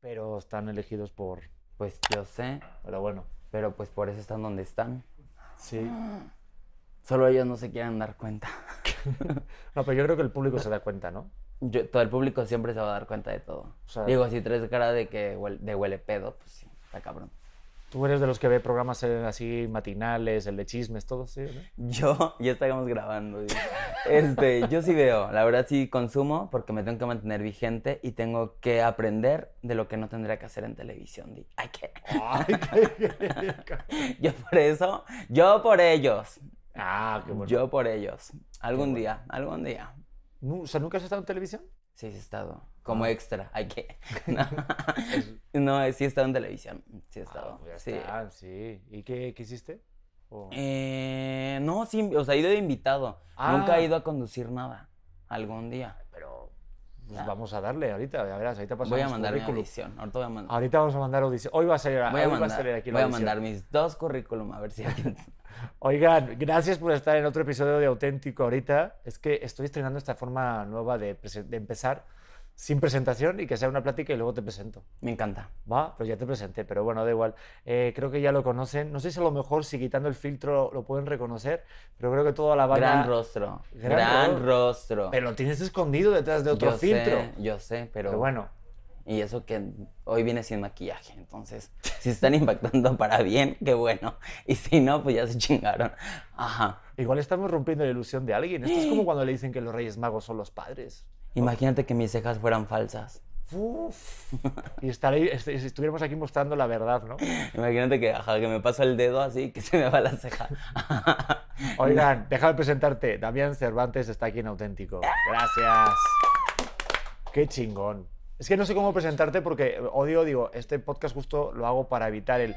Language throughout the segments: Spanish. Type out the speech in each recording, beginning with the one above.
Pero están elegidos por... Pues yo sé, Pero bueno, pero pues por eso están donde están. sí. Solo ellos no se quieren dar cuenta. No, pero yo creo que el público se da cuenta, ¿no? Yo- todo el público siempre se va a dar cuenta de todo. O sea- Digo, si traes cara de que huele, de huele pedo, pues sí, está cabrón. Tú eres de los que ve programas eh, así matinales, el de chismes, todo, ¿sí? ¿no? Yo, ya estábamos grabando. Este, yo sí veo, la verdad sí consumo porque me tengo que mantener vigente y tengo que aprender de lo que no tendría que hacer en televisión. di. Ay, ¿qué? Ay, qué- Yo por eso, yo por ellos, Ah, qué bueno. yo por ellos. Algún día, algún día. O sea, ¿nunca has estado en televisión? Sí, sí he estado. Como Ah. extra. Hay que. No, no, sí he estado en televisión. Sí he Ah, estado. pues ya sí. está, sí. ¿Y qué, qué hiciste? O- Eh, no, sí, o sea, he ido de invitado. Ah. Nunca he ido a conducir nada. Algún día. Pero pues vamos a darle ahorita, ya verás, ahorita pasamos Voy a mandar mi audición. Ahorita voy a mandar. Ahorita vamos a mandar audición. Hoy va a salir, Voy a hoy va a mandar, salir aquí la voy a audición. mandar mis dos currículum a ver si alguien. Oigan, gracias por estar en otro episodio de Auténtico ahorita. Es que estoy estrenando esta forma nueva de, de empezar sin presentación y que sea una plática y luego te presento. Me encanta. Va, pues ya te presenté, pero bueno, da igual. Eh, creo que ya lo conocen. No sé si a lo mejor si quitando el filtro lo pueden reconocer, pero creo que toda la banda... Gran rostro. Gran Gran, ro- rostro. Pero lo tienes escondido detrás de otro yo filtro. sé, yo sé, pero. Pero bueno, Y eso que hoy viene sin maquillaje. Entonces, si están impactando para bien, qué bueno. Y si no, pues ya se chingaron. Ajá. igual estamos rompiendo la ilusión de alguien. Esto es como cuando le dicen que los Reyes Magos son los padres. Imagínate que mis cejas fueran falsas. Uf. Y estar ahí, est- si estuviéramos aquí mostrando la verdad, ¿no? Imagínate que, ajá, que me paso el dedo así que se me va la ceja. Oigan, déjame presentarte. Damián Cervantes está aquí en Auténtico. Gracias. Qué chingón. Es que no sé cómo presentarte porque odio, digo, este podcast justo lo hago para evitar el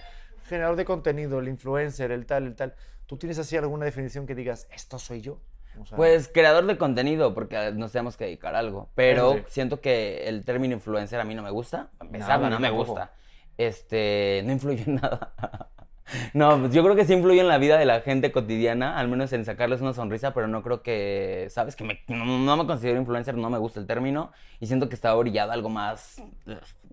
generador de contenido, el influencer, el tal, el tal. ¿Tú tienes así alguna definición que digas, esto soy yo? O sea, Pues creador de contenido, porque nos tenemos que dedicar a algo. Pero Sí. siento que el término influencer a mí no me gusta. Para empezar, Nada, no me tampoco. gusta. Este, no influye en nada. No, pues yo creo que sí influye en la vida de la gente cotidiana, al menos en sacarles una sonrisa, pero no creo que, ¿sabes? Que me- no, no me considero influencer, no me gusta el término y siento que está orillado a algo más,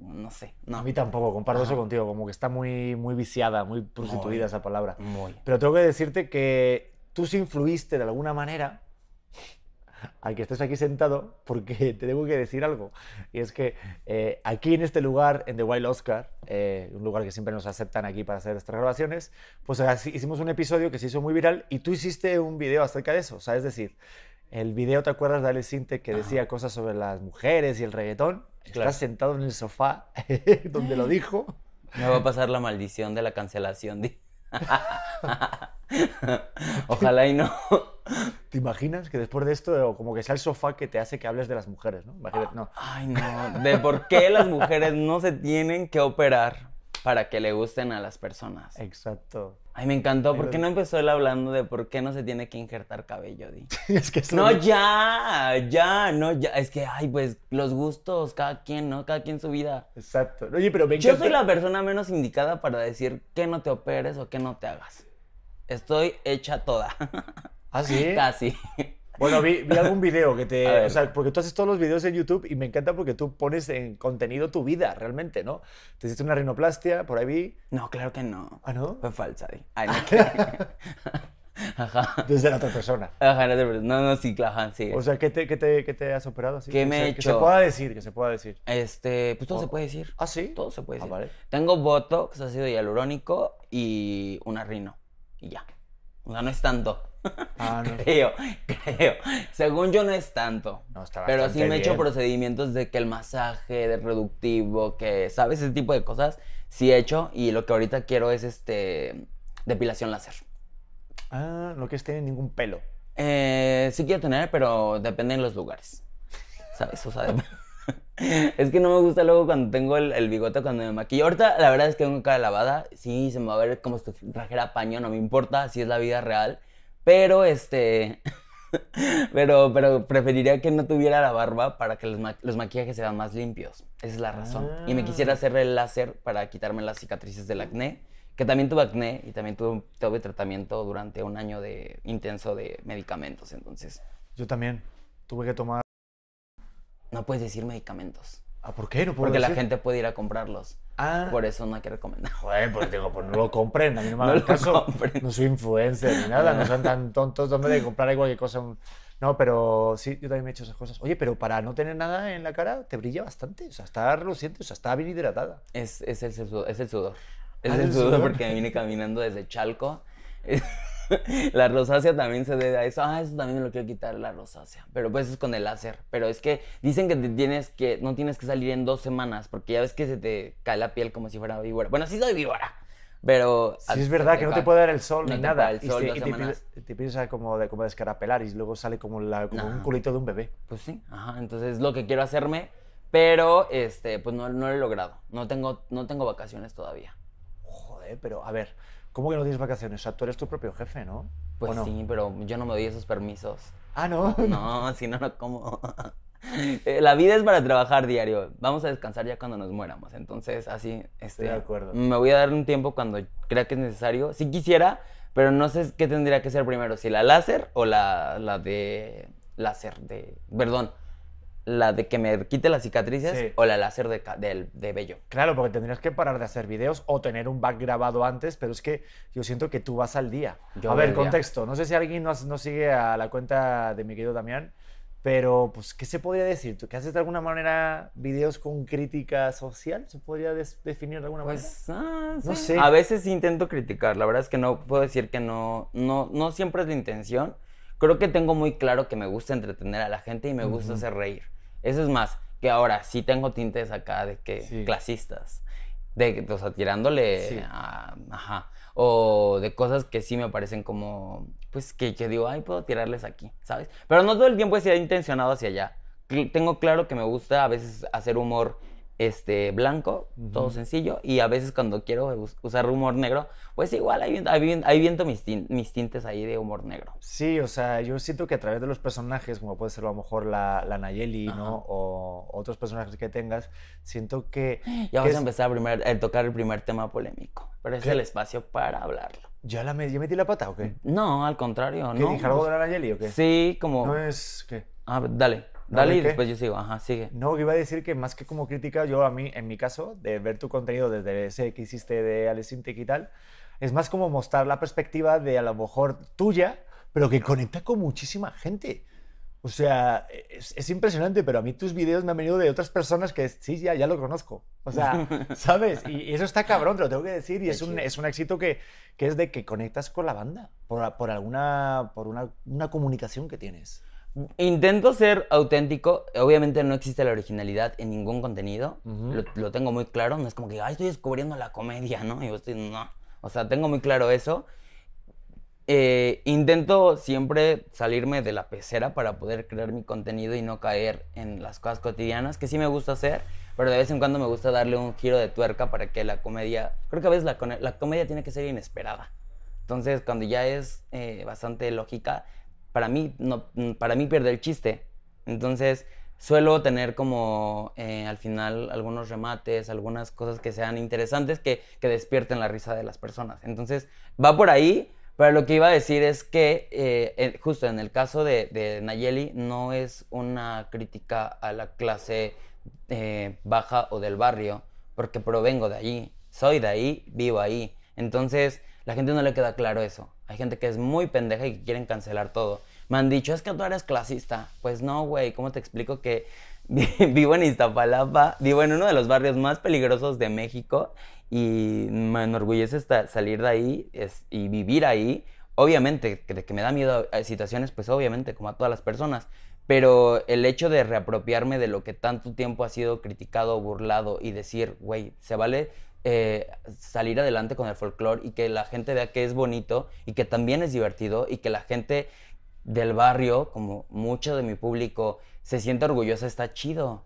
no sé, a no. mí tampoco, comparto eso contigo, como que está muy, muy viciada, muy prostituida Muy. esa palabra. Muy. Pero tengo que decirte que tú sí influiste de alguna manera al que estés aquí sentado, porque te tengo que decir algo. Y es que eh, aquí en este lugar, en The Wild Oscar, eh, un lugar que siempre nos aceptan aquí para hacer estas grabaciones, pues así hicimos un episodio que se hizo muy viral y tú hiciste un video acerca de eso. O sea, es decir, el video, ¿te acuerdas de Ale Sinte que decía cosas sobre las mujeres y el reggaetón? Claro. Estás sentado en el sofá donde lo dijo. Me va a pasar la maldición de la cancelación. di. Ojalá y no. ¿Te imaginas que después de esto, como que sea el sofá que te hace que hables de las mujeres, ¿no? Imagínate- no. Ay, no. De por qué las mujeres no se tienen que operar para que le gusten a las personas. Exacto. Ay, me encantó. ¿Por qué no empezó él hablando de por qué no se tiene que injertar cabello, Di? es que No, ya, ya, no, ya. Es que, ay, pues, los gustos, cada quien, ¿no? Cada quien su vida. Exacto. Oye, pero me Yo soy la persona menos indicada para decir que no te operes o que no te hagas. Estoy hecha toda. ¿Ah, sí? Casi. Bueno, vi, vi algún video que te... O sea, porque tú haces todos los videos en YouTube y me encanta porque tú pones en contenido tu vida, realmente, ¿no? Te hiciste una rinoplastia, por ahí vi... No, claro que no. ¿Ah, no? Fue falsa. Ay, no. Ajá. Desde la otra persona. Ajá, no, te- no, no, sí, ajá, sí. O sea, ¿qué te, qué te, qué te has operado así? ¿Qué me se- he Que se hecho? pueda decir, que se pueda decir. Este, pues todo Oh. se puede decir. ¿Ah, sí? Todo se puede Ah, decir. vale. Tengo botox, ácido hialurónico y una rino. Y ya. O sea, no es tanto. Ah, no. Creo, creo. Según yo no es tanto. No, está Pero sí me he hecho procedimientos de que el masaje, de reductivo, que, ¿sabes? Ese tipo de cosas. Sí he hecho. Y lo que ahorita quiero es este. depilación láser. Ah, no que tiene ningún pelo. Eh, sí quiero tener, pero depende en los lugares. ¿Sabes? O sea, de- es que no me gusta luego cuando tengo el, el bigote cuando me maquillo. Ahorita la verdad es que tengo cara lavada. Sí, se me va a ver como si trajera paño, no me importa, así es la vida real. Pero este. pero, pero preferiría que no tuviera la barba para que los, ma- los maquillajes sean más limpios. Esa es la razón. Y me quisiera Ah. hacer el láser para quitarme las cicatrices del acné. Que también tuve acné y también tuve, tuve tratamiento durante un año de intenso de medicamentos. Entonces, Yo también tuve que tomar... no puedes decir medicamentos. Ah, ¿por qué? No puedo Porque la gente puede ir a comprarlos. Ah, Por eso no hay que recomendar. joder, pues digo, pues no lo compren, a mí no me No hagan caso. compren. No soy influencer ni nada, no son tan tontos donde de comprar cualquier cosa. No, pero sí, yo también me he hecho esas cosas. Oye, pero para no tener nada en la cara, te brilla bastante. O sea, está reluciente, o sea, está bien hidratada. Es, es, el, sudor, es el sudor. Es Ah, el ¿el sudor sudor? porque me vine caminando desde Chalco. La rosácea también se debe a eso. Ah, eso también me lo quiero quitar, la rosácea. Pero pues es con el láser. Pero es que dicen que te tienes que, no tienes que salir en dos semanas porque ya ves que se te cae la piel como si fuera víbora. Bueno, sí soy víbora. Pero... Sí, es verdad que no te puede dar el sol No ni te nada. da el y sol te, y te empieza- te empieza como de, como de escarapelar y luego sale como, la- como un culito de un bebé. Pues sí, ajá, entonces es lo que quiero hacerme, pero este, pues no, no lo he logrado. No tengo, no tengo vacaciones todavía. Joder, pero a ver, ¿cómo que no tienes vacaciones? O sea, tú eres tu propio jefe, ¿no? Pues sí, pero yo no me doy esos permisos. Ah, no. No, si no, no como. Eh, La vida es para trabajar diario. Vamos a descansar ya cuando nos muéramos. Entonces, así, este, de acuerdo. me voy a dar un tiempo cuando crea que es necesario. Si quisiera, pero no sé qué tendría que ser primero, si la láser o la, la de láser de, perdón, la de que me quite las cicatrices Sí. o la láser de, del- de vello. Claro, porque tendrías que parar de hacer videos o tener un back grabado antes, pero es que yo siento que tú vas al día. Yo a ver, día. contexto. No sé si alguien nos, nos sigue a la cuenta de mi querido Damián, pero pues, ¿qué se podría decir? ¿Tú que haces de alguna manera videos con crítica social? ¿Se podría definir de alguna manera? Pues, ah, No sí. sé. A veces intento criticar. La verdad es que no puedo decir que no, no, no siempre es la intención. Creo que tengo muy claro que me gusta entretener a la gente y me gusta hacer reír. Eso es más, que ahora sí tengo tintes acá de que Sí. clasistas. De, o sea, tirándole Sí. a- ajá. O de cosas que sí me parecen como, pues que yo digo, ay, puedo tirarles aquí, ¿sabes? Pero no todo el tiempo he sido intencionado hacia allá. Tengo claro que me gusta a veces hacer humor este, blanco, todo Ujú. sencillo, y a veces cuando quiero us- usar humor negro, pues igual ahí, viento- ahí, ahí viento mis, tin- mis tintes ahí de humor negro. Sí, o sea, yo siento que a través de los personajes, como puede ser a lo mejor la, la Nayeli, Ajá. ¿no? O otros personajes que tengas, siento que... Ya es- a empezar a, primer- a tocar el primer tema polémico, pero es ¿Qué? el espacio para hablarlo. ¿Ya, la me- ya metí la pata o qué? No, al contrario, ¿Qué ¿no? algo Pues, de la Nayeli o qué? Sí, como... No es... ¿Qué? Ah, dale, No, dale ¿de y qué? después yo sigo, ajá, sigue. No, iba a decir que más que como crítica, yo a mí, en mi caso, de ver tu contenido desde ese que hiciste de Alex Intec y tal, es más como mostrar la perspectiva de a lo mejor tuya, pero que conecta con muchísima gente. O sea, es, es impresionante, pero a mí tus vídeos me han venido de otras personas que sí, ya, ya lo conozco. O sea, ¿sabes? Y, y eso está cabrón, te lo tengo que decir, y es un, es un éxito que, que es de que conectas con la banda, por, por alguna, por una, una comunicación que tienes. Intento ser auténtico. Obviamente no existe la originalidad en ningún contenido. Ujú. lo, lo tengo muy claro. No es como que, ay, estoy descubriendo la comedia, ¿no? Y yo estoy, no. O sea, tengo muy claro eso. Eh, intento siempre salirme de la pecera para poder crear mi contenido y no caer en las cosas cotidianas, que sí me gusta hacer, pero de vez en cuando me gusta darle un giro de tuerca para que la comedia, creo que a veces la, la comedia tiene que ser inesperada. Entonces, cuando ya es eh, bastante lógica, para mí, no, para mí pierde el chiste. Entonces, suelo tener como eh, al final algunos remates, algunas cosas que sean interesantes que, que despierten la risa de las personas. Entonces, va por ahí, pero lo que iba a decir es que eh, justo en el caso de, de Nayeli no es una crítica a la clase eh, baja o del barrio, porque provengo de allí, soy de ahí, vivo ahí. Entonces, la gente no le queda claro eso. Hay gente que es muy pendeja y que quieren cancelar todo. Me han dicho, es que tú eres clasista. Pues no, güey, ¿cómo te explico que vi- vivo en Iztapalapa, vivo en uno de los barrios más peligrosos de México y me enorgullece salir de ahí y vivir ahí? Obviamente, que, que me da miedo a situaciones, pues obviamente, como a todas las personas. Pero el hecho de reapropiarme de lo que tanto tiempo ha sido criticado, burlado y decir, güey, se vale eh, salir adelante con el folclore y que la gente vea que es bonito y que también es divertido y que la gente del barrio, como mucho de mi público, se siente orgullosa, está chido.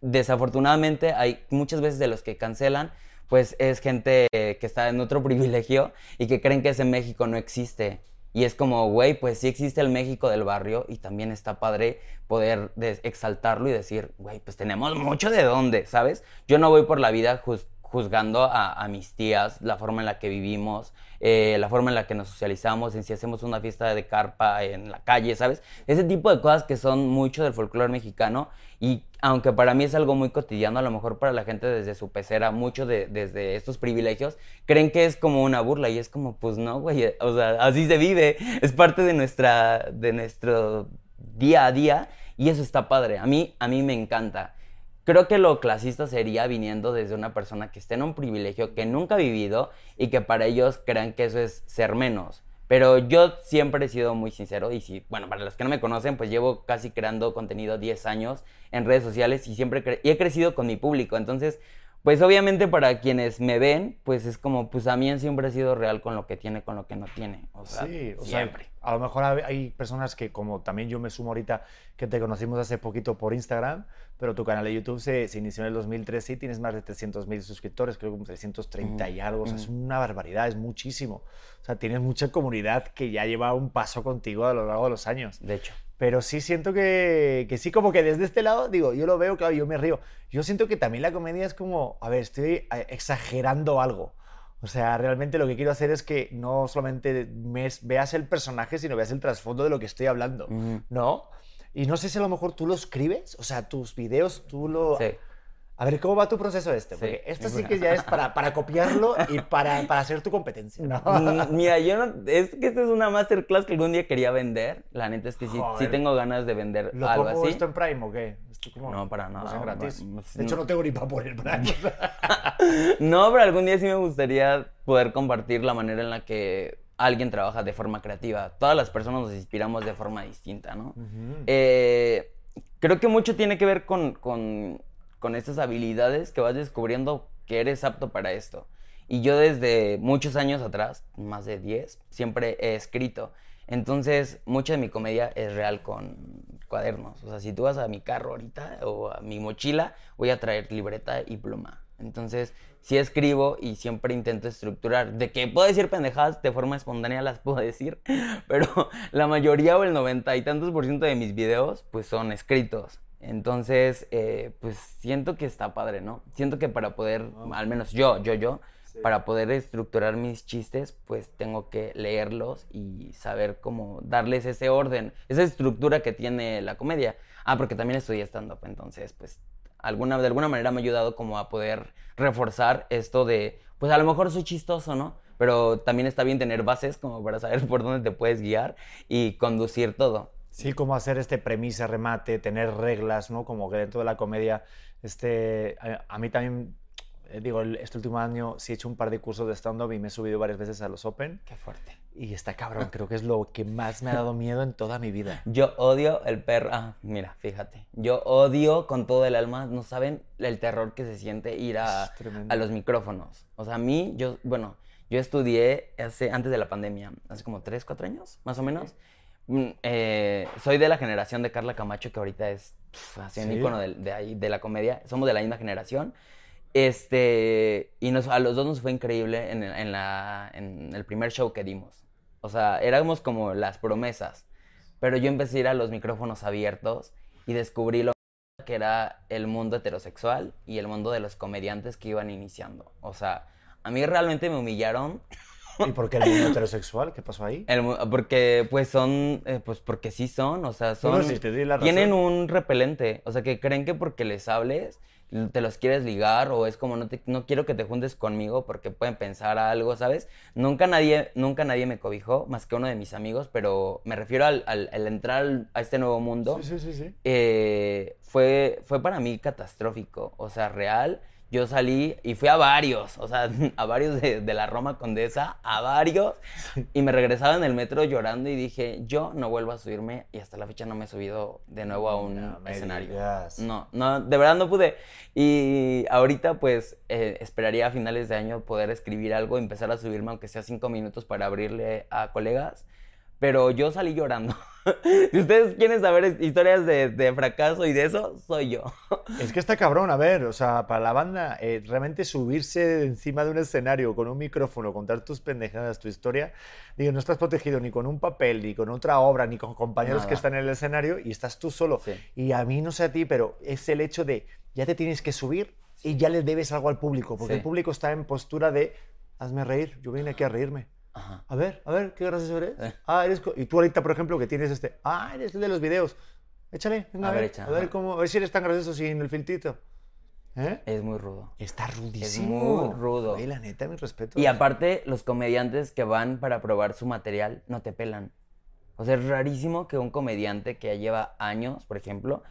Desafortunadamente hay muchas veces de los que cancelan, pues es gente que está en otro privilegio y que creen que ese México no existe. Y es como, güey, pues sí existe el México del barrio y también está padre poder exaltarlo y decir, güey, pues tenemos mucho de dónde, ¿sabes? Yo no voy por la vida jus- juzgando a, a mis tías, la forma en la que vivimos, eh, la forma en la que nos socializamos, en si hacemos una fiesta de carpa en la calle, ¿sabes? Ese tipo de cosas que son mucho del folclore mexicano y aunque para mí es algo muy cotidiano, a lo mejor para la gente desde su pecera, mucho de, desde estos privilegios, creen que es como una burla y es como, pues no, güey, o sea, así se vive, es parte de, nuestra, de nuestro día a día y eso está padre, a mí, a mí me encanta. Creo que lo clasista sería viniendo desde una persona que esté en un privilegio que nunca ha vivido y que para ellos crean que eso es ser menos. Pero yo siempre he sido muy sincero y si, bueno, para los que no me conocen, pues llevo casi creando contenido 10 años en redes sociales y siempre y he crecido con mi público. Entonces, pues obviamente para quienes me ven, pues es como, pues a mí siempre ha sido real con lo que tiene, con lo que no tiene. O sea, sí, o siempre. sea, a lo mejor hay personas que, como también yo me sumo ahorita, que te conocimos hace poquito por Instagram, pero tu canal de YouTube se, se inició en el 2013 y tienes más de 300 mil suscriptores, creo que como 330 y algo, o sea, es una barbaridad, es muchísimo. O sea, tienes mucha comunidad que ya lleva un paso contigo a lo largo de los años. De hecho. Pero sí siento que, que, sí, como que desde este lado, digo, yo lo veo, claro, yo me río. Yo siento que también la comedia es como, a ver, estoy eh, exagerando algo. O sea, realmente lo que quiero hacer es que no solamente me, veas el personaje, sino veas el trasfondo de lo que estoy hablando, ¿no? Y no sé si a lo mejor tú lo escribes, o sea, tus videos, tú lo... Sí. A ver, ¿cómo va tu proceso este? Porque esto sí que ya es para, para copiarlo y para, para hacer tu competencia, ¿no? Mm, mira, yo no... Es que esta es una masterclass que algún día quería vender. La neta es que sí, sí tengo ganas de vender ¿Lo algo así. esto en Prime o qué? Como, no, para nada. No, gratis. No, de hecho, no tengo ni para poner Prime. no, pero algún día sí me gustaría poder compartir la manera en la que alguien trabaja de forma creativa. Todas las personas nos inspiramos de forma distinta, ¿no? Uh -huh. eh, creo que mucho tiene que ver con, con, con, estas habilidades que vas descubriendo que eres apto para esto. Y yo desde muchos años atrás, más de 10, siempre he escrito. Entonces, mucha de mi comedia es real con cuadernos. O sea, si tú vas a mi carro ahorita o a mi mochila, voy a traer libreta y pluma. Entonces, sí escribo y siempre intento estructurar. De que puedo decir pendejadas de forma espontánea, las puedo decir, pero la mayoría o el noventa y tantos por ciento de mis videos, pues son escritos. Entonces, eh, pues siento que está padre, ¿no? Siento que para poder, al menos yo, yo, yo, sí. para poder estructurar mis chistes, pues tengo que leerlos y saber cómo darles ese orden, esa estructura que tiene la comedia. Ah, porque también estudié stand-up, entonces, pues alguna, de alguna manera me ha ayudado como a poder reforzar esto de, pues a lo mejor soy chistoso, ¿no? Pero también está bien tener bases como para saber por dónde te puedes guiar y conducir todo. Sí, como hacer este premisa, remate, tener reglas, ¿no? Como que dentro de la comedia, este, a, a mí también, eh, digo, este último año sí he hecho un par de cursos de stand-up y me he subido varias veces a los Open. Qué fuerte. Y está cabrón, creo que es lo que más me ha dado miedo en toda mi vida. Yo odio el perro, ah, mira, fíjate, yo odio con todo el alma, no saben el terror que se siente ir a, a los micrófonos. O sea, a mí, yo, bueno, yo estudié hace, antes de la pandemia, hace como 3, 4 años, más o menos. Mm, eh, soy de la generación de Carla Camacho, que ahorita es pff, así un ¿Sí? icono de, de, ahí, de la comedia. Somos de la misma generación. Este, y nos, a los dos nos fue increíble en, en, la, en el primer show que dimos. O sea, éramos como las promesas. Pero yo empecé a ir a los micrófonos abiertos y descubrí lo que era el mundo heterosexual y el mundo de los comediantes que iban iniciando. O sea, a mí realmente me humillaron ¿Y por qué el mundo heterosexual? ¿Qué pasó ahí? El, porque, pues son, eh, pues porque sí son, o sea, son... No, si te tienen un repelente, o sea, que creen que porque les hables te los quieres ligar o es como no, te, no quiero que te juntes conmigo porque pueden pensar algo, ¿sabes? Nunca nadie, nunca nadie me cobijó, más que uno de mis amigos, pero me refiero al, al, al entrar a este nuevo mundo. Sí, sí, sí, sí. Eh, fue, fue para mí catastrófico, o sea, real yo salí y fui a varios, o sea, a varios de, de, la Roma Condesa, a varios, y me regresaba en el metro llorando y dije, yo no vuelvo a subirme y hasta la fecha no me he subido de nuevo a un no, escenario. No, no, de verdad no pude. Y ahorita pues eh, esperaría a finales de año poder escribir algo, empezar a subirme aunque sea cinco minutos para abrirle a colegas pero yo salí llorando. si ustedes quieren saber historias de, de, fracaso y de eso, soy yo. es que está cabrón, a ver, o sea, para la banda, eh, realmente subirse encima de un escenario con un micrófono, contar tus pendejadas, tu historia, digo, no estás protegido ni con un papel, ni con otra obra, ni con compañeros Nada. que están en el escenario y estás tú solo. Sí. Y a mí, no sé a ti, pero es el hecho de, ya te tienes que subir y ya le debes algo al público, porque Sí. el público está en postura de hazme reír, yo vine aquí a reírme. Ajá. A ver, a ver, qué gracioso eres. Eh. Ah, eres. Y tú ahorita, por ejemplo, que tienes este. Ah, eres el de los videos. Échale, venga, A a ver, echa, a ver cómo, a ver si eres tan gracioso sin el filtrito. ¿Eh? Es muy rudo. Está rudísimo. muy rudo. Oye, la neta, mi respeto. Y aparte, los comediantes que van para probar su material no te pelan. O sea, es rarísimo que un comediante que ya lleva años, por ejemplo,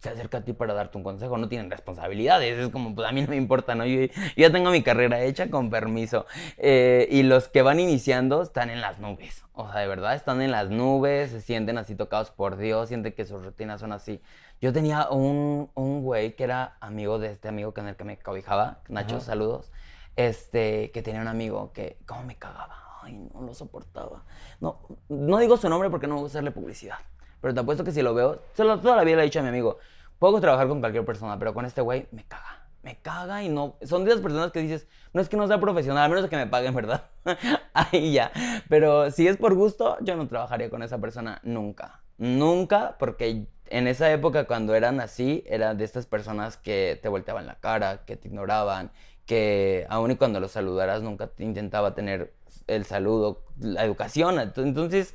se acerca a ti para darte un consejo. No tienen responsabilidades. Es como, pues a mí no me importa, ¿no? Yo, yo ya tengo mi carrera hecha con permiso. Eh, y los que van iniciando están en las nubes. O sea, de verdad, están en las nubes, se sienten así tocados por Dios, sienten que sus rutinas son así. Yo tenía un, un güey que era amigo de este amigo con el que me cobijaba, Nacho, Ajá. saludos este, que tenía un amigo que, ¿cómo me cagaba? Ay, no lo soportaba. No, no digo su nombre porque no me gusta hacerle publicidad. Pero te apuesto que si lo veo, se lo- toda la vida le he dicho a mi amigo, puedo trabajar con cualquier persona, pero con este güey me caga. Me caga y no. Son de esas personas que dices, no es que no sea profesional, a menos que me paguen, ¿verdad? Ahí ya. Pero si es por gusto, yo no trabajaría con esa persona nunca. Nunca, porque en esa época cuando eran así, eran de estas personas que te volteaban la cara, que te ignoraban, que aun y cuando los saludaras nunca te intentaba tener el saludo, la educación. Entonces,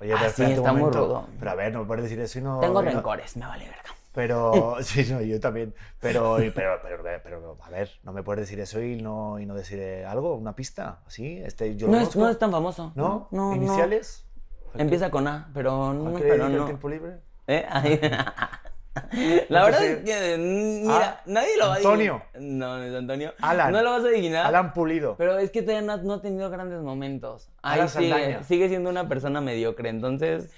Oye, pero Ah, sí, está muy rudo. Pero a ver, no me puedes decir eso y no. tengo no- rencores, me vale verga. Pero, sí, no, yo también. Pero, pero, pero, pero, a ver, no me puedes decir eso y no, y no decir eh, algo, una pista, ¿sí? Este, yo lo No es, conozco. no es tan famoso. ¿No? No, no. ¿Iniciales? Empieza con A, pero ¿A no, qué le pero el tiempo libre? ¿Eh? La verdad es que, mm, mira, ah, nadie lo va a Antonio. adivinar. No, no es Antonio. Alan. No lo vas a adivinar. Alan Pulido. Pero es que todavía no, no ha tenido grandes momentos. Ahí Alan sigue, sigue siendo una persona mediocre. Entonces,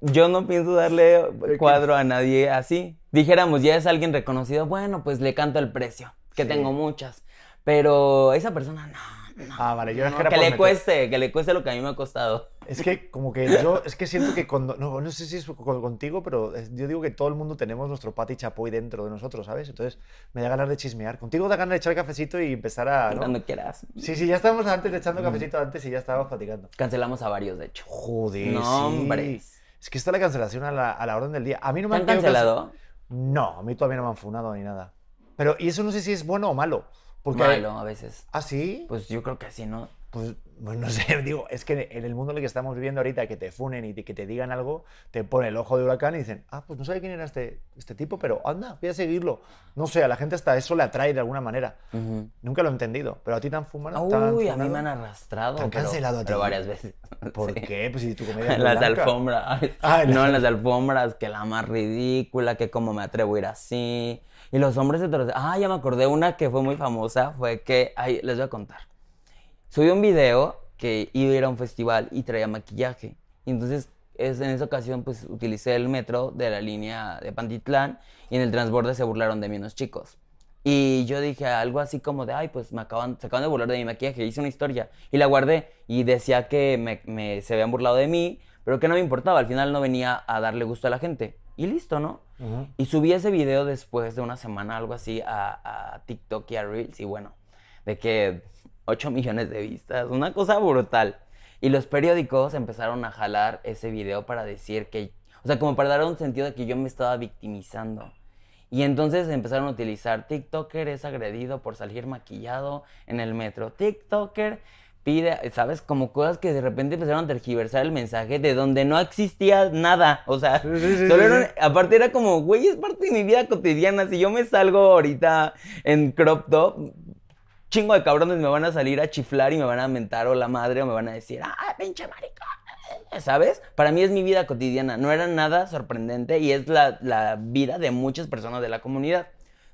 yo no pienso darle cuadro a nadie así. Dijéramos, ya es alguien reconocido, bueno, pues le canto el precio, que Sí. tengo muchas. Pero esa persona, no, no. Ah, vale, yo es no, que era que por le meter- cueste, que le cueste lo que a mí me ha costado. Es que como que yo, es que siento que cuando, no, no sé si es con- contigo, pero es- yo digo que todo el mundo tenemos nuestro pati chapoy dentro de nosotros, ¿sabes? Entonces me da ganas de chismear. Contigo da ganas de echar cafecito y empezar a... ¿no? Cuando quieras. Sí, sí, ya estábamos antes echando cafecito antes y ya estábamos platicando. Cancelamos a varios, de hecho. Joder, No, sí. Es que está la cancelación a la, a la orden del día. A mí no me ¿Te han cance- cancelado? No, a mí todavía no me han funado ni nada. Pero, y eso no sé si es bueno o malo. Porque... Malo, a veces. ¿Ah, sí? Pues yo creo que sí, ¿no? Pues, pues no sé, digo, es que en el mundo en el que estamos viviendo ahorita, que te funen y que te digan algo, te pone el ojo de huracán y dicen, ah, pues no sabe quién era este, este tipo, pero anda, voy a seguirlo. No sé, a la gente hasta eso le atrae de alguna manera. Ujú. Nunca lo he entendido, pero a ti te han fumado. te han Uy, a mí me han arrastrado. ¿Te han pero- cancelado a ti? Pero varias veces. ¿Por Sí. qué? Pues si tu comedia es En las alfombras. Ah, en no, las- en las alfombras, que la más ridícula, que cómo me atrevo a ir así. Y los hombres heterosexuales. Ah, ya me acordé una que fue muy famosa. Fue que. Ay, les voy a contar. Subí un video que iba a ir a un festival y traía maquillaje. Y entonces, es, en esa ocasión, pues utilicé el metro de la línea de Pantitlán y en el transborde se burlaron de mí unos chicos. Y yo dije algo así como de, ay, pues me acaban, se acaban de burlar de mi maquillaje. Hice una historia y la guardé y decía que me, me- se habían burlado de mí, pero que no me importaba. Al final no venía a darle gusto a la gente. Y listo, ¿no? Y subí ese video después de una semana, algo así, a, a TikTok y a Reels. Y bueno, de que 8 millones de vistas, una cosa brutal. Y los periódicos empezaron a jalar ese video para decir que, o sea, como para dar un sentido de que yo me estaba victimizando. Y entonces empezaron a utilizar TikToker es agredido por salir maquillado en el metro. TikToker pide, ¿sabes? Como cosas que de repente empezaron a tergiversar el mensaje de donde no existía nada. O sea, Sí, sí, sí, solo era- aparte era como, güey, es parte de mi vida cotidiana. Si yo me salgo ahorita en crop top, chingo de cabrones me van a salir a chiflar y me van a mentar o la madre o me van a decir, ¡ah, pinche maricón! ¿Sabes? Para mí es mi vida cotidiana, no era nada sorprendente y es la, la vida de muchas personas de la comunidad.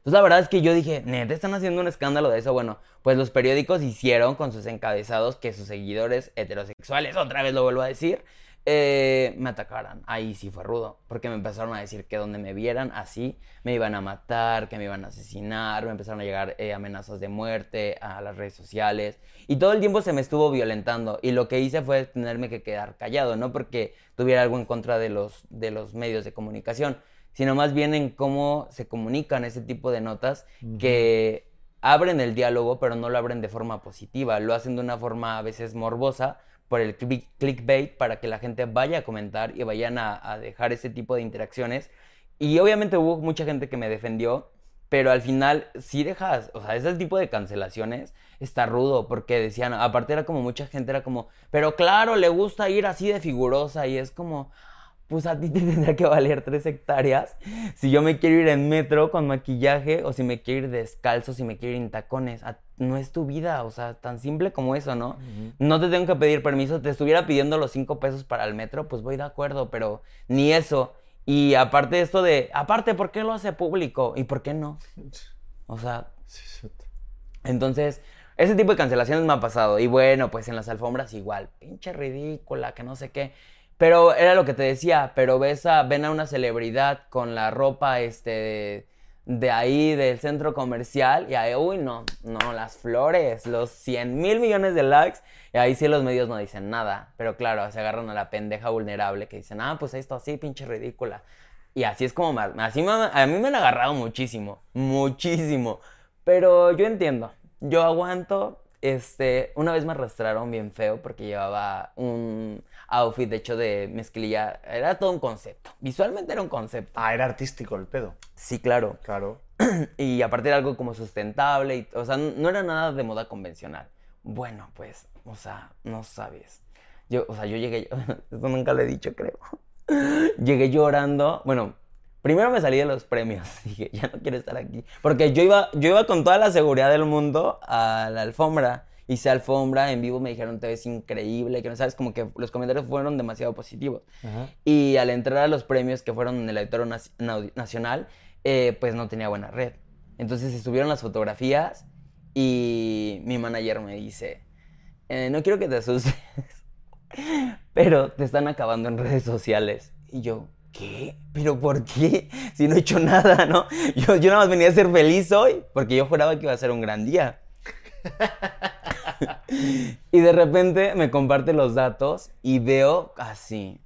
Entonces la verdad es que yo dije, neta, están haciendo un escándalo de eso. Bueno, pues los periódicos hicieron con sus encabezados que sus seguidores heterosexuales, otra vez lo vuelvo a decir, eh, me atacaran. Ahí sí fue rudo, porque me empezaron a decir que donde me vieran así, me iban a matar, que me iban a asesinar, me empezaron a llegar eh, amenazas de muerte a las redes sociales. Y todo el tiempo se me estuvo violentando. Y lo que hice fue tenerme que quedar callado, no porque tuviera algo en contra de los, de los medios de comunicación, sino más bien en cómo se comunican ese tipo de notas que abren el diálogo, pero no lo abren de forma positiva, lo hacen de una forma a veces morbosa por el click- clickbait para que la gente vaya a comentar y vayan a, a dejar ese tipo de interacciones. Y obviamente hubo mucha gente que me defendió pero al final sí dejas, o sea, ese tipo de cancelaciones está rudo, porque decían, aparte era como mucha gente era como, pero claro, le gusta ir así de figurosa y es como, pues a ti te tendrá que valer tres hectáreas si yo me quiero ir en metro con maquillaje o si me quiero ir descalzo, si me quiero ir en tacones. no es tu vida, o sea, tan simple como eso, ¿no? No te tengo que pedir permiso, te estuviera pidiendo los cinco pesos para el metro, pues voy de acuerdo, pero ni eso. Y aparte de esto de, aparte, ¿por qué lo hace público? ¿Y por qué no? O sea, entonces, ese tipo de cancelaciones me ha pasado. Y bueno, pues en las alfombras igual, pinche ridícula, que no sé qué. Pero era lo que te decía, pero ves a, ven a una celebridad con la ropa, este, de ahí, del centro comercial, y ahí, uy, no, no, las flores, los 100 mil millones de likes, y ahí sí los medios no dicen nada. Pero claro, se agarran a la pendeja vulnerable que dicen, ah, pues esto así, pinche ridícula. Y así es como. Así a mí me han agarrado muchísimo. Muchísimo. Pero yo entiendo. Yo aguanto. Este, una vez me arrastraron bien feo porque llevaba un outfit hecho de mezclilla. Era todo un concepto. Visualmente era un concepto. Ah, era artístico el pedo. Sí, claro. Claro. y aparte era algo como sustentable. Y, o sea, no era nada de moda convencional. Bueno, pues, o sea, no sabes. Yo, o sea, yo llegué, esto nunca lo he dicho, creo. llegué llorando. Bueno, primero me salí de los premios. Dije, ya no quiero estar aquí. Porque yo iba, yo iba con toda la seguridad del mundo a la alfombra. Hice alfombra, en vivo me dijeron, te ves increíble, que no sabes, como que los comentarios fueron demasiado positivos. Y al entrar a los premios que fueron en el Auditorio Nacional, eh, pues no tenía buena red. Entonces se subieron las fotografías y mi manager me dice, eh, no quiero que te asustes, pero te están acabando en redes sociales. Y yo, ¿qué? ¿Pero por qué? Si no he hecho nada, ¿no? Yo, yo nada más venía a ser feliz hoy, porque yo juraba que iba a ser un gran día. y de repente me comparte los datos y veo así.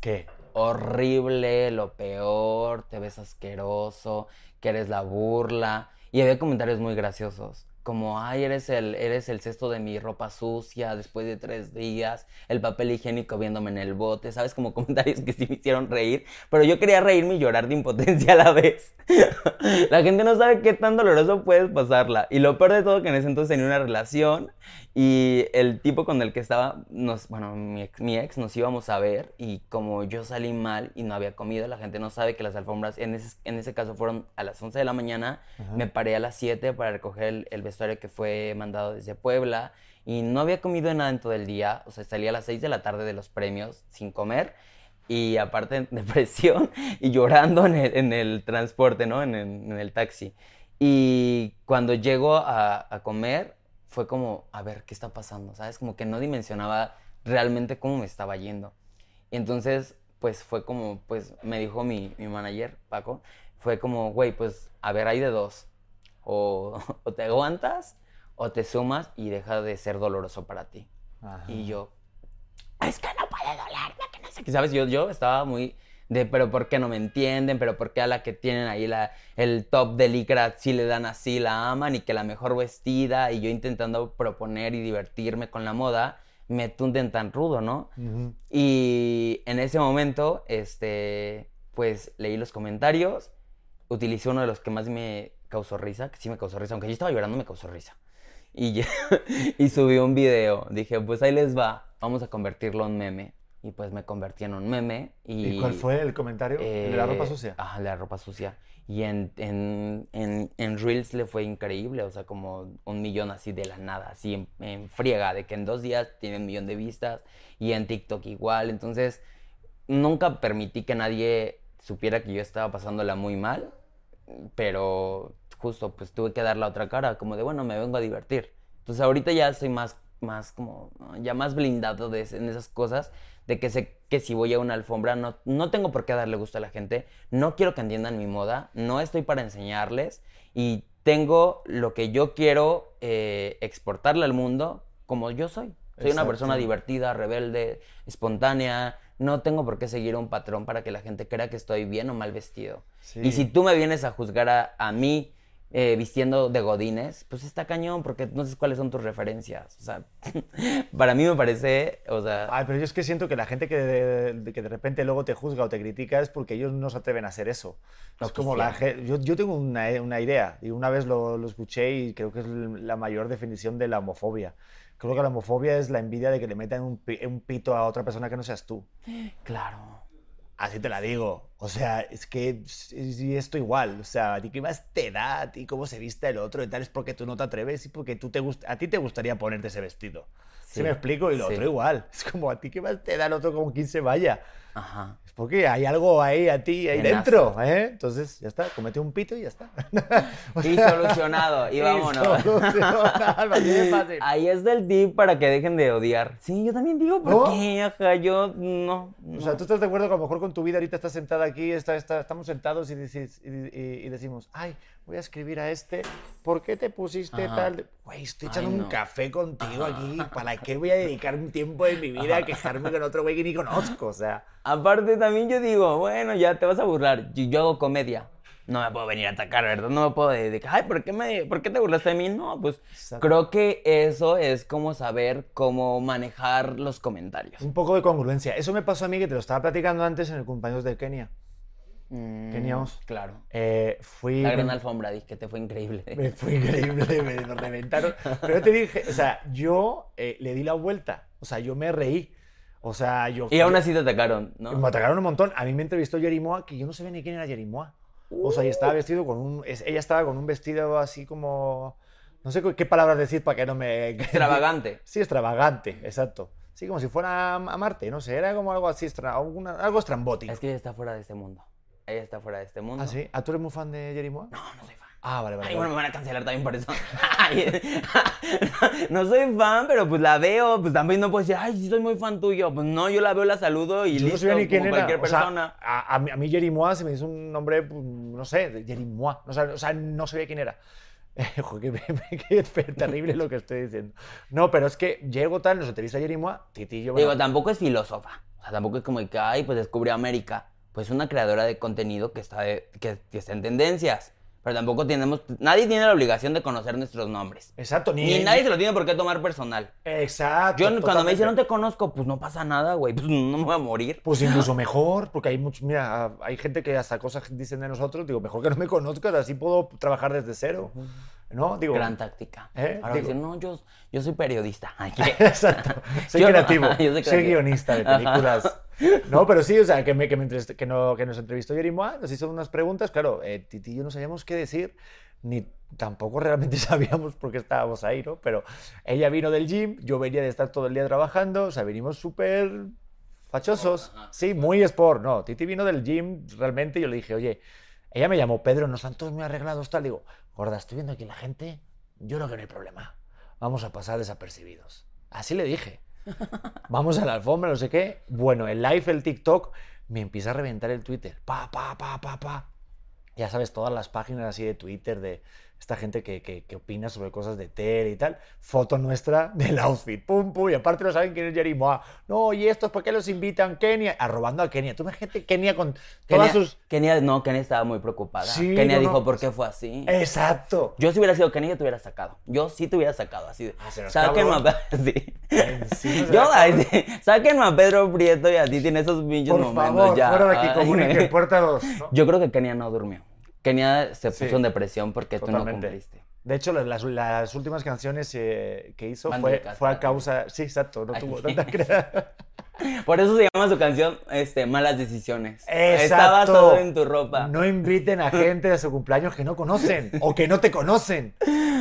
¿Qué? Horrible, lo peor, te ves asqueroso, que eres la burla. Y había comentarios muy graciosos. Como, ay, eres el, eres el cesto de mi ropa sucia después de tres días, el papel higiénico viéndome en el bote, ¿sabes? Como comentarios que sí me hicieron reír, pero yo quería reírme y llorar de impotencia a la vez. la gente no sabe qué tan doloroso puedes pasarla. Y lo peor de todo que en ese entonces tenía una relación y el tipo con el que estaba, nos, bueno, mi ex, mi ex, nos íbamos a ver y como yo salí mal y no había comido, la gente no sabe que las alfombras, en ese, en ese caso fueron a las 11 de la mañana, me paré a las 7 para recoger el, vestuario que fue mandado desde Puebla y no había comido nada en todo el día, o sea, salí a las 6 de la tarde de los premios sin comer y aparte depresión y llorando en el, en el transporte, ¿no? En el, en el, taxi. Y cuando llego a, a comer, fue como, a ver, ¿qué está pasando? ¿Sabes? Como que no dimensionaba realmente cómo me estaba yendo. Y entonces, pues fue como, pues me dijo mi, mi manager, Paco, fue como, güey, pues a ver, hay de dos. O, o, te aguantas o te sumas y deja de ser doloroso para ti. Y yo, es que no puede dolerme, que no sé qué. ¿Sabes? Yo, yo estaba muy de pero por qué no me entienden, pero por qué a la que tienen ahí la, el top de licra sí le dan así, la aman y que la mejor vestida y yo intentando proponer y divertirme con la moda, me tunden tan rudo, ¿no? Y en ese momento, este, pues leí los comentarios, utilicé uno de los que más me causó risa, que sí me causó risa, aunque yo estaba llorando me causó risa. Y, y subí un video, dije, pues ahí les va, vamos a convertirlo en meme y pues me convertí en un meme. ¿Y, cuál fue el comentario? ¿El de la ropa eh, sucia? Ajá, de la ropa sucia. Y en, en, en, en, Reels le fue increíble, o sea, como un millón así de la nada, así en, friega, de que en dos días tiene un millón de vistas y en TikTok igual. Entonces, nunca permití que nadie supiera que yo estaba pasándola muy mal, pero justo pues tuve que dar la otra cara, como de, bueno, me vengo a divertir. Entonces, ahorita ya soy más, más como, ya más blindado de, en esas cosas de que sé que si voy a una alfombra no, no tengo por qué darle gusto a la gente, no quiero que entiendan mi moda, no estoy para enseñarles y tengo lo que yo quiero eh, exportarle al mundo como yo soy. Soy una persona divertida, rebelde, espontánea. No tengo por qué seguir un patrón para que la gente crea que estoy bien o mal vestido. Y si tú me vienes a juzgar a, a mí eh, vistiendo de godines, pues está cañón, porque no sé cuáles son tus referencias. O sea, para mí me parece, o sea... Ay, pero yo es que siento que la gente que de, que de repente luego te juzga o te critica es porque ellos no se atreven a hacer eso. No es como la quisieran. gente... Yo, yo tengo una, una idea, y una vez lo, lo escuché y creo que es la mayor definición de la homofobia. Creo que la homofobia es la envidia de que le metan un, un pito a otra persona que no seas tú. Claro. Así te la digo. O sea, es que es esto igual. O sea, ¿a ti qué más te da? ¿A ti cómo se viste el otro y tal? Es porque tú no te atreves y porque tú te a ti te gustaría ponerte ese vestido. ¿Sí, Sí, me explico? Y lo sí. otro igual. Es como a ti qué más te da el otro con quien se vaya. Ajá. Porque hay algo ahí a ti, ahí dentro. ¿eh? Entonces, ya está. Comete un pito y ya está. Y solucionado, y y vámonos. solucionado, de fácil. Ahí es del tip para que dejen de odiar. Sí, yo también digo, ¿por ¿No? qué? Ajá, yo no. O sea, no. tú estás de acuerdo que a lo mejor con tu vida ahorita estás sentada aquí, está, está- estamos sentados y, y, y- y decimos, ay, voy a escribir a este, ¿por qué te pusiste Ajá. tal? de-?" Güey, estoy echando Ay, un no. café contigo aquí, ¿para qué voy a dedicar un tiempo de mi vida a quejarme con otro güey que ni conozco? O sea, Aparte, también yo digo, bueno, ya te vas a burlar. Yo, yo hago comedia. No me puedo venir a atacar, ¿verdad? No me puedo dedicar. Ay, ¿por qué, me, ¿por qué te burlaste de mí? No, pues Exacto. creo que eso es como saber cómo manejar los comentarios. un poco de congruencia. Eso me pasó a mí que te lo estaba platicando antes en el cumpleaños de Kenia. Mm, Teníamos. Claro. Eh, fui... La gran alfombra, di que te fue increíble. Me fue increíble, me reventaron. Pero te dije, o sea, yo eh, le di la vuelta, o sea, yo me reí. O sea, yo... Y aún así te atacaron, ¿no? Me atacaron un montón. A mí me entrevistó Jerimoa, que yo no sabía ni quién era Jerimoa. O sea, y estaba vestido con un... ella estaba con un vestido así como... No sé qué palabras decir para que no me... Extravagante. Sí, extravagante, exacto. Sí, como si fuera a Marte, no sé, era como algo así, alguna- algo estrambótico. Es que ella está fuera de este mundo. Ella está fuera de este mundo. ¿Ah, sí? ¿Ah, tú eres muy fan de Jerimoa? No, no soy fan. Ah, vale, vale. Ay, bueno, me van a cancelar también por eso. No soy fan, pero pues la veo, pues también no puedo decir, ay, sí soy muy fan tuyo. Pues no, yo la veo, la saludo y Yo no listo, sabía ni quién como era. cualquier O sea, persona. a, a mí, a mí Jerimois se me hizo un nombre, pues, no sé, de Jerimois. O sea, o sea, no sabía quién era. Joder, qué, terrible lo que estoy diciendo. No, pero es que llego tal, nos entrevista Jerimois, Titi y yo. bueno, Digo, tampoco es filósofa. O sea, tampoco es como que, ay, pues descubrió América. Pues una creadora de contenido que está, de- que, que está en tendencias. Pero tampoco tenemos, nadie tiene la obligación de conocer nuestros nombres. exacto, ni, Ni nadie se lo tiene por qué tomar personal. Exacto. Yo cuando me dicen no te conozco, pues no pasa nada, güey. Pues no me voy a morir. Pues incluso mejor, porque hay mucho, mira, hay gente que hasta cosas dicen de nosotros, digo, mejor que no me conozcas, así puedo trabajar desde cero, ¿no? Digo, Gran táctica. ¿Eh? Ahora Digo- dicen, no, yo, yo soy periodista. Ay. Exacto. Soy Yo no, creativo. yo soy guionista de Ajá. películas. No, pero sí, o sea, que, me, que, me que, no- que nos entrevistó Jerimois, nos hizo unas preguntas. Claro, eh, Titi y yo no sabíamos qué decir, ni tampoco realmente sabíamos por qué estábamos ahí, ¿no? Pero ella vino del gym, yo venía de estar todo el día trabajando, o sea, venimos súper fachosos. Sí, muy sport. No, Titi vino del gym realmente yo le dije, oye, ella me llamó Pedro, no están todos muy arreglados, tal. Digo, gorda, estoy viendo aquí la gente, yo creo que no hay problema. Vamos a pasar desapercibidos. Así le dije. Vamos a la alfombra, no sé qué. Bueno, el live, el TikTok, me empieza a reventar el Twitter. Pa, pa, pa, pa, pa. Ya sabes, todas las páginas así de Twitter de esta gente que, que, que opina sobre cosas de tele y tal. Foto nuestra del outfit. Pum, pum. Y aparte no saben quién es Jerimois. No, y estos, ¿por qué los invitan? Kenia. Arrobando a Kenia. Tú imagínate Kenia con todas Kenia, sus... Kenia- no, Kenia estaba muy preocupada. Sí, Kenia no, dijo, no. ¿por qué fue así? Exacto. Yo si hubiera sido Kenia, yo te hubiera sacado. Yo sí te hubiera sacado, así de. Ah, serás Sáquenme a. Sí. Serás Yo, ay, cabrón. sí. Sáquenme a Pedro Prieto y a ti tiene esos pinches Por momentos favor, ya. fuera de aquí, comunique, puerta 2. Yo creo que Kenia no durmió. Kenia se puso Sí, en depresión porque tú no Totalmente. cumpliste. De hecho, las, las- últimas canciones eh, que hizo fue, fue a causa... Sí, exacto, no Ay. tuvo tanta creatividad. Por eso se llama su canción este, Malas Decisiones. Exacto. Estabas todo en tu ropa. No inviten a gente a su cumpleaños que no conocen o que no te conocen.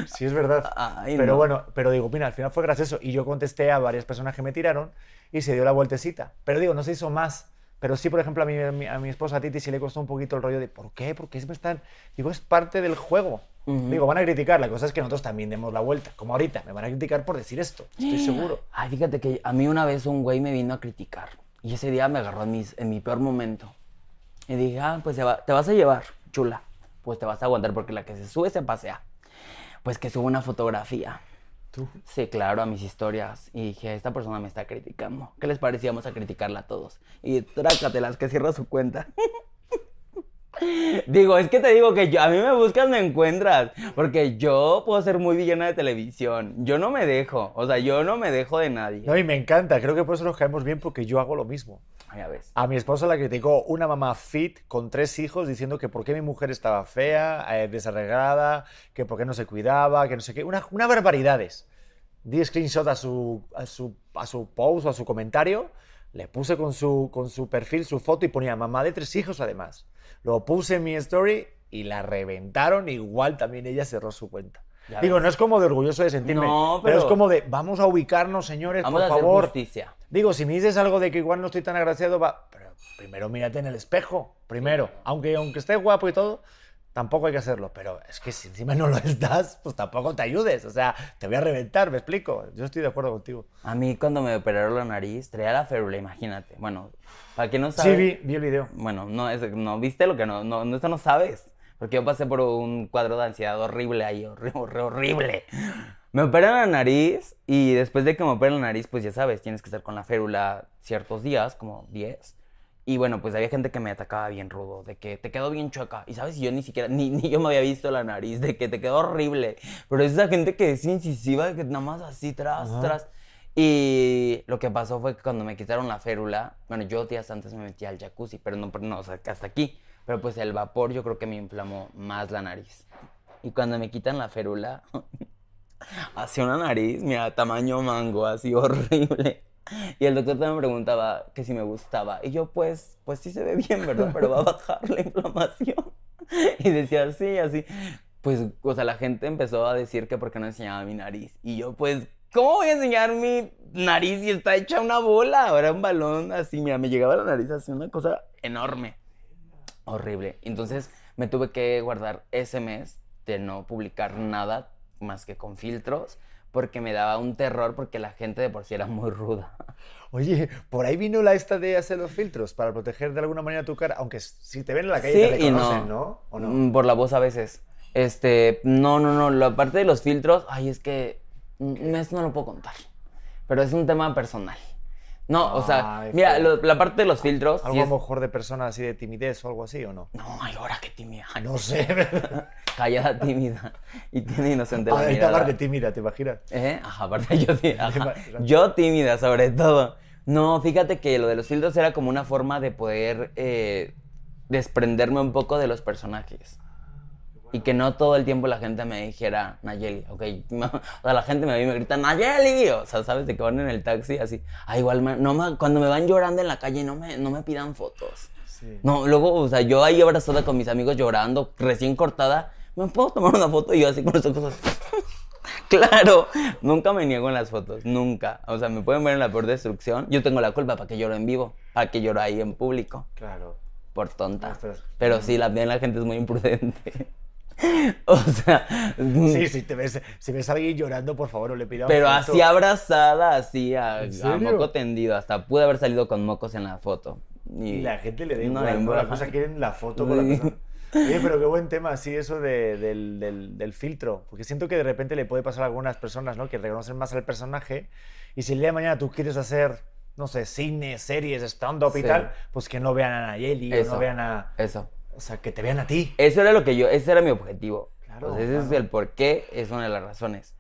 Sí, es verdad. Ay, pero no. bueno, pero digo, mira, al final fue gracioso. Y yo contesté a varias personas que me tiraron y se dio la vueltecita. Pero digo, no se hizo más. Pero sí, por ejemplo, a mi, a mi- a mi esposa Titi sí le costó un poquito el rollo de ¿por qué? ¿Por qué siempre están...? Digo, es parte del juego. Ujú. Digo, van a criticar. La cosa es que nosotros también demos la vuelta. Como ahorita, me van a criticar por decir esto. Estoy seguro. Ay, fíjate que a mí una vez un güey me vino a criticar. Y ese día me agarró en, mis- en mi peor momento. Y dije, ah, pues va- te vas a llevar, chula. Pues te vas a aguantar porque la que se sube se pasea. Pues que subo una fotografía. Tú. Sí, claro, a mis historias. Y dije, esta persona me está criticando. ¿Qué les parecía? Vamos a criticarla a todos. Y trácatelas, que cierra su cuenta. Digo, es que te digo que yo, a mí me buscas, me encuentras. Porque yo puedo ser muy villana de televisión. Yo no me dejo. O sea, yo no me dejo de nadie. No, y me encanta. Creo que por eso nos caemos bien porque yo hago lo mismo. Ya ves. A mi esposa la criticó una mamá fit con tres hijos diciendo que por qué mi mujer estaba fea, eh, desarreglada, que por qué no se cuidaba, que no sé qué. Una, una barbaridades. Di screenshot a su, a su, a su post o a su comentario. Le puse con su, con su perfil su foto y ponía mamá de tres hijos además. Lo puse en mi story y la reventaron. Igual también ella cerró su cuenta. Ya Digo, ves. no es como de orgulloso de sentirme, No, pero... es como de vamos a ubicarnos, señores, Vamos por a hacer favor. justicia. Digo, si me dices algo de que igual no estoy tan agraciado, va. Pero primero mírate en el espejo. Primero. Aunque, aunque esté guapo y todo, tampoco hay que hacerlo. Pero es que si encima no lo estás, pues tampoco te ayudes. O sea, te voy a reventar, me explico. Yo estoy de acuerdo contigo. A mí cuando me operaron la nariz, traía la férula, imagínate. Bueno, para quien no sabe... Sí, vi, vi el video. Bueno, no, es- no viste lo que no, no, no, esto no sabes. Porque yo pasé por un cuadro de ansiedad horrible ahí, horrible, horrible. Me operan la nariz y después de que me operan la nariz, pues ya sabes, tienes que estar con la férula ciertos días, como 10. Y bueno, pues había gente que me atacaba bien rudo, de que te quedó bien chueca. Y sabes, yo ni siquiera, ni, ni yo me había visto la nariz, de que te quedó horrible. Pero es esa gente que es incisiva, que nada más así, tras, Ajá. tras. Y lo que pasó fue que cuando me quitaron la férula, bueno, yo días antes me metí al jacuzzi, pero no, no o sea, hasta aquí. Pero pues el vapor yo creo que me inflamó más la nariz. Y cuando me quitan la férula, hacía una nariz, mira, tamaño mango, así horrible. Y el doctor también me preguntaba que si me gustaba. Y yo, pues, pues sí se ve bien, ¿verdad? Pero va a bajar la inflamación. Y decía, sí, así. Pues, o sea, la gente empezó a decir que por qué no enseñaba mi nariz. Y yo, pues, ¿cómo voy a enseñar mi nariz si está hecha una bola? Ahora un balón así, mira, me llegaba la nariz así, una cosa enorme. Horrible. Entonces me tuve que guardar ese mes de no publicar nada más que con filtros porque me daba un terror porque la gente de por sí era muy ruda. Oye, por ahí vino la esta de hacer los filtros para proteger de alguna manera tu cara. Aunque si te ven en la calle te Sí y no. reconocen, ¿no? ¿O no? Mm, Por la voz a veces. Este, no, no, no, la parte de los filtros, ay, es que mm, esto no lo puedo contar. Pero es un tema personal. No, o sea, Ay, mira, lo- la parte de los filtros. sí Algo a es- lo mejor de persona así de timidez o algo así, ¿o no? No, ay, ahora qué tímida. Ay, No sé. Callada, tímida. Y tiene inocente la Ahorita mirada. hablar de tímida, ¿te imaginas? ¿Eh? Ajá, aparte yo, tí- ajá. Yo tímida sobre todo. No, fíjate que lo de los filtros era como una forma de poder eh, desprenderme un poco de los personajes. Y que no todo el tiempo la gente me dijera Nayeli, ok. O sea, la gente me ve y me grita Nayeli. O sea, sabes de que van en el taxi así. Ah, igual, me- no me- cuando me van llorando en la calle no me, no me pidan fotos. Sí. No, luego, o sea, yo ahí abrazada con mis amigos llorando, recién cortada, ¿me puedo tomar una foto? Y yo así con los ojos claro, nunca me niego en las fotos, nunca. O sea, me pueden ver en la peor destrucción. Yo tengo la culpa para que lloro en vivo, para que lloro ahí en público, Claro. por tonta. Pero sí, la, la gente es muy imprudente. o sea, Sí, si te ves, si ves a alguien llorando, por favor, no le pidas pero foto. así abrazada, así a, ¿En a moco tendido. Hasta pude haber salido con mocos en la foto. Y la gente le da No, igual, ¿no? La cosa quieren la foto con la persona. Oye, pero qué buen tema, sí, eso de- del, del- del filtro. Porque siento que de repente le puede pasar a algunas personas, ¿no? Que reconocen más al personaje. Y si el día de mañana tú quieres hacer, no sé, cine, series, stand-up y Sí. tal, pues que no vean a Nayeli o no vean a. Eso. O sea, que te vean a ti. Eso era lo que yo, ese era mi objetivo. Claro, Pues ese es claro. el por qué, es una de las razones.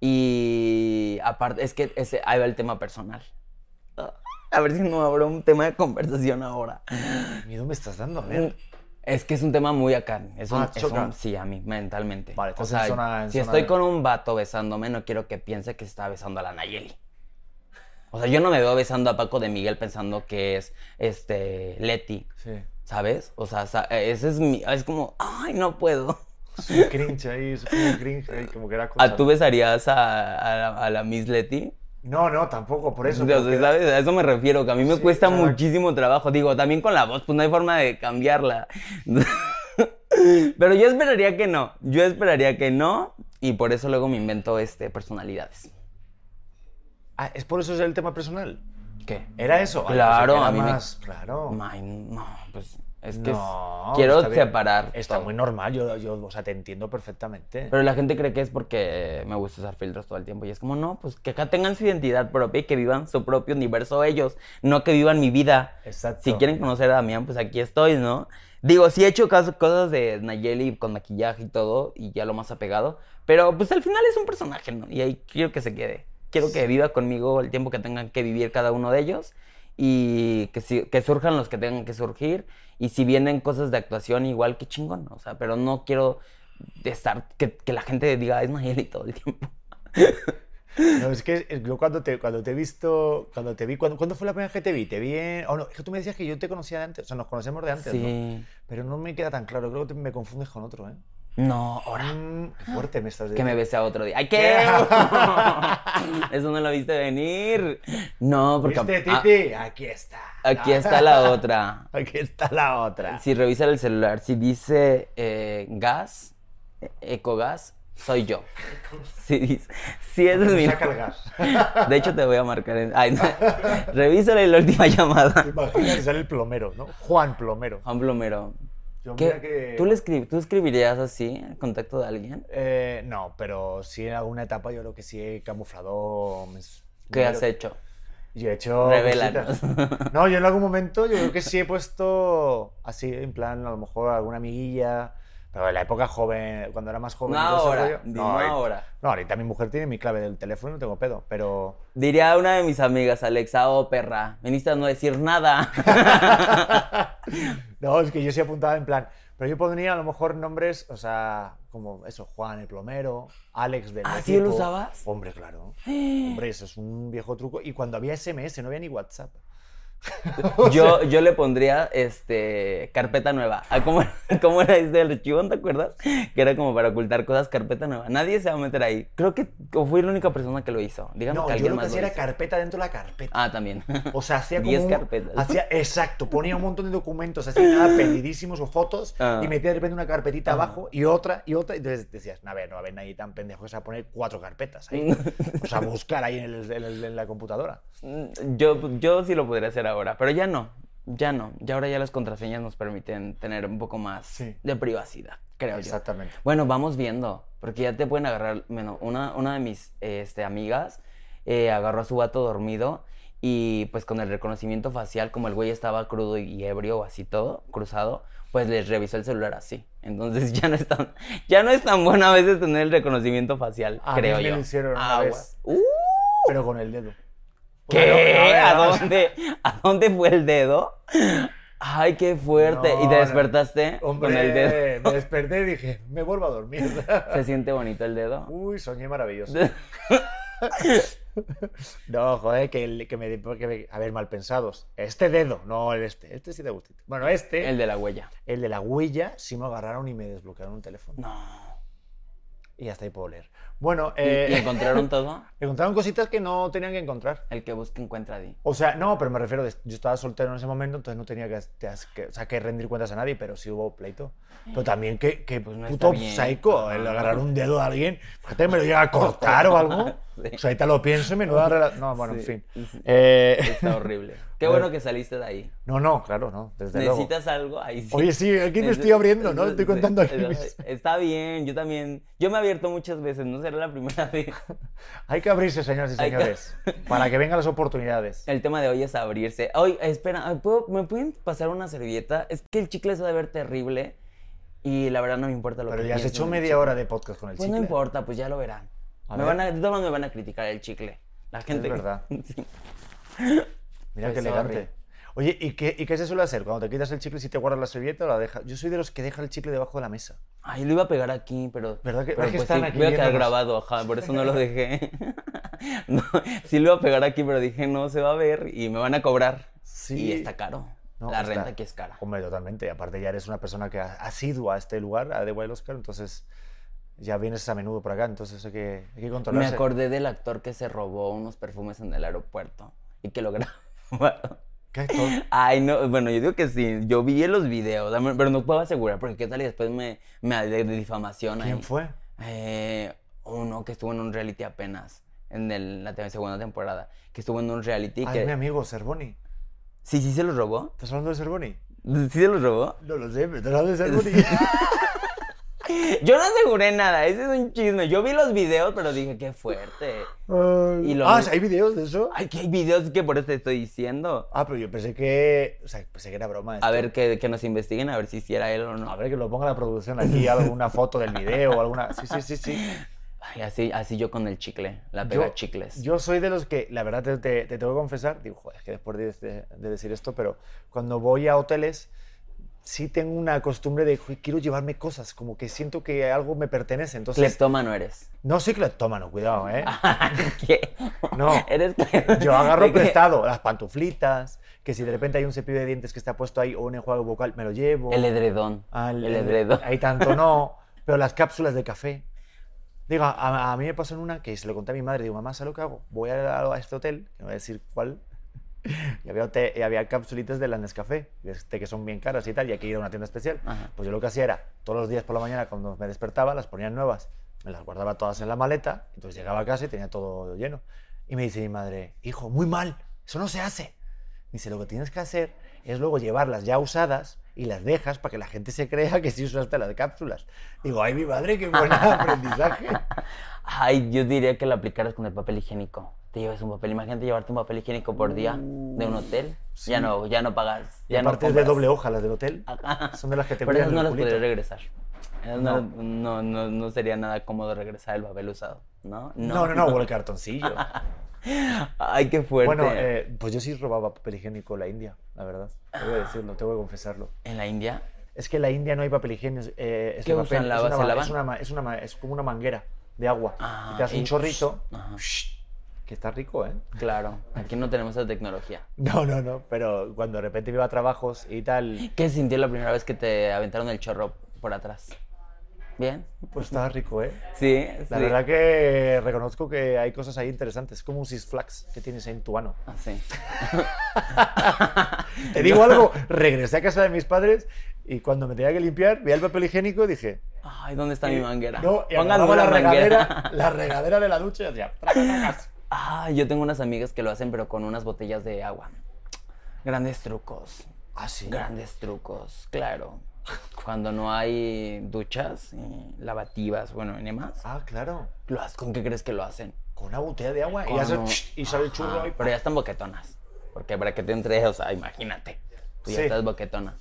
Y aparte, es que ese, ahí va el tema personal. A ver si no habrá un tema de conversación ahora. ¿Qué miedo me estás dando? A ver. Es que es un tema muy acá. Es un, Ah, es un- sí, a mí, mentalmente. Vale, o sea, zona- si zona estoy de- con un vato besándome, no quiero que piense que está besando a la Nayeli. O sea, yo no me veo besando a Paco de Miguel pensando que es este Leti, Sí. ¿Sabes? O sea, sa- ese es mi. Es como, ay, no puedo. Es un cringe ahí, un cringe ahí, como que era cosa. ¿A tú besarías a, a la- a la Miss Leti? No, no, tampoco, por eso. Que- ¿sabes? A eso me refiero, que a mí me Sí, cuesta claro. muchísimo trabajo. Digo, también con la voz, pues no hay forma de cambiarla. Pero yo esperaría que no. Yo esperaría que no. Y por eso luego me invento este, personalidades. Ah, ¿es por eso es el tema personal? ¿Qué? ¿Era eso? Ay, Claro, era a mí me- más, Claro. Ay, no, pues es que es- quiero está bien. separar. Está todo. muy normal, yo, yo, o sea, te entiendo perfectamente. Pero la gente cree que es porque me gusta usar filtros todo el tiempo. Y es como, no, pues que acá tengan su identidad propia y que vivan su propio universo ellos. No que vivan mi vida. Exacto. Si quieren conocer a Damián, pues aquí estoy, ¿no? Digo, sí he hecho caso- cosas de Nayeli con maquillaje y todo, y ya lo más apegado. Pero pues al final es un personaje, ¿no? Y ahí quiero que se quede. Quiero que viva conmigo el tiempo que tengan que vivir cada uno de ellos. Y que, si- que surjan los que tengan que surgir. Y si vienen cosas de actuación, igual que chingón. O sea, pero no quiero estar. Que, que la gente diga, es Nayeli todo el tiempo. No, es que eh, yo cuando te, cuando te he visto, cuando te vi, ¿cuándo, ¿cuándo fue la primera vez que te vi? Te vi en... Oh, no, es que tú me decías que yo te conocía de antes, o sea, nos conocemos de antes, ¿no? Sí. Pero no me queda tan claro, creo que te- me confundes con otro, ¿eh? No, ahora. Mm, qué fuerte me estás Que me diciendo. besé a otro día. ¡Ay, qué! Eso no lo viste venir. No, porque. ¿Viste, ah, Titi? Aquí está. aquí está la otra. Aquí está la otra. Si revisa el celular, si dice eh, gas, eh, ecogas, soy yo. Si dice. Si ese es mi. Saca el gas. De hecho, te voy a marcar. En... Ay, no. Revísale la última llamada. Imagina que sale el plomero, ¿no? Juan Plomero. Juan Plomero. Yo ¿Qué? mira que... ¿Tú, le escri- ¿Tú escribirías así el contacto de alguien? Eh, no, pero sí en alguna etapa yo creo que sí he camuflado mis... ¿Qué has hecho? Yo he hecho. Revélanos. No, yo en algún momento yo creo que sí he puesto así, en plan, a lo mejor alguna amiguilla. Pero en la época joven, cuando era más joven. No ahora, dime ahorita- ahora. No, ahorita mi mujer tiene mi clave del teléfono y no tengo pedo, pero. Diría una de mis amigas, Alexa, oh perra, viniste a no decir nada. No, es que yo sí apuntaba en plan. Pero yo pondría a lo mejor nombres, o sea, como eso, Juan el plomero, Alex del ¿Ah, sí lo usabas? Hombre, claro. Hombre, eso es un viejo truco. Y cuando había SMS, no había ni WhatsApp. Yo, yo le pondría este carpeta nueva. Ah, ¿Cómo, cómo era este del archivo? ¿Te acuerdas? Que era como para ocultar cosas, carpeta nueva. Nadie se va a meter ahí. Creo que fui la única persona que lo hizo. Dígame No, que yo alguien lo que más hacía lo era hizo. carpeta dentro de la carpeta. Ah, también. O sea, hacía como. Diez un- carpetas. Hacía, exacto, ponía un montón de documentos así, nada, perdidísimos o fotos, Ah. y metía de repente una carpetita Ah. abajo y otra y otra. Y entonces decías, a ver, no va a haber nadie tan pendejo que se va a poner cuatro carpetas ahí. o sea, buscar ahí en, el- en el- en la computadora. Yo, yo sí lo podría hacer ahora, pero ya no. Ya no. Ya ahora ya las contraseñas nos permiten tener un poco más Sí. de privacidad, creo yo. Exactamente. Bueno, vamos viendo, porque ya te pueden agarrar, bueno, una, una de mis este, amigas eh, agarró a su gato dormido y pues con el reconocimiento facial, como el güey estaba crudo y ebrio o así todo, cruzado, pues les revisó el celular así. Entonces ya no es tan, ya no es tan bueno a veces tener el reconocimiento facial, A mí creo me yo. lo hicieron una Aguas. vez. Uh, Pero con el dedo. ¿Qué? A ver, ¿A a ver. dónde, ¿A dónde fue el dedo? Ay, qué fuerte. ¿Y te despertaste Hombre, con el dedo? me desperté y dije, me vuelvo a dormir. ¿Se siente bonito el dedo? Uy, soñé maravilloso. No, joder, que, el- que me, que me- A ver, mal pensados. Este dedo, no el este. Este sí te gustito. Bueno, este, El el, de la huella. de la huella, sí me agarraron y me desbloquearon un teléfono. No. Y hasta ahí puedo leer. Bueno, ¿Y, eh, y encontraron todo? encontraron cositas que no tenían que encontrar. El que busca encuentra di. O sea, no, pero me refiero, de- yo estaba soltero en ese momento, entonces no tenía que, que- o sea, que rendir cuentas a nadie, pero sí hubo pleito. Pero también que, que Pues no puto psycho, el agarrar un dedo a alguien, fíjate, me lo llega a cortar o algo. Sí. O sea, ahorita lo pienso y menuda rela- No, bueno, en Sí, fin. sí. Eh, Está horrible. Qué A ver. bueno que saliste de ahí. No, no, claro, no, desde luego. ¿Necesitas algo? Ahí sí. Oye, sí, aquí me estoy abriendo, ¿no? Estoy contando aquí. mis- Está bien, yo también. Yo me he abierto muchas veces, no será la primera vez. Hay que abrirse, señores y que- señores, para que vengan las oportunidades. El tema de hoy es abrirse. Oye, espera, ¿puedo- ¿me pueden pasar una servilleta? Es que el chicle se va a ver terrible y la verdad no me importa lo Pero que ya has hecho media hora de podcast con el Pues chicle. no importa, pues ya lo verán. A me ver. van a, de todas maneras me van a criticar el chicle. La gente. que- verdad. Sí. Mira Pues qué elegante. sorry. Oye, ¿y qué, ¿y qué se suele hacer? Cuando te quitas el chicle, si te guardas la servilleta o la dejas. Yo soy de los que deja el chicle debajo de la mesa. Ay, lo iba a pegar aquí, pero. ¿Verdad que- pero que pues están sí, aquí Voy a quedar grabado, ajá, por eso no lo dejé. no, sí lo iba a pegar aquí, pero dije, no, se va a ver y me van a cobrar. Sí. Y está caro. No, la está- renta aquí es cara. Hombre, totalmente. Aparte ya eres una persona que ha asidua a este lugar, a The Wild Oscar, entonces ya vienes a menudo por acá, entonces hay que, hay que Me controlarse. acordé del actor que se robó unos perfumes en el aeropuerto y que lo grabaron. ¿Qué actor? Ay, no, bueno, yo digo que sí. Yo vi los videos, pero no puedo asegurar porque qué tal y después me, me de, difamación ahí. ¿Quién fue? Eh, uno que estuvo en un reality apenas, en el- la segunda temporada, que estuvo en un reality Ah, que... es mi amigo, Cervoni. Sí, sí se los robó. ¿Estás hablando de Cervoni? ¿Sí se los robó? No lo sé, pero estás hablando de Cervoni. Yo no aseguré nada, ese es un chisme. Yo vi los videos, pero dije, qué fuerte. Y lo ah, vi- ¿hay videos de eso? Ay, que hay videos que por eso te estoy diciendo. Ah, pero yo pensé que. O sea, pensé que era broma. A esto. ver, que, que nos investiguen a ver si hiciera él o no. A ver, que lo ponga la producción aquí, alguna foto del video o alguna. Sí, sí, sí, sí. Ay, así, así yo con el chicle, la pega Yo, chicles. yo soy de los que, la verdad, te, te- te tengo que confesar, digo, joder, es que después de, de- de decir esto, pero cuando voy a hoteles, sí tengo una costumbre de, "Joder, quiero llevarme cosas, como que siento que algo me pertenece. Entonces, Cleptómano eres. no soy cleptómano, cuidado, ¿eh? ¿Qué? No. Eres Yo agarro prestado las pantuflitas, que si de repente hay un cepillo de dientes que está puesto ahí o un enjuague bucal, me lo llevo. El edredón. Ah, el edredón. Ahí tanto no, pero las cápsulas de café. Digo, a, a mí me pasó en una que se lo conté a mi madre. Digo, mamá, ¿sabes lo que hago? Voy a, a este hotel, que no voy a decir cuál, y había, hote- y había cápsulitas de la Nescafé, de este que son bien caras y tal, y hay que ir a una tienda especial. Ajá. Pues yo lo que hacía era, todos los días por la mañana cuando me despertaba, las ponía nuevas, me las guardaba todas en la maleta, entonces llegaba a casa y tenía todo lleno. Y me dice mi madre, hijo, muy mal, eso no se hace. Me dice, lo que tienes que hacer es luego llevarlas ya usadas y las dejas para que la gente se crea que sí usaste las cápsulas. Digo, ay, mi madre, qué buen aprendizaje. Ay, yo diría que lo aplicaras con el papel higiénico. Te llevas un papel, imagínate llevarte un papel higiénico por día de un hotel. Ya no, ya no pagas. Y Ya no aparte es de doble hoja las del hotel. Ajá. Son de las que te Pero esas no las podría regresar. No, No. no, no, no sería nada cómodo regresar el papel usado, ¿no? No, no, no, o el cartoncillo. Ay, qué fuerte. Bueno, eh, pues yo sí robaba papel higiénico en la India, la verdad. Tengo que decirlo, tengo que confesarlo. En la India, Es que en la India no hay papel higiénico. eh, es ¿Qué papel, usan? ¿La es, una, es, una, es, una ma- es como una manguera de agua. Ah, y te hace y- un chorrito. Ajá. Que está rico, ¿eh? claro, aquí no tenemos esa tecnología. No, no, no. Pero cuando de repente iba a trabajos y tal, ¿Qué sintió la primera vez que te aventaron el chorro por atrás? ¿Bien? pues estaba rico, ¿eh? Sí, La sí. verdad que reconozco que hay cosas ahí interesantes. Es como un Six Flags que tienes ahí en tu ano. Ah, sí. Te digo algo, regresé a casa de mis padres y cuando me tenía que limpiar, vi el papel higiénico y dije... Ay, ¿dónde está mi manguera? No, y la manguera. regadera, la regadera de la ducha y hacía... Ah, yo tengo unas amigas que lo hacen, pero con unas botellas de agua. Grandes trucos. Ah, sí. Grandes trucos, claro. Cuando no hay duchas y lavativas, bueno, y demás. Ah, claro. ¿lo has- ¿Con qué crees que lo hacen? Con una botella de agua y, hace un- y sale el churro ahí. Pero ya están boquetonas. Porque para que te entre, o sea, imagínate. Tú ya Sí. estás boquetona.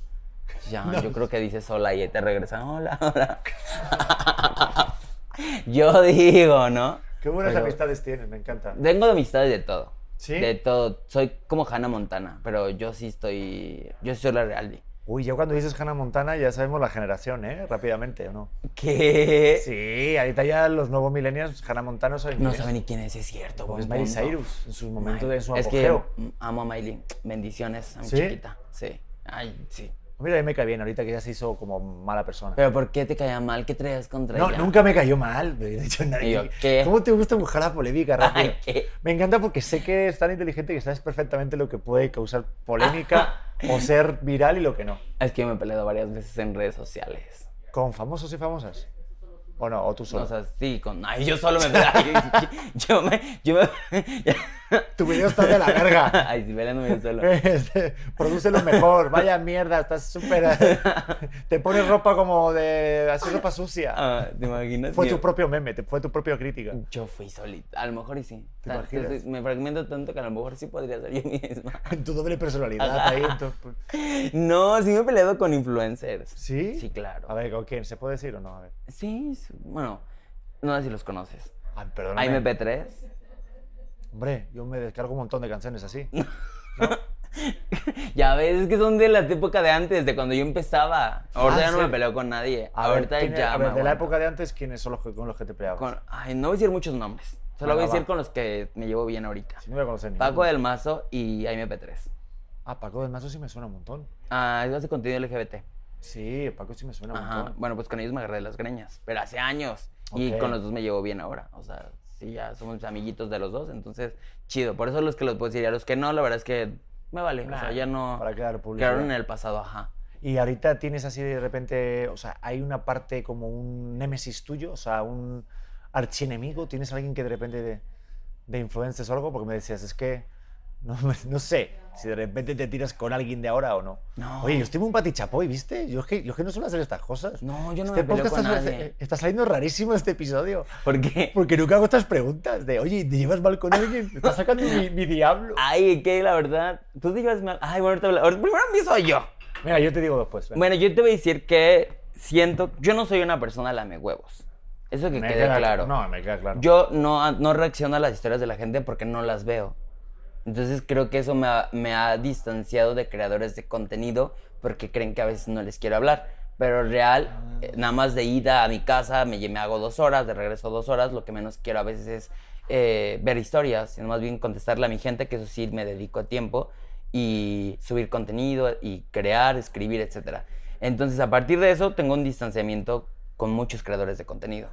Ya, yo creo que dices hola y te regresan. Hola, hola. yo digo, ¿no? Qué buenas Pero- amistades tienes, me encanta. Tengo de amistades de todo. ¿Sí? De todo. Soy como Hannah Montana, pero yo sí estoy. Yo soy la real. Uy, ya cuando dices Hannah Montana ya sabemos la generación, ¿eh? Rápidamente, ¿o no? ¿Qué? Sí, ahorita ya los nuevos millennials, Hannah Montana saben No saben ni quién es, es cierto. Es Miley. Cyrus, en su momento de su Es que apogeo. amo a Miley. Bendiciones a mi ¿Sí? chiquita. Sí. Ay, sí. Mira, a mí me cae bien ahorita que ya se hizo como mala persona. Pero ¿por qué te caía mal? ¿Qué traías contra no, ella? nunca me cayó mal. me he dicho nadie. Yo, ¿qué? ¿Cómo te gusta buscar la polémica rápido? Ay. Me encanta porque sé que es tan inteligente que sabes perfectamente lo que puede causar polémica o ser viral y lo que no. Es que yo me he peleado varias veces en redes sociales. ¿Con famosos y famosas? ¿O no? ¿O tú solo? O sea, sí, con... Ay, yo solo me peleé. yo me... Yo me... tu video está de la verga. Ay, sí, peleándome yo solo. Este, Prodúcelo mejor. Vaya mierda, estás súper... Te pones ropa como de... Así ropa sucia. Ah, ¿Te imaginas? Fue Yo- tu propio meme, te- fue tu propia crítica. Yo fui solita. A lo mejor y sí. ¿Te imaginas? entonces, me fragmento tanto que a lo mejor sí podría ser yo misma. Tu doble personalidad ahí. en tu- No, sí me he peleado con influencers. ¿Sí? Sí, claro. A ver, ¿con quién? ¿Se puede decir o no? A ver. Sí, sí, bueno, no sé si los conoces. Ay, perdóname. AMP3. Hombre, yo me descargo un montón de canciones así. Ya ves, es que son de la época de antes, de cuando yo empezaba. Ahorita Ah, ya no sí. me peleo con nadie. A Ahorita ¿quién es- ya a me ver, de la época de antes, ¿quiénes son los que, con los que te peleabas? Con- Ay, no voy a decir muchos nombres. Solo Venga, voy a decir va. con los que me llevo bien ahorita. Si no a ninguno. Paco del Mazo y AMP3. Ah, Paco del Mazo sí me suena un montón. Ah, es hace contenido LGBT. Sí, Paco sí me suena un Ajá. montón. Bueno, pues con ellos me agarré de las greñas, pero hace años. Y Ok. con los dos me llevo bien ahora. O sea, sí, ya somos amiguitos de los dos, entonces, chido. Por eso los que los puedo decir, y a los que no, la verdad es que me vale. o sea, Nah, ya no. Para quedar publicidad. Quedaron en el pasado, ajá. Y ahorita tienes así de repente, o sea, hay una parte como un némesis tuyo, o sea, un archienemigo, tienes alguien que de repente de, de influencers o algo, porque me decías, es que No, no sé si de repente te tiras con alguien de ahora o no. No. Oye, yo estoy muy patichapoy, ¿viste? Yo es, que, yo es que no suelo hacer estas cosas. No, yo no este me podcast con está, nadie. está saliendo rarísimo este episodio. ¿Por qué? Porque nunca hago estas preguntas de, oye, ¿te llevas mal con alguien? Me está sacando mi, mi diablo. Ay, que la verdad, tú te llevas mal. Ay, bueno, ahorita habla- ahorita- primero empiezo yo. Mira, yo te digo después. venga. Bueno, yo te voy a decir que siento, yo no soy una persona lame huevos. Eso que Me quede queda claro. No, me queda claro. Yo no, no reacciono a las historias de la gente porque no las veo. Entonces creo que eso me ha, me ha distanciado de creadores de contenido porque creen que a veces no les quiero hablar. Pero real, eh, nada más de ida a mi casa me, me hago dos horas, de regreso dos horas. Lo que menos quiero a veces es eh, ver historias, sino más bien contestarle a mi gente, que eso sí me dedico a tiempo, y subir contenido y crear, escribir, etc. Entonces a partir de eso tengo un distanciamiento con muchos creadores de contenido.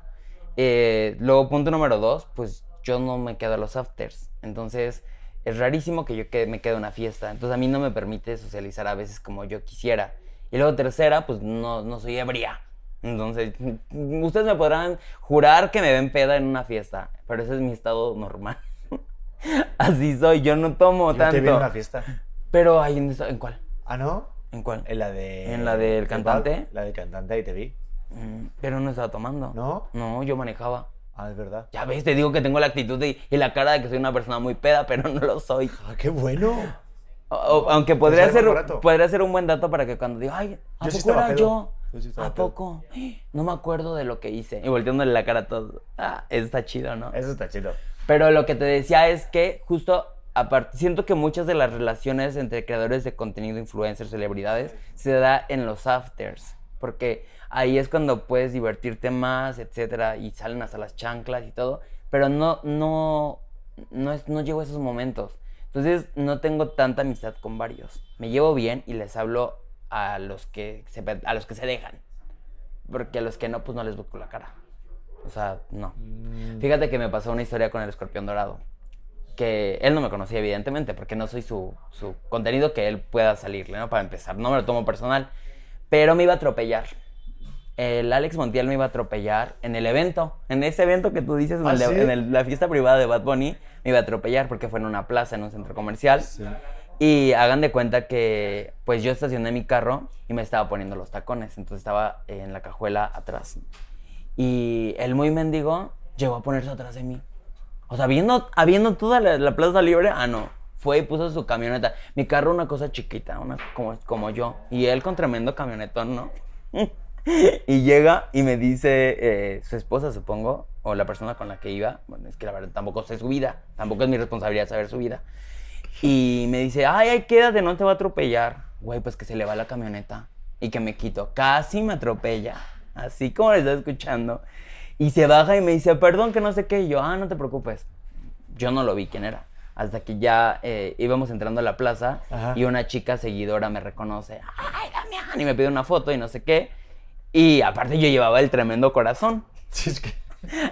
Eh, luego, punto número dos, pues yo no me quedo a los afters. Entonces, es rarísimo que yo que- me quede una fiesta. Entonces, a mí no me permite socializar a veces como yo quisiera. Y luego, tercera, pues no, no soy ebria. Entonces, ustedes me podrán jurar que me ven peda en una fiesta, pero ese es mi estado normal. Así soy, yo no tomo Yo tanto. te vi en una fiesta. Pero ahí en, ¿en cuál? ¿Ah, no? ¿En cuál? En la de... ¿En la del cantante? La del cantante, ahí te vi. Mm, Pero no estaba tomando. ¿No? No, yo manejaba. Ah, es verdad. Ya ves, te digo que tengo la actitud y, y la cara de que soy una persona muy peda, pero no lo soy. Ah, qué bueno. O- o- aunque podría ser, podría ser un buen dato para que cuando diga, ay, ¿a Yo poco era pedo. yo? Yo sí estaba ¿A pedo. poco? No me acuerdo de lo que hice. Y volteándole la cara a todos. Ah, está chido, ¿no? Eso está chido. Pero lo que te decía es que justo aparte, siento que muchas de las relaciones entre creadores de contenido, influencers, celebridades, se da en los afters. Porque ahí es cuando puedes divertirte más, etcétera, y salen hasta las chanclas y todo. Pero no, no, no, es, no llego a esos momentos. Entonces no tengo tanta amistad con varios. Me llevo bien y les hablo a los que se, a los que se dejan. Porque a los que no, pues no les busco la cara. O sea, no. Fíjate que me pasó una historia con el escorpión dorado. Que él no me conocía, evidentemente, porque no soy su, su contenido que él pueda salirle, ¿no? Para empezar, no me lo tomo personal. Pero me iba a atropellar. El Alex Montiel me iba a atropellar en el evento. En ese evento que tú dices, en, ¿Ah, el de- sí? en el- la fiesta privada de Bad Bunny, me iba a atropellar porque fue en una plaza, en un centro comercial. Sí. Y hagan de cuenta que, pues yo estacioné mi carro y me estaba poniendo los tacones. Entonces estaba en la cajuela atrás. Y el muy mendigo llegó a ponerse atrás de mí. O sea, viendo, habiendo toda la, la plaza libre, ah, no. Fue y puso su camioneta. Mi carro, una cosa chiquita, una como, como yo. Y él con tremendo camionetón, ¿no? y llega y me dice eh, su esposa, supongo, o la persona con la que iba. Bueno, es que la verdad tampoco sé su vida. Tampoco es mi responsabilidad saber su vida. Y me dice, ay, ay, quédate, no te va a atropellar. Güey, pues que se le va la camioneta. Y que me quito. Casi me atropella. Así como le está escuchando. Y se baja y me dice, perdón, que no sé qué. Y yo, ah, no te preocupes. Yo no lo vi quién era. Hasta que ya eh, íbamos entrando a la plaza Ajá. y una chica seguidora me reconoce. Ay, Damián. Y me pide una foto y no sé qué. Y aparte yo llevaba el tremendo corazón. Sí, es que...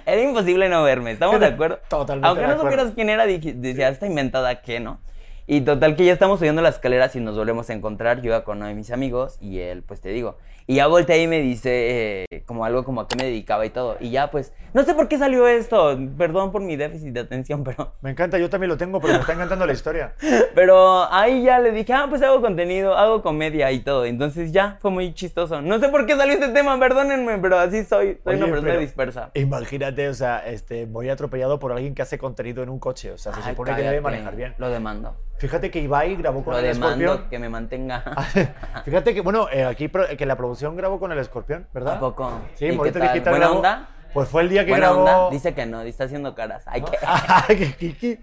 Era imposible no verme, ¿estamos de acuerdo? Totalmente Aunque no supieras quién era, dije- decía, esta inventada qué, ¿no? Y total que ya estamos subiendo las escaleras y nos volvemos a encontrar, yo iba con uno de mis amigos y él, pues te digo. Y ya volteé y me dice eh, como algo como a qué me dedicaba y todo. Y ya pues, no sé por qué salió esto, perdón por mi déficit de atención, pero... Me encanta, yo también lo tengo, pero me está encantando la historia. Pero ahí ya le dije, ah, pues hago contenido, hago comedia y todo. Entonces ya fue muy chistoso. No sé por qué salió este tema, perdónenme, pero así soy. Soy Oye, una persona dispersa. Imagínate, o sea, este, morir atropellado por alguien que hace contenido en un coche. O sea, se Ay, supone que debe cállate. manejar bien. Lo demando. Fíjate que Ibai grabó con Lo el escorpión. que me mantenga. Fíjate que, bueno, eh, aquí pro- que la producción grabó con el escorpión, ¿verdad? ¿A poco? Sí, ¿Y Morito qué tal? Digital ¿Buena grabó- onda? Pues fue el día que Buena grabó. onda. Dice que no, está haciendo caras. Ay, que- Ay, que Kiki.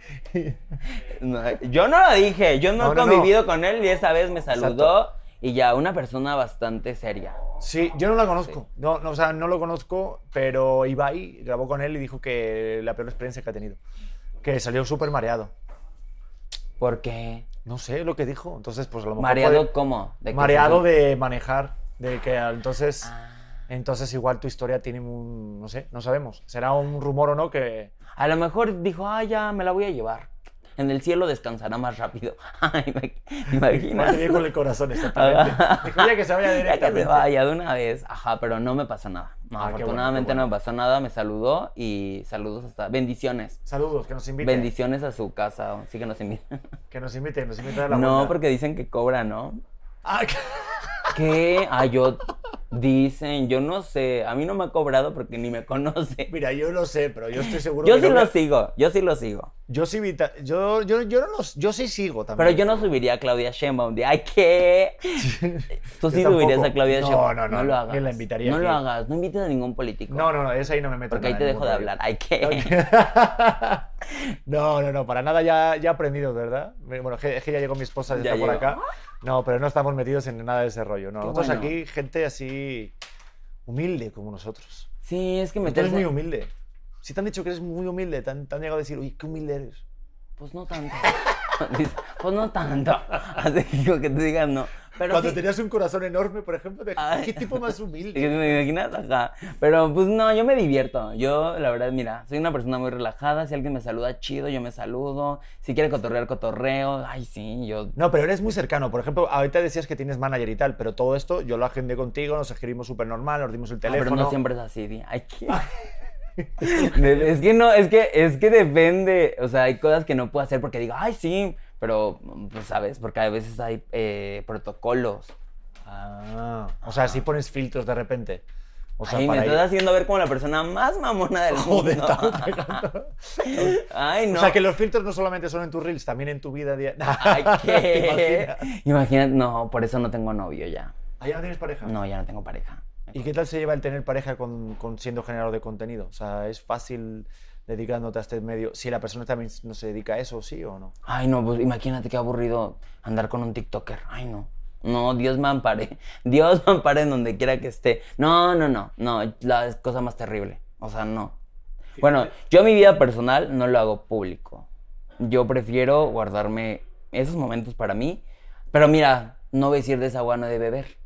No, yo no lo dije, yo no, No, he no, no. convivido con él y esa vez me saludó y ya, una persona bastante seria. Sí, yo no la conozco. No, no, o sea, no lo conozco, pero Ibai grabó con él y dijo que la peor experiencia que ha tenido. Que salió súper mareado. Porque No sé lo que dijo. Entonces, pues a lo mejor. mareado fue- cómo? ¿De qué mareado de manejar. De que entonces. Ah. Entonces, igual tu historia tiene un. No sé, no sabemos. Será un rumor o no que. A lo mejor dijo, ah, ya me la voy a llevar. En el cielo descansará más rápido. Me- Madre imaginas. mía, con el corazón, exactamente. Dijo, ya que se vaya Ya que directamente. se vaya de una vez. Ajá, pero no me pasa nada. No, Ah, qué bueno, afortunadamente qué bueno. no me pasó nada. Me saludó y saludos hasta. Bendiciones. Saludos, que nos invite. Bendiciones a su casa. Sí que nos invitan. Que nos invite, nos invite a la No, vuelta. porque dicen que cobra, ¿no? Ah, que- ¿Qué? Ah, yo. Dicen, yo no sé. A mí no me ha cobrado porque ni me conoce. Mira, yo lo sé, pero yo estoy seguro Yo que sí no lo me- sigo. Yo sí lo sigo. Yo sí vi ta- yo, yo, yo no los, yo sí sigo también. Pero yo no subiría a Claudia Sheinbaum de, ay, ¿qué? Tú sí subirías a Claudia No, Sheinbaum. no, no, lo no, hagas. ni la invitaría No aquí. lo hagas. No invites a ningún político. No, no, no, esa ahí no me meto. Porque ahí te dejo de hablar. Ay, ¿qué? No, no, no, para nada ya, ya aprendido, ¿verdad? Bueno, es que, ya llegó mi esposa, ya está por acá. No, pero no estamos metidos en nada de ese rollo. No, nosotros bueno. aquí, gente así humilde como nosotros. Sí, es que Tú eres muy humilde. Si te han dicho que eres muy humilde, te han, te han llegado a decir, uy, qué humilde eres. Pues no tanto. Pues no tanto. Así que que te digan no. Pero Cuando sí- tenías un corazón enorme, por ejemplo, Ay. ¿qué tipo más ¿Te humilde? imaginas? Ajá. Pero pues no, yo me divierto. Yo, la verdad, mira, soy una persona muy relajada. Si alguien me saluda, chido, yo me saludo. Si quiere cotorrear, cotorreo. Ay, sí, yo. No, pero eres muy cercano. Por ejemplo, ahorita decías que tienes manager y tal, pero todo esto yo lo agendé contigo, nos escribimos súper normal, nos dimos el Ah, teléfono. pero no siempre es así, di. Ay, ¿qué? De- es que no, es que, es que depende. O sea, hay cosas que no puedo hacer porque digo, ay, sí. Pero, pues, ¿sabes? Porque a veces hay eh, protocolos. Ah, o sea, si pones filtros de repente. O sea, Ay, me estás ir- haciendo ver como la persona más mamona del mundo. Joder, pegando. Ay, no. O sea, que los filtros no solamente son en tus reels, también en tu vida diaria. Ay, ¿Te ¿qué? imaginas? Imagina, no, por eso no tengo novio ya. Ah, ¿ya no tienes pareja? No, ya no tengo pareja. ¿Y qué tal se lleva el tener pareja con, con siendo generador de contenido? O sea, ¿es fácil dedicándote a este medio? Si la persona también no se dedica a eso, ¿sí o no? Ay, no, pues imagínate qué aburrido andar con un TikToker. Ay, no. No, Dios me ampare. Dios me ampare en donde quiera que esté. No, no, no. No, la cosa más terrible. O sea, no. Bueno, yo mi vida personal no lo hago público. Yo prefiero guardarme esos momentos para mí. Pero mira, no voy a decir de esa agua no de beber.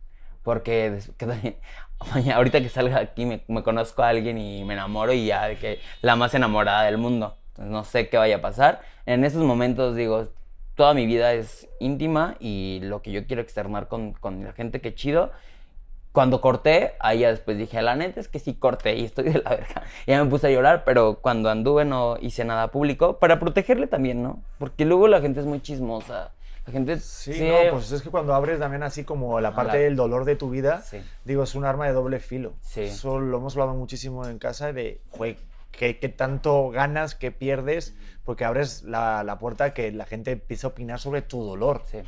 Porque ahorita que salga aquí me, me conozco a alguien y me enamoro y ya de que la más enamorada del mundo. Entonces no sé qué vaya a pasar. En esos momentos digo, toda mi vida es íntima y lo que yo quiero externar con, con la gente, qué chido. Cuando corté, ahí ya después dije, la neta es que sí corté y estoy de la verga. Y ya me puse a llorar, pero cuando anduve no hice nada público para protegerle también, ¿no? Porque luego la gente es muy chismosa. La gente Sí, no, pues es que cuando abres también así como la parte la- del dolor de tu vida, Sí. digo, es un arma de doble filo. Sí. Eso lo hemos hablado muchísimo en casa de, "Jue, ¿qué, qué tanto ganas, qué pierdes? Porque abres la, la puerta que la gente empiece a opinar sobre tu dolor. sí.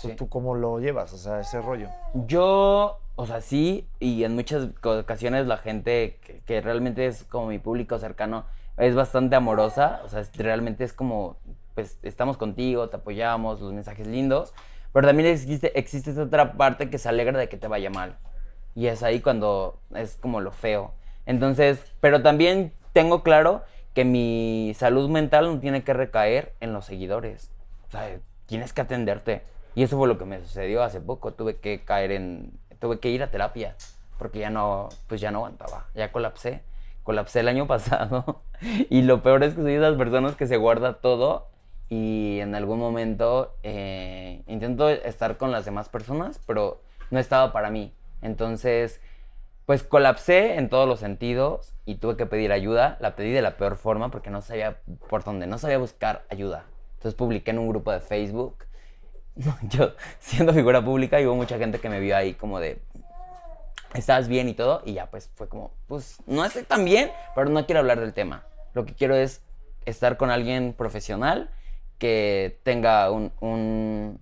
¿Tú- sí. ¿Tú cómo lo llevas? O sea, ese rollo. Yo, o sea, sí, y en muchas ocasiones la gente que, que realmente es como mi público cercano es bastante amorosa, o sea, realmente es como, pues estamos contigo, te apoyamos, los mensajes lindos, pero también existe, existe esta otra parte que se alegra de que te vaya mal, y es ahí cuando es como lo feo. Entonces, pero también tengo claro que mi salud mental no tiene que recaer en los seguidores, o sea, tienes que atenderte. Y eso fue lo que me sucedió hace poco. Tuve que caer en. Tuve que ir a terapia. Porque ya no. Pues ya no aguantaba. Ya colapsé. Colapsé el año pasado. Y lo peor es que soy de esas personas que se guarda todo. Y en algún momento eh, intento estar con las demás personas. Pero no estaba para mí. Entonces. Pues colapsé en todos los sentidos. Y tuve que pedir ayuda. La pedí de la peor forma. Porque no sabía por dónde. No sabía buscar ayuda. Entonces publiqué en un grupo de Facebook yo siendo figura pública y hubo mucha gente que me vio ahí como de estás bien y todo y ya pues fue como pues no estoy tan bien pero no quiero hablar del tema lo que quiero es estar con alguien profesional que tenga un, un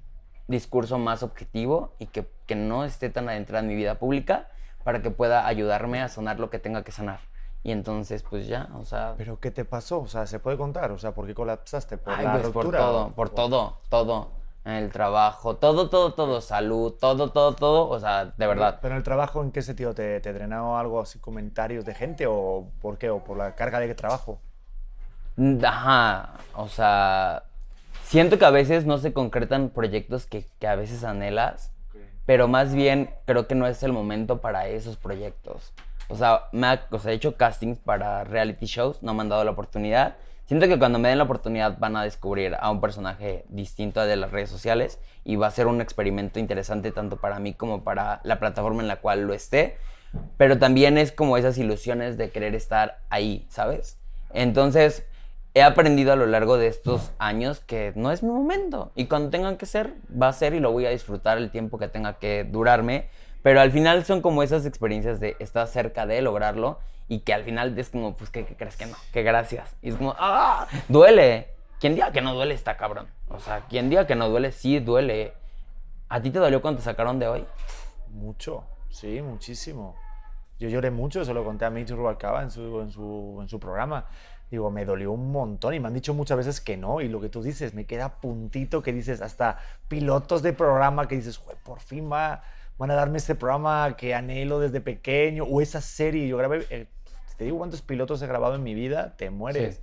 discurso más objetivo y que, que no esté tan adentrada en mi vida pública para que pueda ayudarme a sanar lo que tenga que sanar y entonces pues ya o sea ¿Pero qué te pasó? O sea, ¿se puede contar? O sea, ¿por qué colapsaste? ¿Por Ay, la pues por todo, por todo, todo. El trabajo, todo, todo, todo. Salud, todo, todo, todo. O sea, de verdad. ¿Pero en el trabajo en qué sentido? ¿Te, te drenó algo así, comentarios de gente o por qué? ¿O por la carga de trabajo? Ajá. O sea, siento que a veces no se concretan proyectos que, que a veces anhelas. Pero más bien creo que no es el momento para esos proyectos. O sea, me ha, o sea, he hecho castings para reality shows, no me han dado la oportunidad. Siento que cuando me den la oportunidad van a descubrir a un personaje distinto de las redes sociales y va a ser un experimento interesante tanto para mí como para la plataforma en la cual lo esté. Pero también es como esas ilusiones de querer estar ahí, ¿sabes? Entonces, he aprendido a lo largo de estos años que no es mi momento. Y cuando tengan que ser, va a ser y lo voy a disfrutar el tiempo que tenga que durarme. Pero al final son como esas experiencias de estar cerca de lograrlo y que al final es como, pues, ¿qué, crees que no? Que gracias. Y es como, ¡ah! Duele. Quien diga que no duele está cabrón. O sea, quien diga que no duele, sí duele. ¿A ti te dolió cuando te sacaron de hoy? Mucho, sí, muchísimo. Yo lloré mucho, se lo conté a Mitch Rubalcaba en su, en su, en su programa. Digo, me dolió un montón y me han dicho muchas veces que no. Y lo que tú dices, me queda puntito que dices, hasta pilotos de programa que dices, por fin va, van a darme este programa que anhelo desde pequeño o esa serie. Yo grabé, eh, te digo cuántos pilotos he grabado en mi vida, te mueres.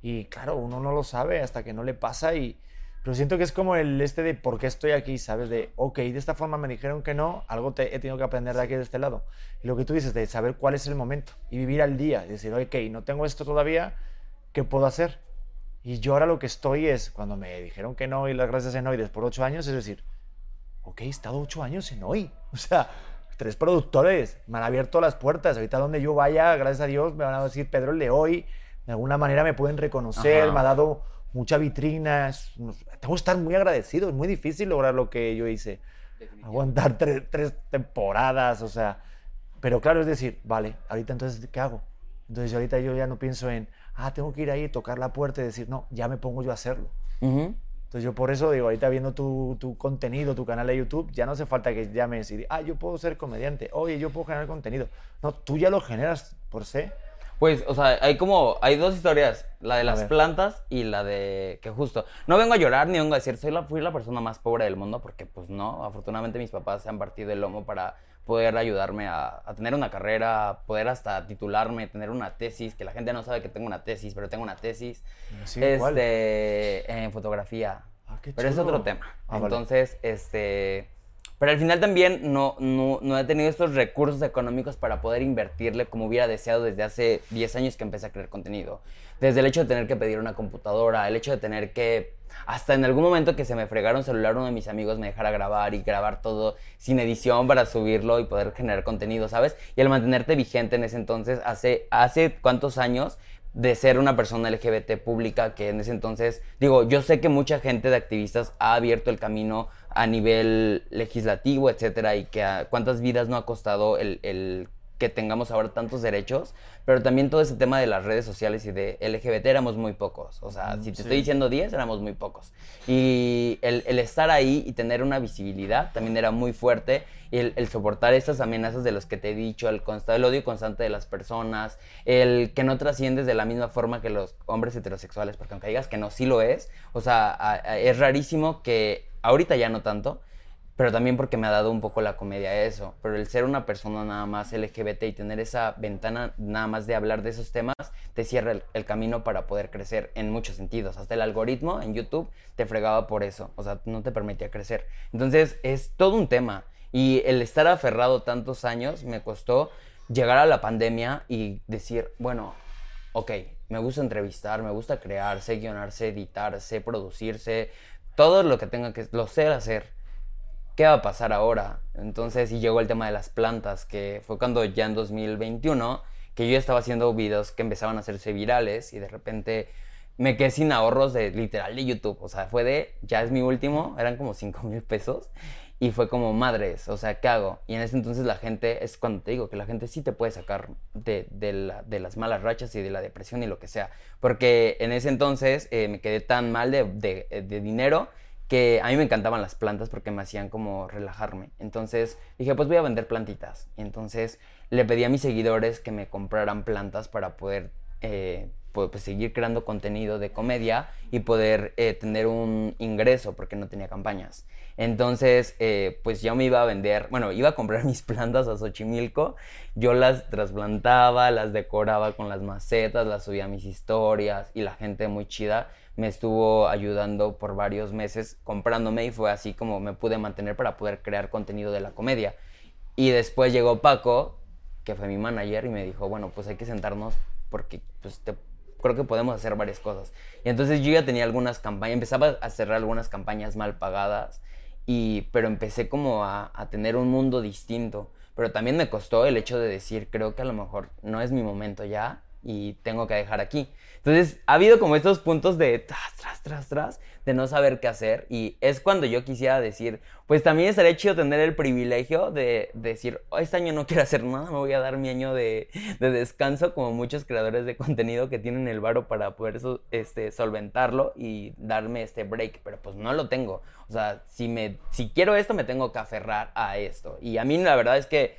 Y claro, uno no lo sabe hasta que no le pasa y... Pero siento que es como el este de por qué estoy aquí, ¿sabes? De, ok, de esta forma me dijeron que no, algo te, he tenido que aprender de aquí, de este lado. Y lo que tú dices, de saber cuál es el momento y vivir al día. Y decir, ok, no tengo esto todavía, ¿qué puedo hacer? Y yo ahora lo que estoy es, cuando me dijeron que no y las gracias en hoy por ocho años, es decir, ok, he estado ocho años en hoy. O sea, tres productores, me han abierto las puertas. Ahorita donde yo vaya, gracias a Dios, me van a decir Pedro el de hoy. De alguna manera me pueden reconocer, me ha dado mucha vitrina. tengo que estar muy agradecido. Es muy difícil lograr lo que yo hice. Aguantar tres, temporadas, o sea. Pero claro, es decir, vale, ahorita entonces, ¿qué hago? Entonces ahorita yo ya no pienso en, ah, tengo que ir ahí, tocar la puerta y decir, no, ya me pongo yo a hacerlo. Entonces yo por eso digo, ahorita viendo tu, tu, contenido, tu canal de YouTube, ya no hace falta que llames y digas, ah, yo puedo ser comediante, oye, yo puedo generar contenido. No, tú ya lo generas por sí. Pues, o sea, hay como, hay dos historias, la de las plantas y la de que justo, no vengo a llorar ni vengo a decir, soy la, fui la persona más pobre del mundo, porque pues no, afortunadamente mis papás se han partido el lomo para poder ayudarme a, tener una carrera, poder hasta titularme, tener una tesis, que la gente no sabe que tengo una tesis, pero tengo una tesis. este, en fotografía. Ah, pero es otro tema. Ah, Entonces, este... Pero al final también no, no, no, he tenido estos recursos económicos para poder invertirle como hubiera deseado desde hace 10 años que empecé a crear contenido. Desde el hecho de tener que pedir una computadora, el hecho de tener que hasta en algún momento que se me fregaron celular, uno de mis amigos me dejara grabar y grabar todo sin edición para subirlo y poder generar contenido, ¿sabes? Y el mantenerte vigente en ese entonces, hace, hace cuántos años de ser una persona LGBT pública que en ese entonces, digo, yo sé que mucha gente de activistas ha abierto el camino a nivel legislativo, etcétera, y que cuántas vidas no ha costado el, el que tengamos ahora tantos derechos, pero también todo ese tema de las redes sociales y de LGBT éramos muy pocos. O sea, si te estoy diciendo 10, éramos muy pocos. Y el, estar ahí y tener una visibilidad también era muy fuerte. Y el, soportar estas amenazas de los que te he dicho, el, el odio constante de las personas, el que no trasciendes de la misma forma que los hombres heterosexuales, porque aunque digas que no, sí lo es. O sea, es rarísimo que ahorita ya no tanto pero también porque me ha dado un poco la comedia eso. Pero el ser una persona nada más LGBT y tener esa ventana nada más de hablar de esos temas, te cierra el, camino para poder crecer en muchos sentidos. Hasta el algoritmo en YouTube te fregaba por eso, o sea, no te permitía crecer. Entonces es todo un tema. Y el estar aferrado tantos años me costó llegar a la pandemia y decir, bueno, ok, me gusta entrevistar, me gusta crear, sé guionar, sé editar, sé producirse, todo lo que tenga que, lo sé hacer ¿qué va a pasar ahora? Entonces, y llegó el tema de las plantas, que fue cuando ya en 2021, que yo estaba haciendo videos que empezaban a hacerse virales y de repente me quedé sin ahorros de literal de YouTube. O sea, fue de, ya es mi último, eran como 5 mil pesos. Y fue como, madres, o sea, ¿qué hago? Y en ese entonces la gente, es cuando te digo que la gente sí te puede sacar de, de, las malas rachas y de la depresión y lo que sea. Porque en ese entonces eh, me quedé tan mal de, de dinero que a mí me encantaban las plantas porque me hacían como relajarme. Entonces dije, pues voy a vender plantitas. Y entonces le pedí a mis seguidores que me compraran plantas para poder eh, pues, seguir creando contenido de comedia y poder eh, tener un ingreso porque no tenía campañas. Entonces, eh, pues yo me iba a vender, bueno, iba a comprar mis plantas a Xochimilco, yo las trasplantaba, las decoraba con las macetas, las subía a mis historias y la gente muy chida me estuvo ayudando por varios meses comprándome y fue así como me pude mantener para poder crear contenido de la comedia. Y después llegó Paco, que fue mi manager, y me dijo, bueno, pues hay que sentarnos porque pues, te creo que podemos hacer varias cosas. Y entonces yo ya tenía algunas campañas, empezaba a cerrar algunas campañas mal pagadas, y, pero empecé como a, a tener un mundo distinto. Pero también me costó el hecho de decir, creo que a lo mejor no es mi momento ya y tengo que dejar aquí. Entonces, ha habido como estos puntos de tras, tras, tras, tras, de no saber qué hacer. Y es cuando yo quisiera decir, pues también estaría chido tener el privilegio de, decir, oh, este año no quiero hacer nada, me voy a dar mi año de, de descanso, como muchos creadores de contenido que tienen el varo para poder este, solventarlo y darme este break. Pero pues no lo tengo. O sea, si, me, si quiero esto, me tengo que aferrar a esto. Y a mí la verdad es que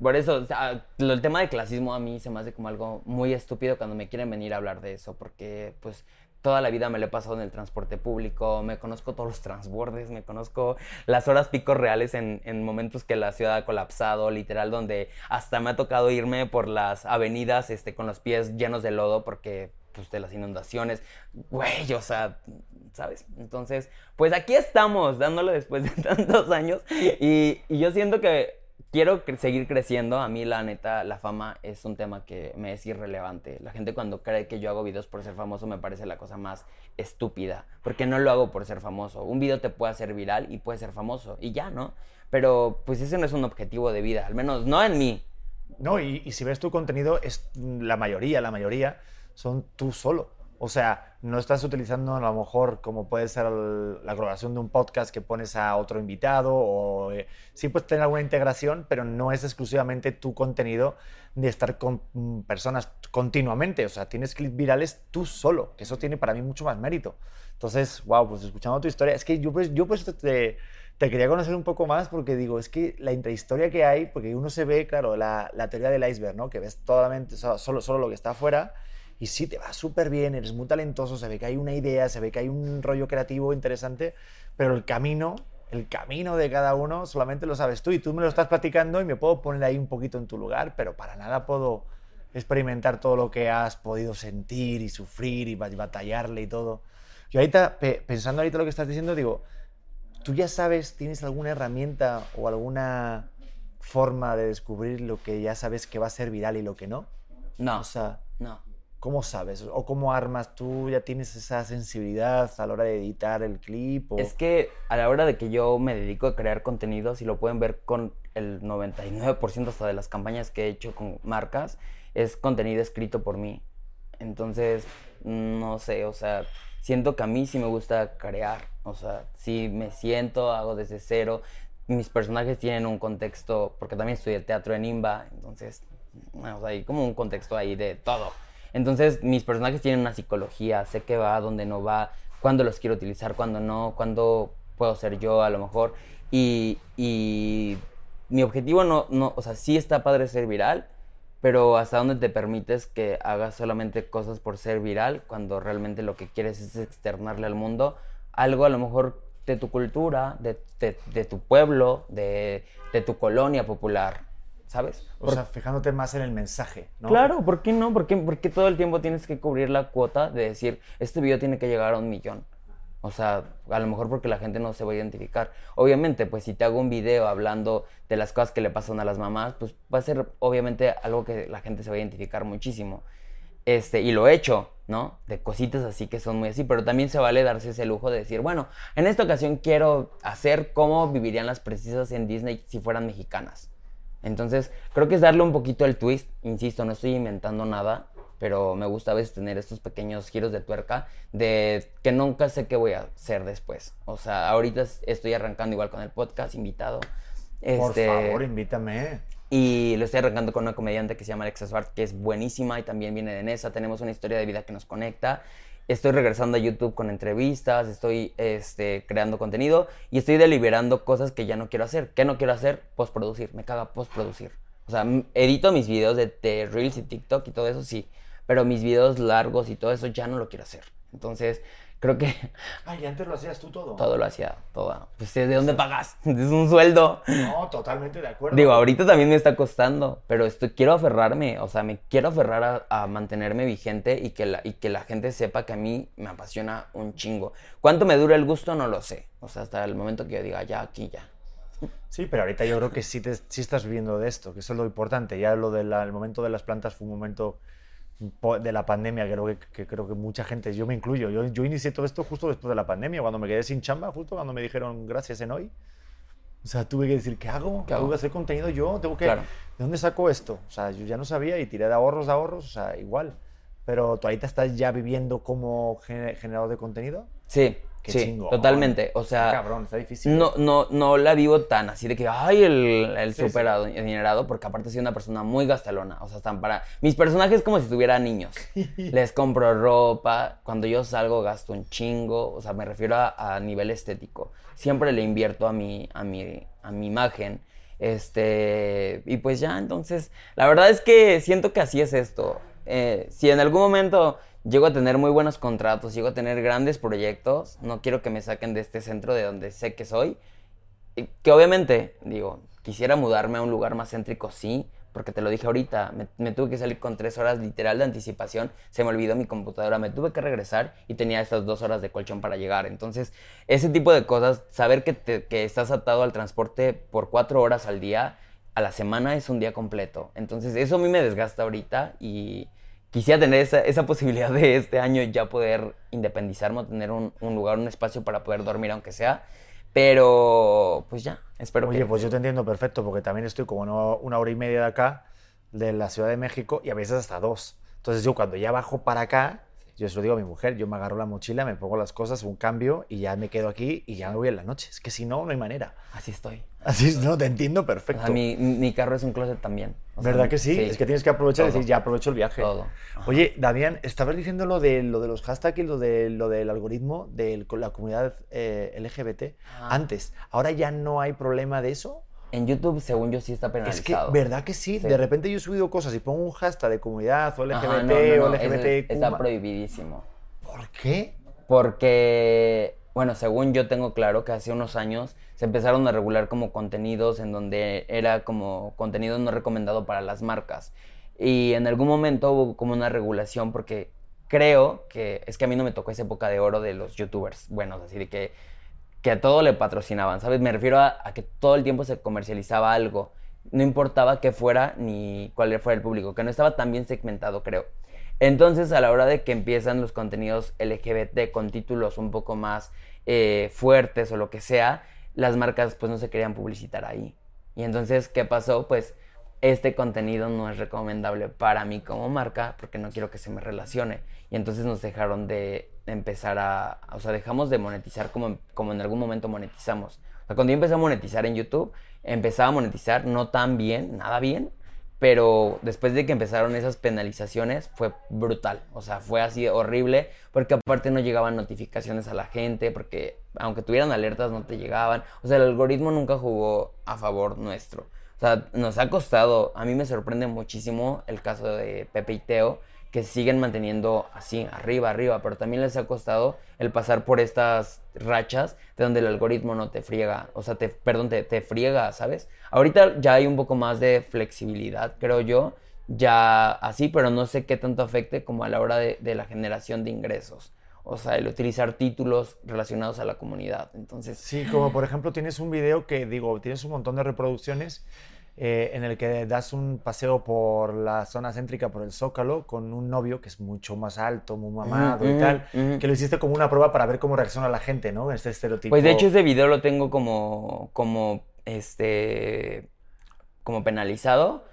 por eso, o sea, el tema de clasismo a mí se me hace como algo muy estúpido cuando me quieren venir a hablar de eso, porque pues toda la vida me lo he pasado en el transporte público, me conozco todos los transbordes, me conozco las horas picos reales en, en, momentos que la ciudad ha colapsado, literal, donde hasta me ha tocado irme por las avenidas este, con los pies llenos de lodo porque pues de las inundaciones, güey, o sea, ¿sabes? Entonces, pues aquí estamos, dándolo después de tantos años y, y yo siento que quiero seguir creciendo. A mí, la neta, la fama es un tema que me es irrelevante. La gente cuando cree que yo hago videos por ser famoso me parece la cosa más estúpida. Porque no lo hago por ser famoso. Un video te puede hacer viral y puede ser famoso. Y ya, ¿no? Pero pues ese no es un objetivo de vida. Al menos no en mí. No, y, y si ves tu contenido, es la mayoría, la mayoría son tú solo. O sea, no estás utilizando a lo mejor como puede ser la grabación de un podcast que pones a otro invitado o eh, sí puedes tener alguna integración, pero no es exclusivamente tu contenido de estar con mm, personas continuamente. O sea, tienes clips virales tú solo, que eso tiene para mí mucho más mérito. Entonces, wow, pues escuchando tu historia, es que yo pues, yo pues te, te quería conocer un poco más porque digo, es que la intrahistoria que hay, porque uno se ve, claro, la, la teoría del iceberg, ¿no? Que ves totalmente, solo, solo lo que está afuera y sí, te va súper bien, eres muy talentoso, se ve que hay una idea, se ve que hay un rollo creativo interesante, pero el camino, el camino de cada uno solamente lo sabes tú y tú me lo estás platicando y me puedo poner ahí un poquito en tu lugar, pero para nada puedo experimentar todo lo que has podido sentir y sufrir y batallarle y todo. Yo ahorita, pensando ahorita lo que estás diciendo, digo, ¿tú ya sabes, tienes alguna herramienta o alguna forma de descubrir lo que ya sabes que va a ser viral y lo que no? No, o sea, no. ¿Cómo sabes? ¿O cómo armas? ¿Tú ya tienes esa sensibilidad a la hora de editar el clip? Es que a la hora de que yo me dedico a crear contenido, si lo pueden ver con el 99% hasta de las campañas que he hecho con marcas, es contenido escrito por mí. Entonces, no sé, o sea, siento que a mí sí me gusta crear. O sea, sí me siento, hago desde cero. Mis personajes tienen un contexto, porque también estudié teatro en IMBA, entonces, o sea, hay como un contexto ahí de todo. Entonces, mis personajes tienen una psicología, sé qué va, dónde no va, cuándo los quiero utilizar, cuándo no, cuándo puedo ser yo a lo mejor. Y, mi objetivo no, no, o sea, sí está padre ser viral, pero hasta dónde te permites que hagas solamente cosas por ser viral cuando realmente lo que quieres es externarle al mundo algo a lo mejor de tu cultura, de, tu pueblo, de tu colonia popular. ¿Sabes? O sea, fijándote más en el mensaje, ¿no? Claro, ¿por qué no? ¿Por qué, porque todo el tiempo tienes que cubrir la cuota de decir, este video tiene que llegar a un millón? O sea, a lo mejor porque la gente no se va a identificar. Obviamente, pues si te hago un video hablando de las cosas que le pasan a las mamás, pues va a ser obviamente algo que la gente se va a identificar muchísimo. Este, y lo he hecho, ¿no? De cositas así que son muy así, pero también se vale darse ese lujo de decir, bueno, en esta ocasión quiero hacer cómo vivirían las precisas en Disney si fueran mexicanas. Entonces, creo que es darle un poquito el twist. Insisto, no estoy inventando nada, pero me gusta a veces tener estos pequeños giros de tuerca de que nunca sé qué voy a hacer después. O sea, ahorita estoy arrancando igual con el podcast, invitado. Por este, favor, invítame. Y lo estoy arrancando con una comediante que se llama Alexa Swart, que es buenísima y también viene de Nesa. Tenemos una historia de vida que nos conecta estoy regresando a YouTube con entrevistas, estoy este, creando contenido y estoy deliberando cosas que ya no quiero hacer. ¿Qué no quiero hacer? Postproducir, me caga postproducir. O sea, edito mis videos de, de Reels y TikTok y todo eso, sí, pero mis videos largos y todo eso ya no lo quiero hacer. Entonces, creo que... Ay, antes lo hacías tú todo. Todo lo hacía, todo. Pues, ¿de dónde pagas? Es un sueldo. No, totalmente de acuerdo. Digo, ahorita también me está costando, pero estoy, quiero aferrarme, o sea, me quiero aferrar a, mantenerme vigente y que, la, y que la gente sepa que a mí me apasiona un chingo. ¿Cuánto me dura el gusto? No lo sé. O sea, hasta el momento que yo diga, ya, aquí, ya. Sí, pero ahorita yo creo que sí, te, sí estás viviendo de esto, que eso es lo importante. Ya lo del momento de las plantas fue un momento de la pandemia, creo que, que creo que mucha gente, yo me incluyo, yo, yo inicié todo esto justo después de la pandemia, cuando me quedé sin chamba, justo cuando me dijeron gracias en hoy. O sea, tuve que decir, ¿qué hago? ¿Qué hago? ¿Tengo que hacer contenido yo? ¿Tengo que, Claro. ¿De dónde saco esto? O sea, yo ya no sabía y tiré de ahorros, de ahorros, o sea, igual. Pero tú ahorita estás ya viviendo como gener- generador de contenido. Sí, Qué sí, chingón. totalmente. O sea, Cabrón, está difícil. no, no, no la vivo tan así de que, ay, el, el Sí, súper sí. adinerado, porque aparte soy una persona muy gastalona. O sea, están para. Mis personajes como si tuviera niños. Les compro ropa. Cuando yo salgo gasto un chingo. O sea, me refiero a, a nivel estético. Siempre le invierto a mi, a mi, a mi imagen. Este. Y pues ya, entonces. La verdad es que siento que así es esto. Eh, si en algún momento llego a tener muy buenos contratos, llego a tener grandes proyectos, no quiero que me saquen de este centro de donde sé que soy. Y Que obviamente, digo, quisiera mudarme a un lugar más céntrico, sí, porque te lo dije ahorita, me, me tuve que salir con tres horas literal de anticipación, se me olvidó mi computadora, me tuve que regresar y tenía estas dos horas de colchón para llegar. Entonces, ese tipo de cosas, saber que, te- que estás atado al transporte por cuatro horas al día, a la semana es un día completo. Entonces, eso a mí me desgasta ahorita y quisiera tener esa, esa posibilidad de este año ya poder independizarme, tener un, un lugar, un espacio para poder dormir, aunque sea. Pero, pues ya, espero Oye, que... pues yo te entiendo perfecto, porque también estoy como no- una hora y media de acá, de la Ciudad de México, y a veces hasta dos. Entonces yo cuando ya bajo para acá, yo se lo digo a mi mujer, yo me agarro la mochila, me pongo las cosas, un cambio, y ya me quedo aquí y ya me voy en la noche. Es que si no, no hay manera. Así estoy. Así es, no, te entiendo O perfecto. sea, mi, mi carro es un closet también. O sea, ¿Verdad que sí? Es que tienes que aprovechar y decir, ya aprovecho el viaje. Todo. Oye, Damián, estabas diciendo lo de, lo de los hashtags y lo, de, lo del algoritmo de la comunidad eh, LGBT Ah. antes. ¿Ahora ya no hay problema de eso? En YouTube, según yo, sí está Es que, penalizado. ¿verdad que sí? Sí. De repente yo he subido cosas y pongo un hashtag de comunidad o LGBT Ajá, no, no, no, o LGBTQ. Está prohibidísimo. ¿Por qué? Porque, bueno, según yo tengo claro que hace unos años se empezaron a regular como contenidos en donde era como contenido no recomendado para las marcas. Y en algún momento hubo como una regulación porque creo que es que a mí no me tocó esa época de oro de los youtubers buenos, así de que, que a todo le patrocinaban, ¿sabes? Me refiero a, que todo el tiempo se comercializaba algo. No importaba qué fuera ni cuál fuera el público, que no estaba tan bien segmentado, creo. Entonces, a la hora de que empiezan los contenidos LGBT con títulos un poco más eh, fuertes o lo que sea, las marcas pues no se querían publicitar ahí. Y entonces, ¿qué pasó? Pues este contenido no es recomendable para mí como marca porque no quiero que se me relacione. Y entonces nos dejaron de empezar a, o sea, dejamos de monetizar como, como en algún momento monetizamos. O sea, cuando yo empecé a monetizar en YouTube, empezaba a monetizar no tan bien, nada bien, pero después de que empezaron esas penalizaciones fue brutal, o sea, fue así horrible, porque aparte no llegaban notificaciones a la gente, porque aunque tuvieran alertas no te llegaban, o sea, el algoritmo nunca jugó a favor nuestro. O sea, nos ha costado, a mí me sorprende muchísimo el caso de Pepe y Teo, que siguen manteniendo así, arriba, arriba, pero también les ha costado el pasar por estas rachas de donde el algoritmo no te friega, o sea, te, perdón, te, te friega, ¿sabes? Ahorita ya hay un poco más de flexibilidad, creo yo, ya así, pero no sé qué tanto afecte como a la hora de, de la generación de ingresos. O sea, el utilizar títulos relacionados a la comunidad. Entonces, Sí, como por ejemplo tienes un video que, digo, tienes un montón de reproducciones eh, en el que das un paseo por la zona céntrica, por el Zócalo, con un novio que es mucho más alto, muy mamado y tal, que lo hiciste como una prueba para ver cómo reacciona la gente, ¿no? Este estereotipo. Pues de hecho ese video lo tengo como, como, este, como penalizado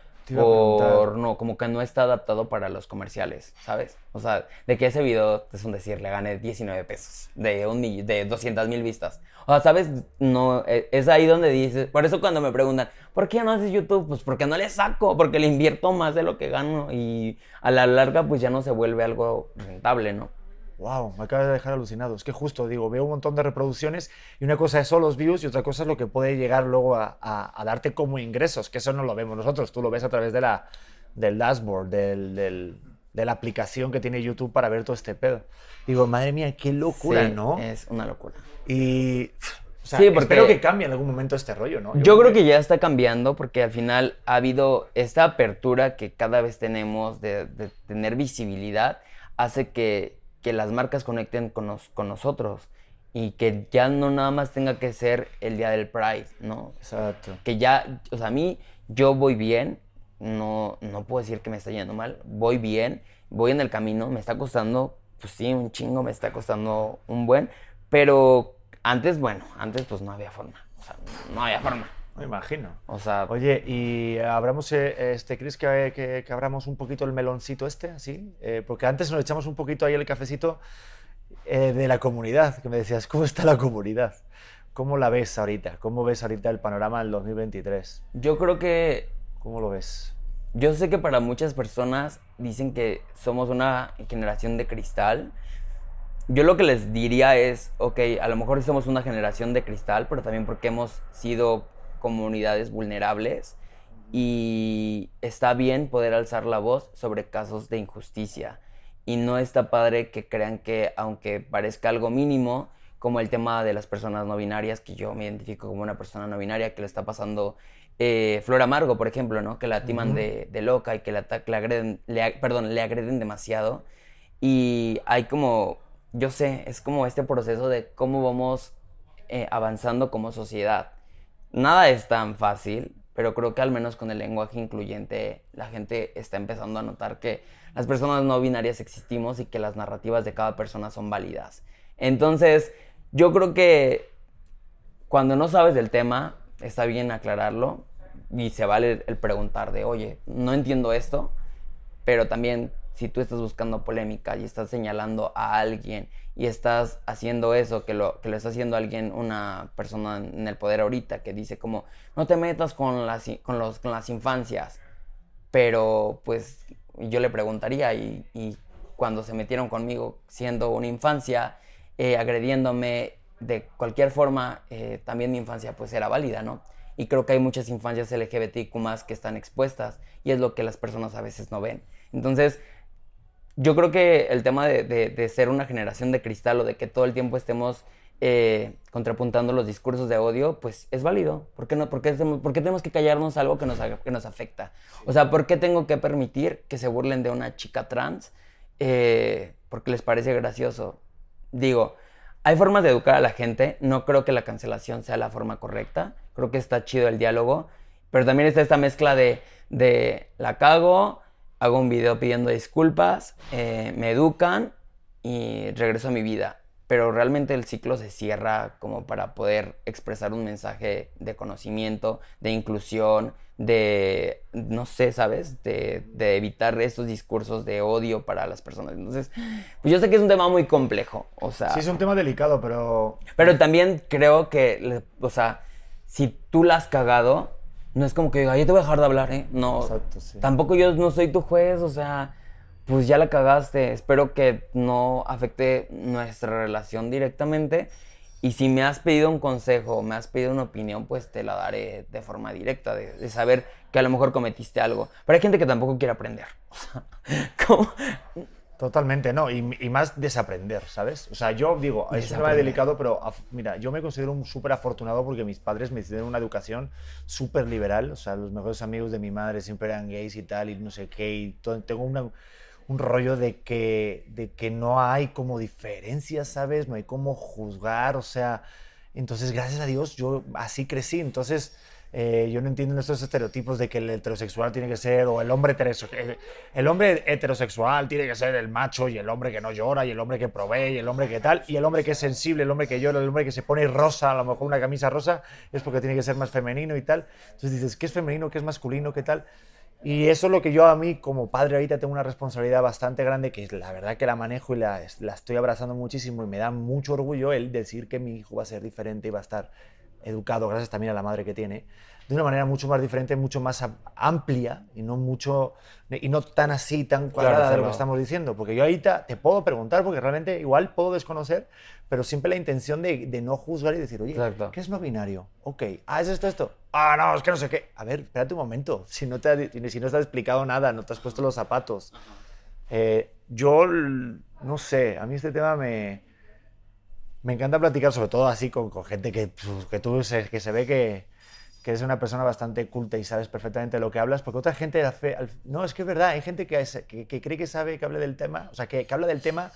Por, no, como que no está adaptado para los comerciales, ¿sabes? O sea, de que ese video, es un decir, le gané 19 pesos de un mill- de 200 mil vistas. O sea, ¿sabes? No, e- es ahí donde dices, por eso cuando me preguntan, ¿por qué no haces YouTube? Pues porque no le saco, porque le invierto más de lo que gano y a la larga pues ya no se vuelve algo rentable, ¿no? Wow, me acaba de dejar alucinado. Es que justo, digo, veo un montón de reproducciones y una cosa es solo los views y otra cosa es lo que puede llegar luego a, a- a darte como ingresos, que eso no lo vemos nosotros, tú lo ves a través de la, del dashboard, del, del- de la aplicación que tiene YouTube para ver todo este pedo. Digo, madre mía, qué locura, Sí, ¿no? Es una locura. Y, o sea, Sí, porque- espero que cambie en algún momento este rollo, ¿no? Yo creo que ya está cambiando porque al final ha habido esta apertura que cada vez tenemos de, de tener visibilidad, hace que, que las marcas conecten con, nos- con nosotros y que ya no nada más tenga que ser el día del Pride, ¿no? Exacto. Que ya, o sea, a mí yo voy bien, no, no puedo decir que me está yendo mal, voy bien, voy en el camino, me está costando, pues sí, un chingo, me está costando un buen, pero antes, bueno, antes pues no había forma, o sea, no había forma. Me imagino. O sea, Oye, y abramos, eh, este, ¿crees que, que, que abramos un poquito el meloncito este, así? Eh, porque antes nos echamos un poquito ahí el cafecito eh, de la comunidad, que me decías, ¿cómo está la comunidad? ¿Cómo la ves ahorita? ¿Cómo ves ahorita el panorama del 2023? yo creo que ¿Cómo lo ves? Yo sé que para muchas personas dicen que somos una generación de cristal. Yo lo que les diría es, ok, a lo mejor somos una generación de cristal, pero también porque hemos sido comunidades vulnerables y está bien poder alzar la voz sobre casos de injusticia. Y no está padre que crean que, aunque parezca algo mínimo, como el tema de las personas no binarias, que yo me identifico como una persona no binaria que le está pasando eh, Flor Amargo, por ejemplo, ¿no? Que la timan Ujú. de, de loca y que la, le agreden, le perdón, le agreden demasiado. Y hay como, yo sé, es como este proceso de cómo vamos eh, avanzando como sociedad. Nada es tan fácil, pero creo que al menos con el lenguaje incluyente la gente está empezando a notar que las personas no binarias existimos y que las narrativas de cada persona son válidas. Entonces, yo creo que cuando no sabes del tema, está bien aclararlo y se vale el preguntar de, oye, no entiendo esto, pero también si tú estás buscando polémica y estás señalando a alguien y estás haciendo eso, que lo, que lo está haciendo alguien, una persona en el poder ahorita, que dice como, no te metas con las, con los, con las infancias, pero pues yo le preguntaría y, y cuando se metieron conmigo siendo una infancia, eh, agrediéndome de cualquier forma, eh, también mi infancia pues era válida, ¿no? Y creo que hay muchas infancias LGBTQ más que están expuestas y es lo que las personas a veces no ven. Entonces, yo creo que el tema de, de- ser una generación de cristal o de que todo el tiempo estemos eh, contrapuntando los discursos de odio, pues es válido. ¿Por qué, no? ¿Por qué, tenemos que callarnos algo que nos, que nos afecta? O sea, ¿por qué tengo que permitir que se burlen de una chica trans eh, porque les parece gracioso? Digo, hay formas de educar a la gente. No creo que la cancelación sea la forma correcta. Creo que está chido el diálogo. Pero también está esta mezcla de, de la cago, hago un video pidiendo disculpas, eh, me educan y regreso a mi vida. Pero realmente el ciclo se cierra como para poder expresar un mensaje de conocimiento, de inclusión, de, no sé, ¿sabes? De, de evitar estos discursos de odio para las personas. Entonces, pues yo sé que es un tema muy complejo, o sea... Sí, es un tema delicado, pero Pero también creo que, o sea, si tú la has cagado, no es como que diga, yo te voy a dejar de hablar, ¿eh? No. Exacto, sí. Tampoco yo no soy tu juez, o sea, pues ya la cagaste. Espero que no afecte nuestra relación directamente. Y si me has pedido un consejo, me has pedido una opinión, pues te la daré de forma directa, de, de saber que a lo mejor cometiste algo. Pero hay gente que tampoco quiere aprender. O sea, ¿cómo? Totalmente, no, y, y más desaprender, ¿sabes? O sea, yo digo, es un tema delicado, pero mira, yo me considero un súper afortunado porque mis padres me dieron una educación súper liberal, o sea, los mejores amigos de mi madre siempre eran gays y tal, y no sé qué, y tengo una- un rollo de que, de que no hay como diferencias, ¿sabes? No hay como juzgar, o sea, entonces, gracias a Dios, yo así crecí, entonces... eh, yo no entiendo estos estereotipos de que el heterosexual tiene que ser, o el hombre, heterosexual, el hombre heterosexual tiene que ser el macho y el hombre que no llora y el hombre que provee y el hombre que tal, y el hombre que es sensible, el hombre que llora, el hombre que se pone rosa, a lo mejor una camisa rosa, es porque tiene que ser más femenino y tal. Entonces dices, ¿qué es femenino? ¿Qué es masculino? ¿Qué tal? Y eso es lo que yo a mí como padre ahorita tengo una responsabilidad bastante grande, que la verdad que la manejo y la, la estoy abrazando muchísimo y me da mucho orgullo el decir que mi hijo va a ser diferente y va a estar educado, gracias también a la madre que tiene, de una manera mucho más diferente, mucho más am- amplia y no mucho y no tan así, tan cuadrada de lo claro. que estamos diciendo. Porque yo ahorita te puedo preguntar, porque realmente igual puedo desconocer, pero siempre la intención de, de no juzgar y decir, oye, Exacto. ¿qué es no binario? Ok, ah, ¿es esto, esto? Ah, no, es que no sé qué. A ver, espérate un momento. Si no te, ha- si no te has explicado nada, no te has puesto los zapatos. Eh, yo, no sé, a mí este tema me, me encanta platicar, sobre todo así con, gente que, que tú se, que se ve que, que eres una persona bastante culta y sabes perfectamente lo que hablas, porque otra gente hace... No, es que es verdad, hay gente que, que, que cree que sabe que hable del tema, o sea, que, que habla del tema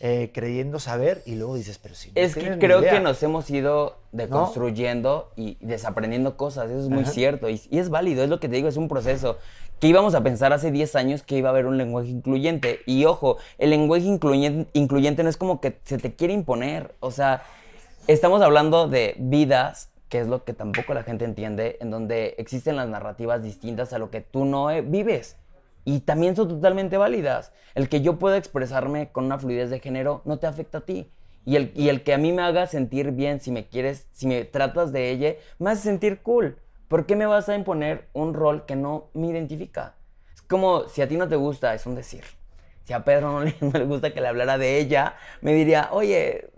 eh, creyendo saber y luego dices, pero si no Es que creo idea". que nos hemos ido deconstruyendo y desaprendiendo cosas, eso es muy Ajá. cierto y, y es válido, es lo que te digo, es un proceso. Que íbamos a pensar hace 10 años que iba a haber un lenguaje incluyente y ojo, el lenguaje incluyente, incluyente no es como que se te quiere imponer, o sea, estamos hablando de vidas, que es lo que tampoco la gente entiende, en donde existen las narrativas distintas a lo que tú no eh, vives. Y también son totalmente válidas. El que yo pueda expresarme con una fluidez de género no te afecta a ti. Y el, y el que a mí me haga sentir bien, si me quieres, si me tratas de ella, me hace sentir cool. ¿Por qué me vas a imponer un rol que no me identifica? Es como si a ti no te gusta, es un decir. Si a Pedro no le, no le gusta que le hablara de ella, me diría, oye,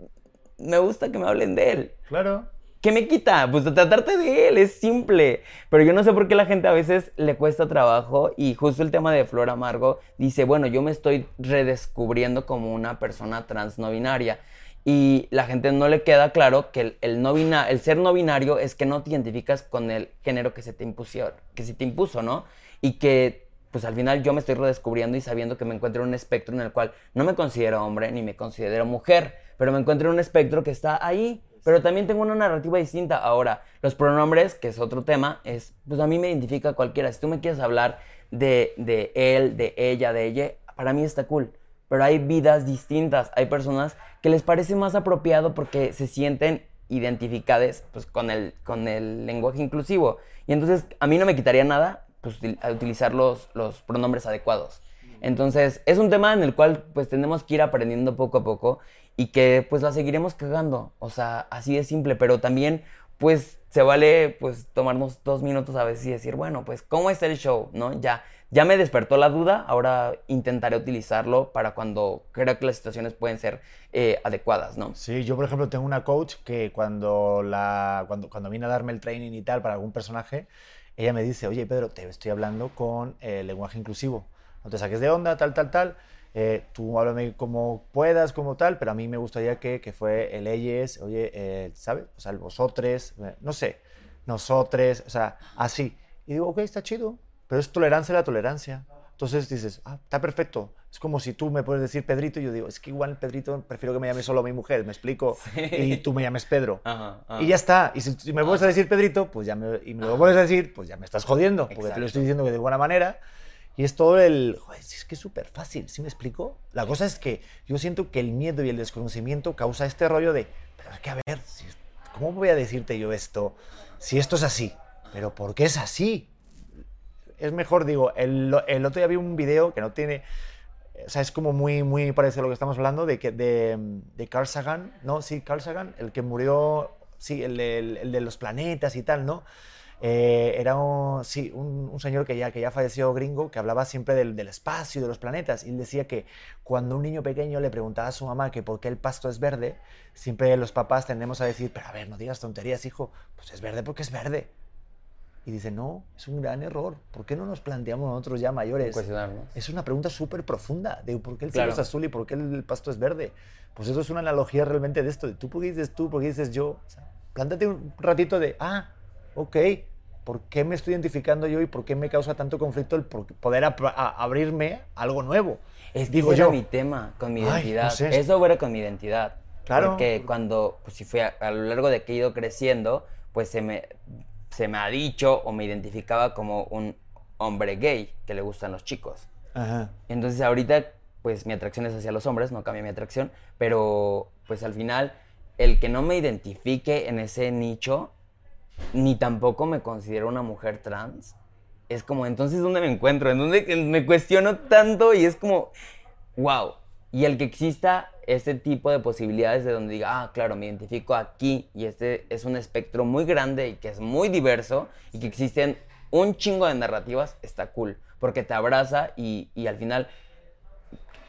me gusta que me hablen de él. Claro. ¿Qué me quita? Pues tratarte de él, es simple. Pero yo no sé por qué la gente a veces le cuesta trabajo y justo el tema de Flor Amargo dice, bueno, yo me estoy redescubriendo como una persona trans no binaria. Y la gente no le queda claro que el, no el ser no binario es que no te identificas con el género que se te impuso, que se te impuso, ¿no? Y que pues al final yo me estoy redescubriendo y sabiendo que me encuentro en un espectro en el cual no me considero hombre ni me considero mujer, pero me encuentro en un espectro que está ahí, pero también tengo una narrativa distinta. Ahora, los pronombres, que es otro tema, es, pues a mí me identifica cualquiera. Si tú me quieres hablar de, de él, de ella, de ella, para mí está cool. Pero hay vidas distintas, hay personas que les parece más apropiado porque se sienten identificadas pues, con, el, con el lenguaje inclusivo. Y entonces a mí no me quitaría nada pues, utilizar los, los pronombres adecuados. Entonces es un tema en el cual pues tenemos que ir aprendiendo poco a poco y que pues la seguiremos cagando. O sea, así de simple, pero también pues se vale pues tomarnos dos minutos a veces y decir, bueno, pues ¿cómo está el show? ¿No? Ya, ya me despertó la duda, ahora intentaré utilizarlo para cuando creo que las situaciones pueden ser eh, adecuadas, ¿no? Sí, yo por ejemplo tengo una coach que cuando, la, cuando, cuando viene a darme el training y tal para algún personaje, ella me dice, oye Pedro, te estoy hablando con eh, lenguaje inclusivo, no te saques de onda, tal, tal, tal, eh, tú háblame como puedas, como tal, pero a mí me gustaría que, que fue el ellos, oye, eh, ¿sabes? O sea, el vosotros, eh, no sé, nosotres, o sea, así. Y digo, ok, está chido, pero es tolerancia a la tolerancia. Entonces dices, ah, está perfecto. Es como si tú me puedes decir Pedrito y yo digo, es que igual Pedrito prefiero que me llame solo mi mujer, me explico, y tú me llames Pedro. Ajá, ajá. Y ya está. Y si, si me vuelves a decir Pedrito, pues ya me, y me lo vuelves a decir, pues ya me estás jodiendo, porque te Exacto. lo estoy diciendo que de buena manera. Y es todo el... Joder, es que es súper fácil, ¿sí me explico? La cosa es que yo siento que el miedo y el desconocimiento causa este rollo de, pero es que a ver, ¿cómo voy a decirte yo esto si esto es así? ¿Pero por qué es así? Es mejor, digo, el, otro día vi un video que no tiene... O sea, es como muy, muy parecido a lo que estamos hablando de, que, de, de Carl Sagan, ¿no? Sí, Carl Sagan, el que murió, sí, el de los planetas y tal, ¿no? Eh, era un, sí, un, un señor que ya, que ya falleció gringo, que hablaba siempre del, del espacio, de los planetas, y él decía que cuando un niño pequeño le preguntaba a su mamá que por qué el pasto es verde, siempre los papás tendemos a decir, pero a ver, no digas tonterías, hijo, pues es verde porque es verde. Y dice, no, es un gran error. ¿Por qué no nos planteamos nosotros ya mayores? Es una pregunta súper profunda de por qué el Claro. cielo es azul y por qué el pasto es verde. Pues eso es una analogía realmente de esto. De tú, ¿por qué dices tú? ¿Por qué dices yo? O sea, plántate un ratito de, ah, ok, ¿por qué me estoy identificando yo y por qué me causa tanto conflicto el poder a- abrirme a algo nuevo? Es que Digo ese era yo. mi tema con mi Ay, no identidad. sé. Eso era con mi identidad. Claro. Porque cuando, pues si fui a, a lo largo de que he ido creciendo, pues se me, se me ha dicho o me identificaba como un hombre gay que le gustan los chicos. Ajá. Entonces ahorita, pues mi atracción es hacia los hombres, no cambia mi atracción, pero pues al final, el que no me identifique en ese nicho, ni tampoco me considero una mujer trans, es como, entonces, ¿dónde me encuentro? ¿En dónde me cuestiono tanto? Y es como, wow. Y el que exista este tipo de posibilidades de donde diga, ah, claro, me identifico aquí y este es un espectro muy grande y que es muy diverso y que existen un chingo de narrativas, está cool, porque te abraza y, y al final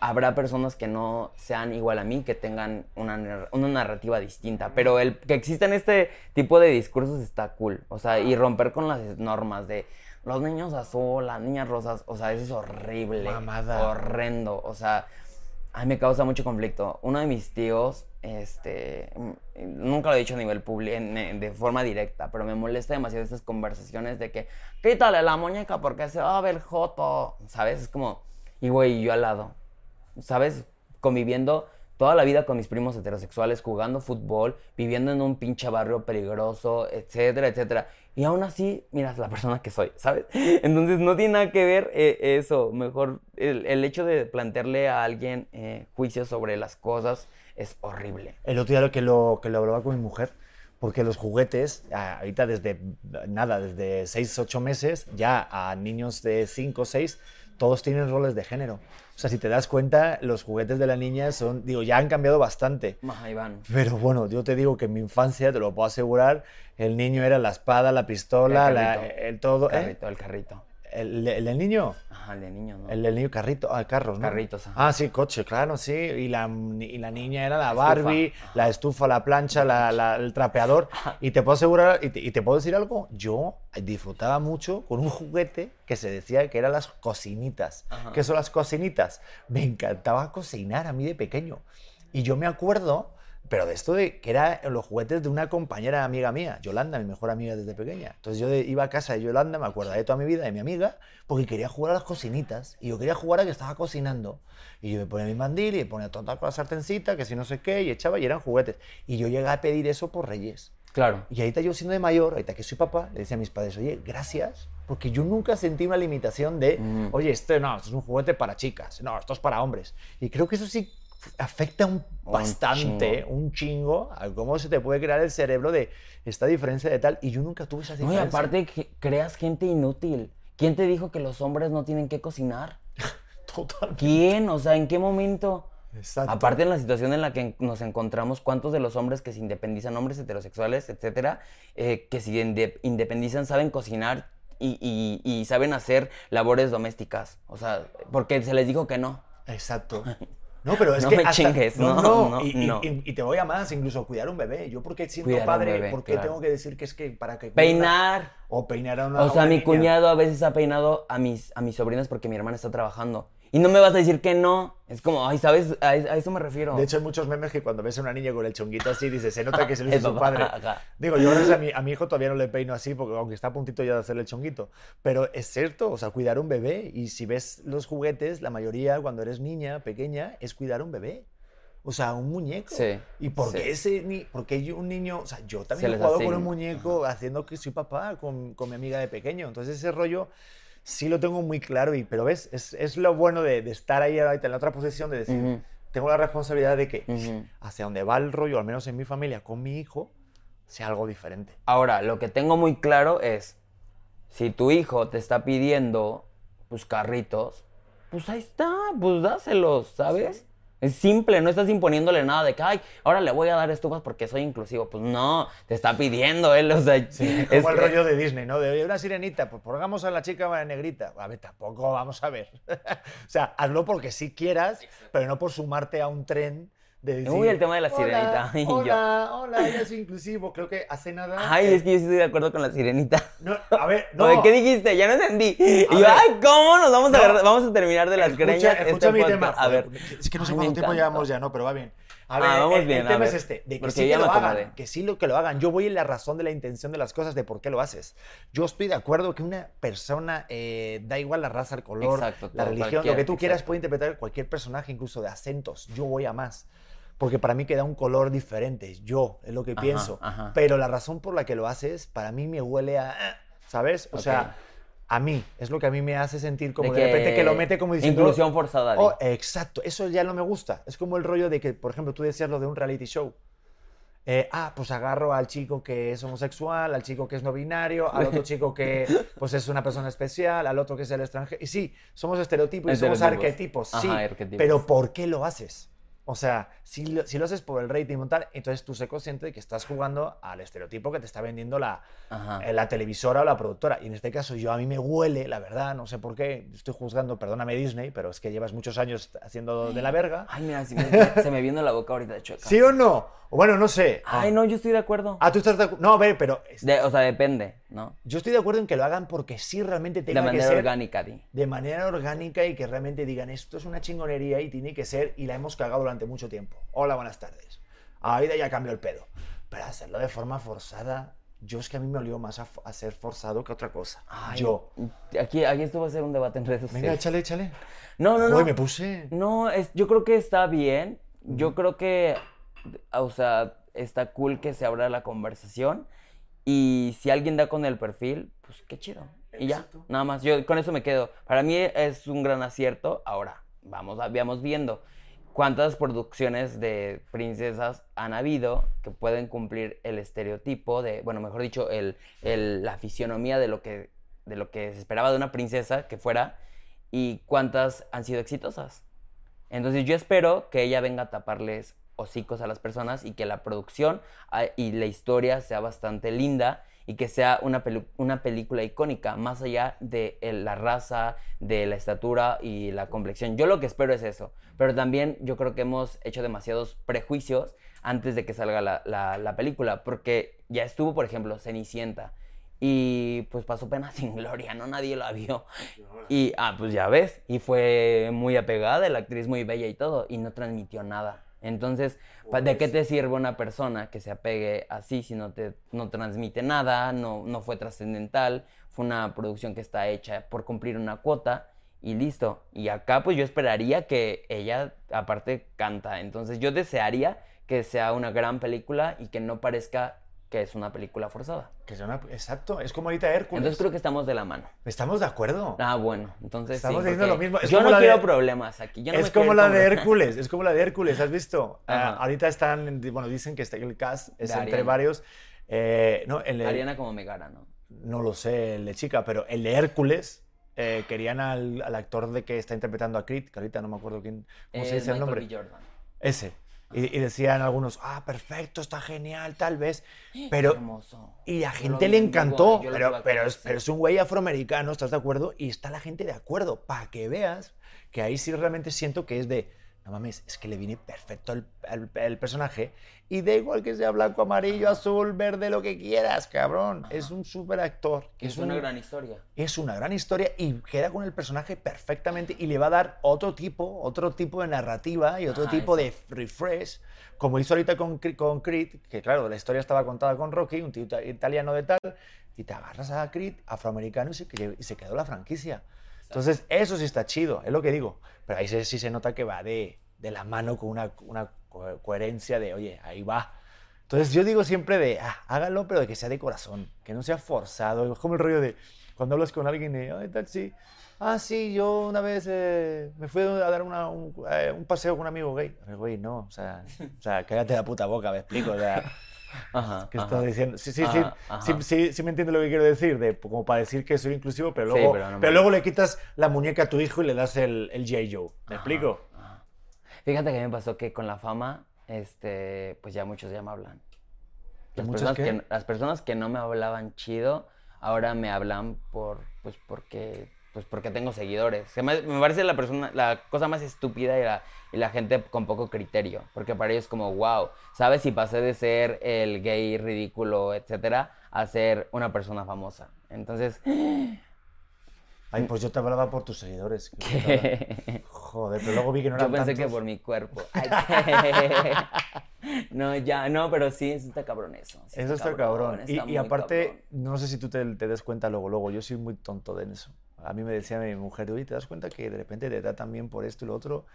habrá personas que no sean igual a mí, que tengan una, una narrativa distinta, pero el que existan este tipo de discursos está cool, o sea, y romper con las normas de los niños azul, las niñas rosas, o sea, eso es horrible, Mamada. horrendo, o sea, a mí me causa mucho conflicto. Uno de mis tíos, este, mm, nunca lo he dicho a nivel público, de forma directa, pero me molesta demasiado estas conversaciones de que quítale la muñeca porque se va a ver joto, ¿sabes? Es como, y güey, yo al lado, ¿sabes? Conviviendo toda la vida con mis primos heterosexuales, jugando fútbol, viviendo en un pinche barrio peligroso, etcétera, etcétera. Y aún así, miras la persona que soy, ¿sabes? Entonces no tiene nada que ver eh, eso. Mejor el, hecho de plantearle a alguien eh, juicios sobre las cosas es horrible. El otro día lo que lo, que lo hablaba con mi mujer, porque los juguetes, ah, ahorita desde nada, desde 6, 8 meses, ya a niños de 5, 6, todos tienen roles de género. O sea, si te das cuenta, los juguetes de la niña son, digo, ya han cambiado bastante. Maja, Iván. Pero bueno, yo te digo que en mi infancia, te lo puedo asegurar, el niño era la espada, la pistola, El la- carrito. el todo. El ¿eh? carrito, el carrito. ¿El, el del niño? Ajá, el niño, ¿no? El del niño carrito, ah, carros, ¿no? Carritos, ajá. Ah, sí, coche, claro, sí. Y la, y la niña era la. Barbie, la estufa, la plancha, la- la- el trapeador. Y te puedo asegurar, y te, y te puedo decir algo, yo disfrutaba mucho con un juguete que se decía que eran las cocinitas. Ajá. ¿Qué son las cocinitas? Me encantaba cocinar a mí de pequeño. Y yo me acuerdo, pero de esto de que eran los juguetes de una compañera amiga mía, Yolanda, mi mejor amiga desde pequeña. Entonces yo de- iba a casa de Yolanda, me acuerdo de toda mi vida, de mi amiga, porque quería jugar a las cocinitas. Y yo quería jugar a que estaba cocinando. Y yo me ponía mi mandil y me ponía tonta con la sartencita, que si no sé qué, y echaba y eran juguetes. Y yo llegué a pedir eso por Reyes. Claro. Y ahorita yo siendo de mayor, ahorita que soy papá, le decía a mis padres, oye, gracias, porque yo nunca sentí una limitación de, Mm. oye, este no, esto es un juguete para chicas, no, esto es para hombres. Y creo que eso sí afecta un, Un bastante, chingo. un chingo, a cómo se te puede crear el cerebro de esta diferencia de tal. Y yo nunca tuve esa No, y diferencia. aparte que creas gente inútil. ¿Quién te dijo que los hombres no tienen que cocinar? Totalmente. ¿Quién? O sea, ¿en qué momento? Exacto. Aparte en la situación en la que nos encontramos, ¿cuántos de los hombres que se independizan, hombres heterosexuales, etcétera, eh, que se inde- independizan, saben cocinar y, y- y saben hacer labores domésticas? O sea, porque se les dijo que no. Exacto. No, pero es No que me hasta- chingues, no, no, y- no. y- y te voy a más, incluso cuidar un bebé. Yo porque siendo Cuidar padre, bebé, ¿por qué claro. tengo que decir que es que para que Peinar. o peinar a una O sea, una mi niña? cuñado a veces ha peinado a mis, a mis sobrinas porque mi hermana está trabajando. Y no me vas a decir que no. Es como, ay, ¿sabes? A, a eso me refiero. De hecho, hay muchos memes que cuando ves a una niña con el chonguito así, dices, se nota que se lo hizo su padre. ajá. Digo, yo a mi, a mi hijo todavía no le peino así, porque aunque está a puntito ya de hacerle el chonguito. Pero es cierto, o sea, cuidar un bebé. Y si ves los juguetes, la mayoría cuando eres niña, pequeña, es cuidar un bebé. O sea, un muñeco. Sí, ¿Y por sí. qué ese ni, por qué yo, un niño, o sea, yo Se también he jugado con un muñeco haciendo que soy papá con, con mi amiga de pequeño. Entonces ese rollo sí lo tengo muy claro, y, pero ves, es, es lo bueno de, de estar ahí ahorita en la otra posición, de decir, tengo la responsabilidad de que hacia donde va el rollo, al menos en mi familia, con mi hijo, sea algo diferente. Ahora, lo que tengo muy claro es, si tu hijo te está pidiendo, pues, carritos, pues ahí está, pues dáselos, ¿sabes? Es simple, no estás imponiéndole nada de que, ay, ahora le voy a dar estufas porque soy inclusivo. Pues no, te está pidiendo él, o sea, Como es el que- rollo de Disney, ¿no? De "Oye, una sirenita, pues pongamos a la chica negrita. A ver, tampoco, vamos a ver. o sea, hazlo porque sí quieras, pero no por sumarte a un tren de decir... Uy, el tema de la "Hola, sirenita". Yo- Hola, hola, ella es inclusivo. Creo que hace nada... Ay, eh, es que yo sí estoy de acuerdo con la sirenita. no, a ver, no. Oye, ¿qué dijiste? Ya no entendí. Y yo, ver. ay, ¿cómo nos vamos a No. agarrar? Vamos a terminar de las Escucha, greñas escucha este mi podcast. tema. A ver. Es que no sé cuánto tiempo encanta. llevamos ya, ¿no? Pero va bien. A Ah, ver, vamos el, bien, el a tema ver. es este, de que Porque sí que lo acomodé. hagan, que sí lo que lo hagan. Yo voy en la razón de la intención de las cosas, de por qué lo haces. Yo estoy de acuerdo que una persona, eh, da igual la raza, el color, Exacto, la religión, lo que tú quieras exacto. puede interpretar cualquier personaje, incluso de acentos. Yo voy a más. Porque para mí queda un color diferente. Yo, es lo que Ajá, pienso. ajá. Pero la razón por la que lo haces, para mí me huele a... "Ah", ¿Sabes? O Ok. sea, a mí, es lo que a mí me hace sentir como De de, repente que lo mete como diciendo... Inclusión forzada. Oh, exacto, eso ya no me gusta. Es como el rollo de que, por ejemplo, tú decías lo de un reality show. Eh, ah, pues agarro al chico que es homosexual, al chico que es no binario, al otro chico que pues es una persona especial, al otro que es el extranjero. Y sí, somos estereotipos y somos arquetipos, sí. Ajá, arquetipos. Pero ¿por qué lo haces? O sea, si lo, si lo haces por el rating y tal, entonces tú sé consciente de que estás jugando al estereotipo que te está vendiendo la, eh, la televisora o la productora. Y en este caso, yo a mí me huele, la verdad, no sé por qué, estoy juzgando, perdóname Disney, pero es que llevas muchos años haciendo de la verga. Ay, mira, si me- se me viene la boca ahorita de chueca. ¿Sí o no? O bueno, no sé. Ay, no, yo estoy de acuerdo. Ah, tú estás de acu- No, a ver, pero De- o sea, depende, ¿no? yo estoy de acuerdo en que lo hagan porque sí realmente De tenga que manera ser orgánica, di. de manera orgánica y que realmente digan esto es una chingonería y tiene que ser y la hemos cagado durante mucho tiempo. Hola, buenas tardes. Ahorita ya cambió el pedo. Pero hacerlo de forma forzada, yo es que a mí me olió más a, a ser forzado que otra cosa. Ay, yo. Aquí, aquí esto va a ser un debate en redes Venga, sociales. échale, échale. No, no, no. Uy, me puse. No, es, yo creo que está bien Yo creo que, o sea, está cool que se abra la conversación y si alguien da con el perfil, pues qué chido. Y ya, nada más, yo con eso me quedo. Para mí es un gran acierto. Ahora, vamos, vamos viendo cuántas producciones de princesas han habido que pueden cumplir el estereotipo de, bueno, mejor dicho, el, el- la fisionomía de lo, que, de lo que se esperaba de una princesa que fuera y cuántas han sido exitosas. Entonces yo espero que ella venga a taparles hocicos a las personas y que la producción ah, y la historia sea bastante linda y que sea una, una película icónica, más allá de el- la raza, de la estatura y la complexión. Yo lo que espero es eso, pero también yo creo que hemos hecho demasiados prejuicios antes de que salga la, la- la película, porque ya estuvo, por ejemplo, Cenicienta. Y pues pasó pena sin gloria, ¿no? Nadie la vio. Y, ah, pues ya ves. Y fue muy apegada, la actriz muy bella y todo. Y no transmitió nada. Entonces, ¿de qué te sirve una persona que se apegue así si no te no transmite nada, no, no fue trascendental, fue una producción que está hecha por cumplir una cuota y listo. Y acá pues yo esperaría que ella aparte canta. Entonces yo desearía que sea una gran película y que no parezca que es una película forzada. Que sea una- Exacto, es como ahorita Hércules. Entonces creo que estamos de la mano. Estamos de acuerdo. Ah, bueno, entonces Estamos sí, diciendo lo mismo. Es yo no quiero de- problemas aquí. Yo no es me como la con de. Hércules, es como la de Hércules, ¿has visto? Ah, ahorita están, bueno, dicen que está el cast es De entre Ariana. varios. eh, no, el Ariana como Megara, ¿no? no lo sé, el de chica, pero el de Hércules eh, querían al, al actor de que está interpretando a Creed, que ahorita no me acuerdo quién, cómo se Es dice el nombre. B. Jordan. Ese. Y, y decían algunos, ah, perfecto, está genial, tal vez. Pero, hermoso. y a gente le vivo, encantó, pero, es, pero es un güey afroamericano, ¿estás de acuerdo? Y está la gente de acuerdo, para que veas que ahí sí realmente siento que es de, no mames, es que le viene perfecto al- al personaje y da igual que sea blanco, amarillo, azul, verde, lo que quieras, cabrón. Es un súper actor. Es, Es, una un- gran historia. es una gran historia y queda con el personaje perfectamente y le va a dar otro tipo, otro tipo de narrativa y otro Ajá, tipo de refresh, como hizo ahorita con, con Creed, que claro, la historia estaba contada con Rocky, un tío ita- italiano de tal, y te agarras a Creed, afroamericano, y se, y se quedó la franquicia. Entonces, eso sí está chido, es lo que digo. Pero ahí sí se nota que va de, de la mano con una, una co- coherencia de, oye, ahí va. Entonces, yo digo siempre de, ah, hágalo, pero de que sea de corazón, que no sea forzado. Es como el rollo de cuando hablas con alguien de, ay, sí. Ah, sí, yo una vez eh, me fui a dar una- un, eh, un paseo con un amigo gay. Ay, Güey, no, o sea, o sea, cállate la puta boca, me explico. O sea, Ajá. ¿qué ajá. estás diciendo? Sí, sí, sí, Ajá, sí, sí, sí me entiendes lo que quiero decir, de, como para decir que soy inclusivo, pero luego, pero no pero luego le quitas la muñeca a tu hijo y le das el, el J. Joe. ¿Me explico? Fíjate que me pasó que con la fama, este, pues ya muchos ya me hablan. ¿Que Las personas qué? que, las personas que no me hablaban chido, ahora me hablan por, pues porque, pues porque tengo seguidores. Se me, me parece la persona, la cosa más estúpida y la, y la gente con poco criterio, porque para ellos es como, wow, ¿sabes? Si pasé de ser el gay ridículo, etcétera, a ser una persona famosa. Entonces, Ay, pues yo te hablaba por tus seguidores. qué que... Joder, pero luego vi que no Yo eran pensé que tantos. por mi cuerpo. Ay, no, ya, no, pero sí, sí está cabrón eso. sí Eso está cabrón. Y, está y muy aparte, cabrón. no sé si tú te, te des cuenta luego, luego, yo soy muy tonto de eso. A mí me decía mi mujer, oye, ¿te das cuenta que de repente te tratan bien por esto y lo otro?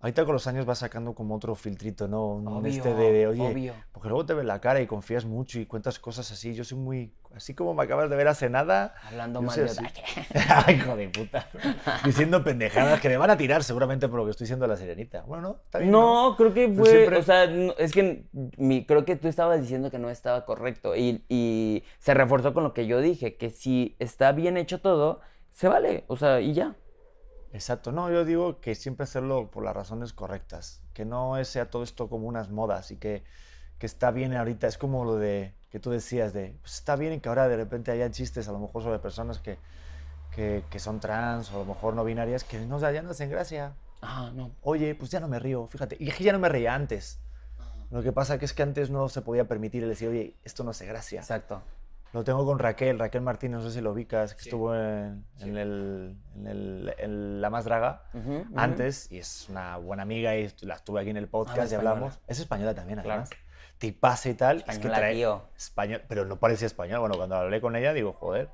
Ahorita con los años vas sacando como otro filtrito, ¿no? Un Obvio, este de, de, oye, obvio. porque luego te ves la cara y confías mucho y cuentas cosas así. Yo soy muy, así como me acabas de ver hace nada. Hablando mal de. Ay, hijo de puta. Diciendo pendejadas que me van a tirar seguramente por lo que estoy diciendo a la sirenita. Bueno, no, está bien. No, creo que Pues fue, siempre- o sea, no, es que mi, creo que tú estabas diciendo que no estaba correcto y, y se reforzó con lo que yo dije, que si está bien hecho todo, se vale, o sea, y ya. Exacto, no, yo digo que siempre hacerlo por las razones correctas, que no sea todo esto como unas modas y que, que está bien ahorita, es como lo de que tú decías de, pues está bien que ahora de repente haya chistes a lo mejor sobre personas que, que, que son trans o a lo mejor no binarias que no, ya no hacen gracia. Ah, no. Oye, pues ya no me río, fíjate, y es que ya no me reía antes. Lo que pasa que es que antes no se podía permitir el decir, oye, esto no hace gracia. Exacto. Lo tengo con Raquel, Raquel Martínez, no sé si lo ubicas, que Sí. estuvo en, en el, en el- en La Más Draga Ujú, ujú. antes y es una buena amiga y la estuve aquí en el podcast y española. hablamos. Es española también, Claro. además. Tipaza y tal. es que Española, trae tío. español, pero no parecía español. Bueno, cuando hablé con ella digo, joder,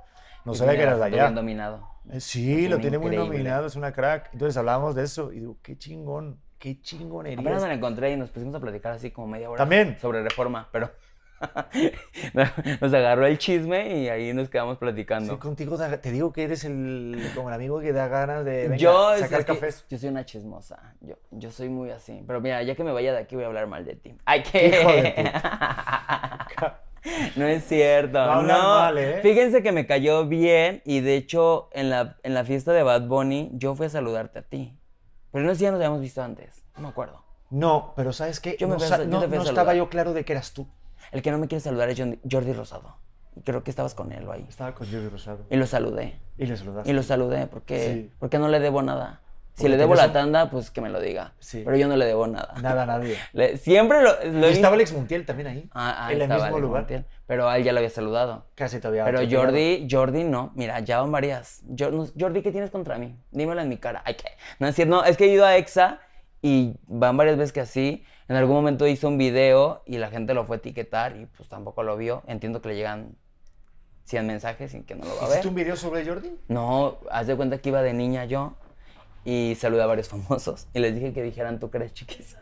no Y sabía que eras de foto bien allá. dominado. Eh, Sí, lo tiene tiene muy nominado, es una crack. Entonces hablábamos de eso y digo, qué chingón qué chingonería. Apenas me la encontré y nos pusimos a platicar así como media hora. ¿También? Sobre reforma, pero nos agarró el chisme y ahí nos quedamos platicando. Sí, contigo te digo que eres el, como el amigo que da ganas de venga, yo, sacar cafés. yo soy una chismosa. Yo, yo soy muy así. Pero mira, ya que me vaya de aquí voy a hablar mal de ti. Ay, que. Hijo de no es cierto. No No, mal, ¿eh? Fíjense que me cayó bien y de hecho en la, en la fiesta de Bad Bunny yo fui a saludarte a ti. Pero no sé si ya nos habíamos visto antes. No me acuerdo. No, pero ¿sabes qué? Yo me no, sa- yo no- estaba yo claro de que eras tú. El que no me quiere saludar es Jordi, Rosado. Creo que estabas con él o ahí. Estaba con Jordi Rosado. Y lo saludé. Y le saludaste. Y lo saludé porque, Sí. porque no le debo nada. Si Porque le debo la tanda, pues que me lo diga. Sí. Pero yo no le debo nada. Nada, nadie. Le- siempre lo, Y estaba Alex Montiel también ahí. Ah, ah, en el mismo Alex lugar. Montiel, pero a él ya lo había saludado. Casi todavía. Pero. Jordi, Jordi no. Mira, ya van varias. Yo- no- Jordi, ¿qué tienes contra mí? Dímelo en mi cara. Ay, ¿qué? No es cierto, no, es que he ido a EXA y van varias veces que así. En algún momento hizo un video y la gente lo fue a etiquetar y pues tampoco lo vio. Entiendo que le llegan 100 mensajes y que no lo va a ver. ¿Hiciste un video sobre Jordi? No, haz de cuenta que iba de niña yo y saludé a varios famosos y les dije que dijeran tú eres chiquis.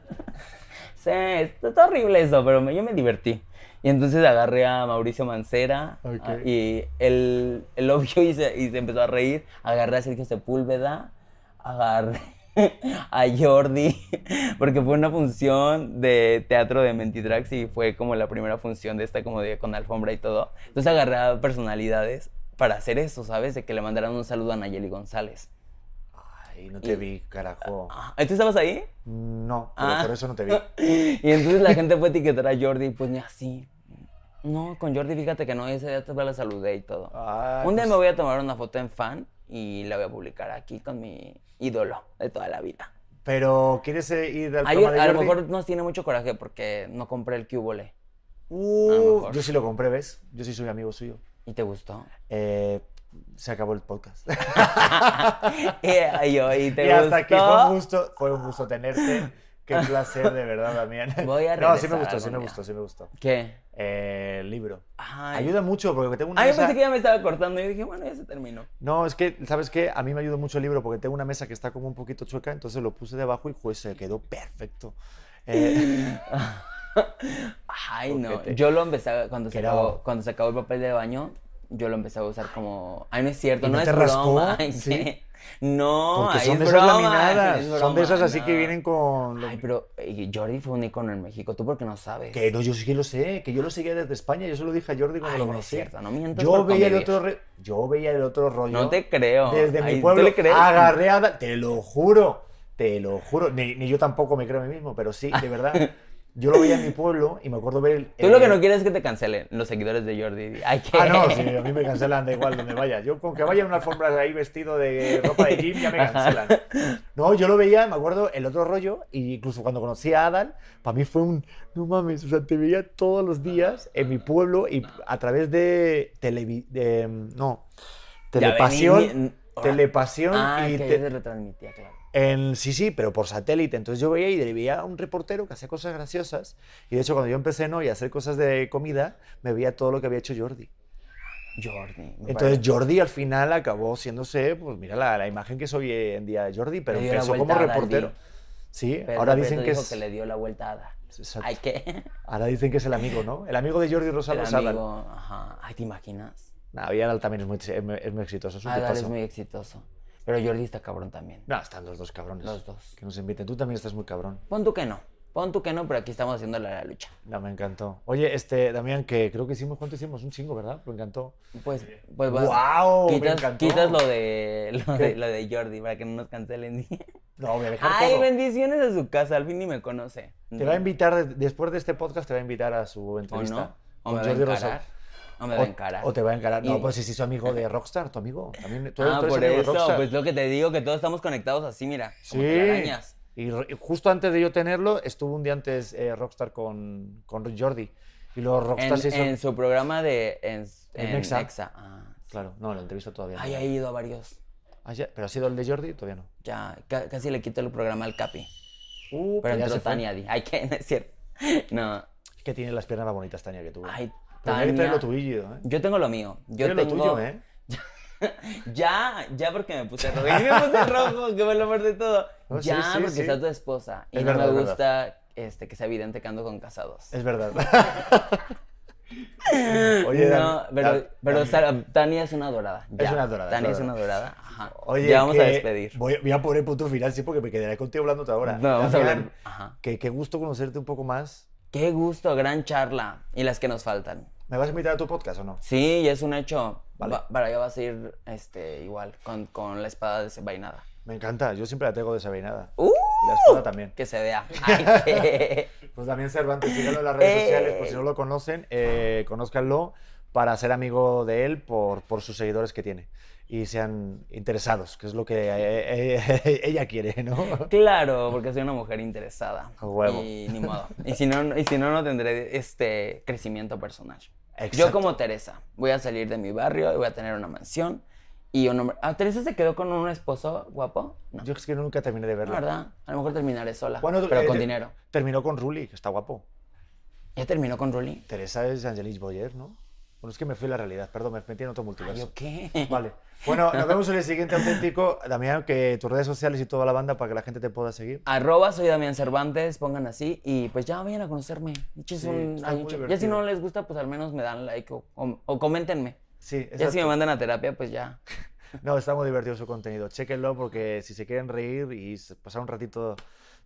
sí, está, horrible eso, pero me- yo me divertí. Y entonces agarré a Mauricio Mancera a- y él, él lo vio y se, y se empezó a reír. Agarré a Sergio Sepúlveda, agarré a Jordi, porque fue una función de teatro de Mentitrax y fue como la primera función de esta como de con alfombra y todo. Entonces agarré a personalidades para hacer eso, ¿sabes? De que le mandaran un saludo a Nayeli González. Ay, no te vi, carajo. Ah, ¿Tú estabas ahí? No, pero Ah. por eso no te vi. Y entonces la gente fue a etiquetar a Jordi, pues ni así. No, con Jordi fíjate que no, ese día te la saludé y todo. Ay, Un día pues, me voy a tomar una foto en fan y la voy a publicar aquí con mi ídolo de toda la vida. Pero, ¿quieres ir al Ay, programa de a lo Jordi? mejor nos tiene mucho coraje porque no compré el cubole. Uh, a lo mejor. yo sí lo compré, ¿ves? Yo sí soy amigo suyo. ¿Y te gustó? Eh, se acabó el podcast. y, ay, yo, ¿y te y hasta aquí fue un gusto, fue un gusto tenerte. Qué placer, de verdad, Damián. Voy a No, sí me gustó, sí me gustó, sí me gustó. ¿Qué? Eh, el libro. Ay. Ayuda mucho porque tengo una Ay, yo mesa... pensé que ya me estaba cortando y dije, bueno, ya se terminó. No, es que, ¿sabes qué? A mí me ayuda mucho el libro porque tengo una mesa que está como un poquito chueca, entonces lo puse debajo y pues se quedó perfecto. Eh, Ay, no. Yo lo empecé cuando se, acabó, cuando se acabó el papel de baño, yo lo empecé a usar como. Ay, no es cierto, ¿Y no, es broma. Ay, ¿Sí? No, porque son de esas broma, laminadas, es son de broma, esas así que no. vienen con... Ay, pero eh, Jordi fue un icono en México, tú porque no sabes. Que no, yo sí que lo sé, que yo lo seguía desde España, yo se lo dije a Jordi cuando Ay, lo no es conocí. cierto, no mientas yo por veía el otro re- yo veía el otro rollo. No te creo. Desde Ay, mi ¿tú pueblo le crees? agarré a Da- te lo juro, te lo juro, ni, ni yo tampoco me creo a mí mismo, pero sí, de verdad. Yo lo veía en mi pueblo y me acuerdo ver el Tú lo que no quieres es que te cancelen los seguidores de Jordi. Ay, que. Ah, no, sí, a mí me cancelan da igual donde vaya. Yo con que vaya a una alfombra ahí vestido de ropa de gym ya me cancelan. No, yo lo veía, me acuerdo, el otro rollo, y incluso cuando conocí a Adal, para mí fue un, no mames, o sea, te veía todos los días en mi pueblo y a través de, televi de no, Ya telepasión, vení- telepasión Ah, y te- retransmitía, claro. En, sí, sí, pero por satélite. Entonces yo veía y veía a un reportero que hacía cosas graciosas. Y de hecho, cuando yo empecé ¿no? y a hacer cosas de comida, me veía todo lo que había hecho Jordi. Jordi. Entonces. Jordi al final acabó siéndose, pues mira la, la imagen que soy hoy en día de Jordi, pero empezó como reportero. Sí, Pedro ahora dicen que dijo es, que le dio la vuelta a Ada. exacto. Ay, ¿qué? ahora dicen que es el amigo, ¿no? El amigo de Jordi El Rosado Adal. amigo, ajá. Ay, ¿te imaginas? Nah, Adal también es muy, es es muy exitoso, Adal es muy exitoso. Pero Jordi está cabrón también. No, están los dos cabrones. Los dos. Que nos inviten. Tú también estás muy cabrón. Pon tú que no. Pon tú que no, pero aquí estamos haciendo la, la lucha. No, me encantó. Oye, este, Damián, que creo que hicimos, ¿cuánto hicimos? Un chingo, ¿verdad? Me encantó. Pues, pues va- ¡Guau! Me quitas, encantó. quitas lo de, lo, de, lo de Jordi para que no nos cancelen. No, voy a dejar Ay, todo. bendiciones a su casa. Al fin ni me conoce. Te va a invitar, de- después de este podcast, te va a invitar a su ¿O entrevista. no? ¿O con me va a Jordi Rosado. Encarar? ¿O me va a encarar? O te va a encarar. No, Y- pues si sí, su amigo de Rockstar, tu amigo. También, tú, Ah, tú por eso, Rockstar. pues lo que te digo, que todos estamos conectados así, mira. Como Sí. telarañas. Y justo antes de yo tenerlo, estuvo un día antes eh, Rockstar con, con Jordi. Y luego Rockstar En, se hizo... en su programa de. En, en Nexa. Nexa. Ah, sí. Claro, no, la entrevista todavía no. Ay, he ido a varios. Ah, ya, ¿Pero ha sido el de Jordi? Todavía no. Ya, ca- casi le quito el programa al Capi. Uh, Pero ya entró. Tania. di- Ay, que no es cierto. No. Es que tiene las piernas más bonitas, Tania, que tú. Ay, Hay que Tania. lo tuyo, ¿eh? Yo tengo lo mío. Yo tengo. lo tuyo, ¿eh? ya, ya porque me puse rojo. Y me puse rojo, que fue lo peor de todo. Ya, sí, porque sí. está tu esposa. Y Es no verdad, es me verdad. gusta este, que sea evidente que ando con casados. Es verdad. Oye, no, pero, Sara- Tania es una dorada. ya. una dorada, Tania es es una dorada. Ajá. Oye, ya vamos a despedir. Voy, voy a poner punto final, sí, porque me quedaré contigo hablando otra hora. No, vamos a hablar. Ajá. Que qué gusto conocerte un poco más. Qué gusto, gran charla. Y las que nos faltan. ¿Me vas a invitar a tu podcast o no? Sí, ya es un hecho. Vale. Va- para allá vas a ir este, igual, con, con la espada desenvainada. Me encanta, yo siempre la tengo desavinada. ¡Uh! Y la espada también. Que se vea. Ay, qué- Pues Damián Cervantes, síganlo en las redes Eh. sociales, por si no lo conocen, eh, conózcanlo para ser amigo de él por, por sus seguidores que tiene. Y sean interesados, que es lo que eh, eh, ella quiere, ¿no? Claro, porque soy una mujer interesada. A huevo. Y ni modo. Y si no, y si no, no tendré este crecimiento personal. Yo Exacto. como Teresa, voy a salir de mi barrio y voy a tener una mansión y un hombre... Ah, ¿Teresa se quedó con un esposo guapo? No, Yo es que nunca terminé de verlo. verdad. A lo mejor terminaré sola, Bueno, pero eh, con dinero. Terminó con Ruli, que está guapo. ¿Ya terminó con Ruli? Teresa es Angelique Boyer, ¿no? Bueno, es que me fui a la realidad, perdón, me metí en otro multiverso. ¿Yo qué? Vale. Bueno, nos vemos en el siguiente auténtico. Damián, que tus redes sociales y toda la banda para que la gente te pueda seguir. Arroba soy Damián Cervantes, pongan así y pues ya vayan a conocerme. Sí, un- ya si no les gusta, pues al menos me dan like o, o- o coméntenme. Sí, Ya si me mandan a terapia, pues ya. No, está muy divertido su contenido. Chéquenlo porque si se quieren reír y pasar un ratito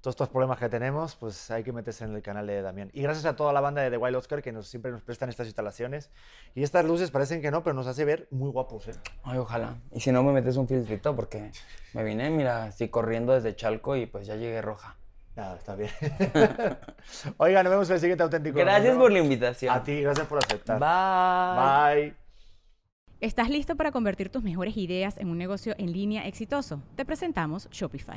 todos estos problemas que tenemos, pues hay que meterse en el canal de Damián. Y gracias a toda la banda de The Wild Oscar que nos, siempre nos prestan estas instalaciones. Y estas luces parecen que no, pero nos hace ver muy guapos, ¿eh? Ay, ojalá. Y si no, me metes un filtrito porque me vine, mira, así corriendo desde Chalco y pues ya llegué roja. Nada, está bien. Oiga, nos vemos en el siguiente auténtico. Gracias por la invitación. A ti, gracias por aceptar. Bye. Bye. ¿Estás listo para convertir tus mejores ideas en un negocio en línea exitoso? Te presentamos Shopify.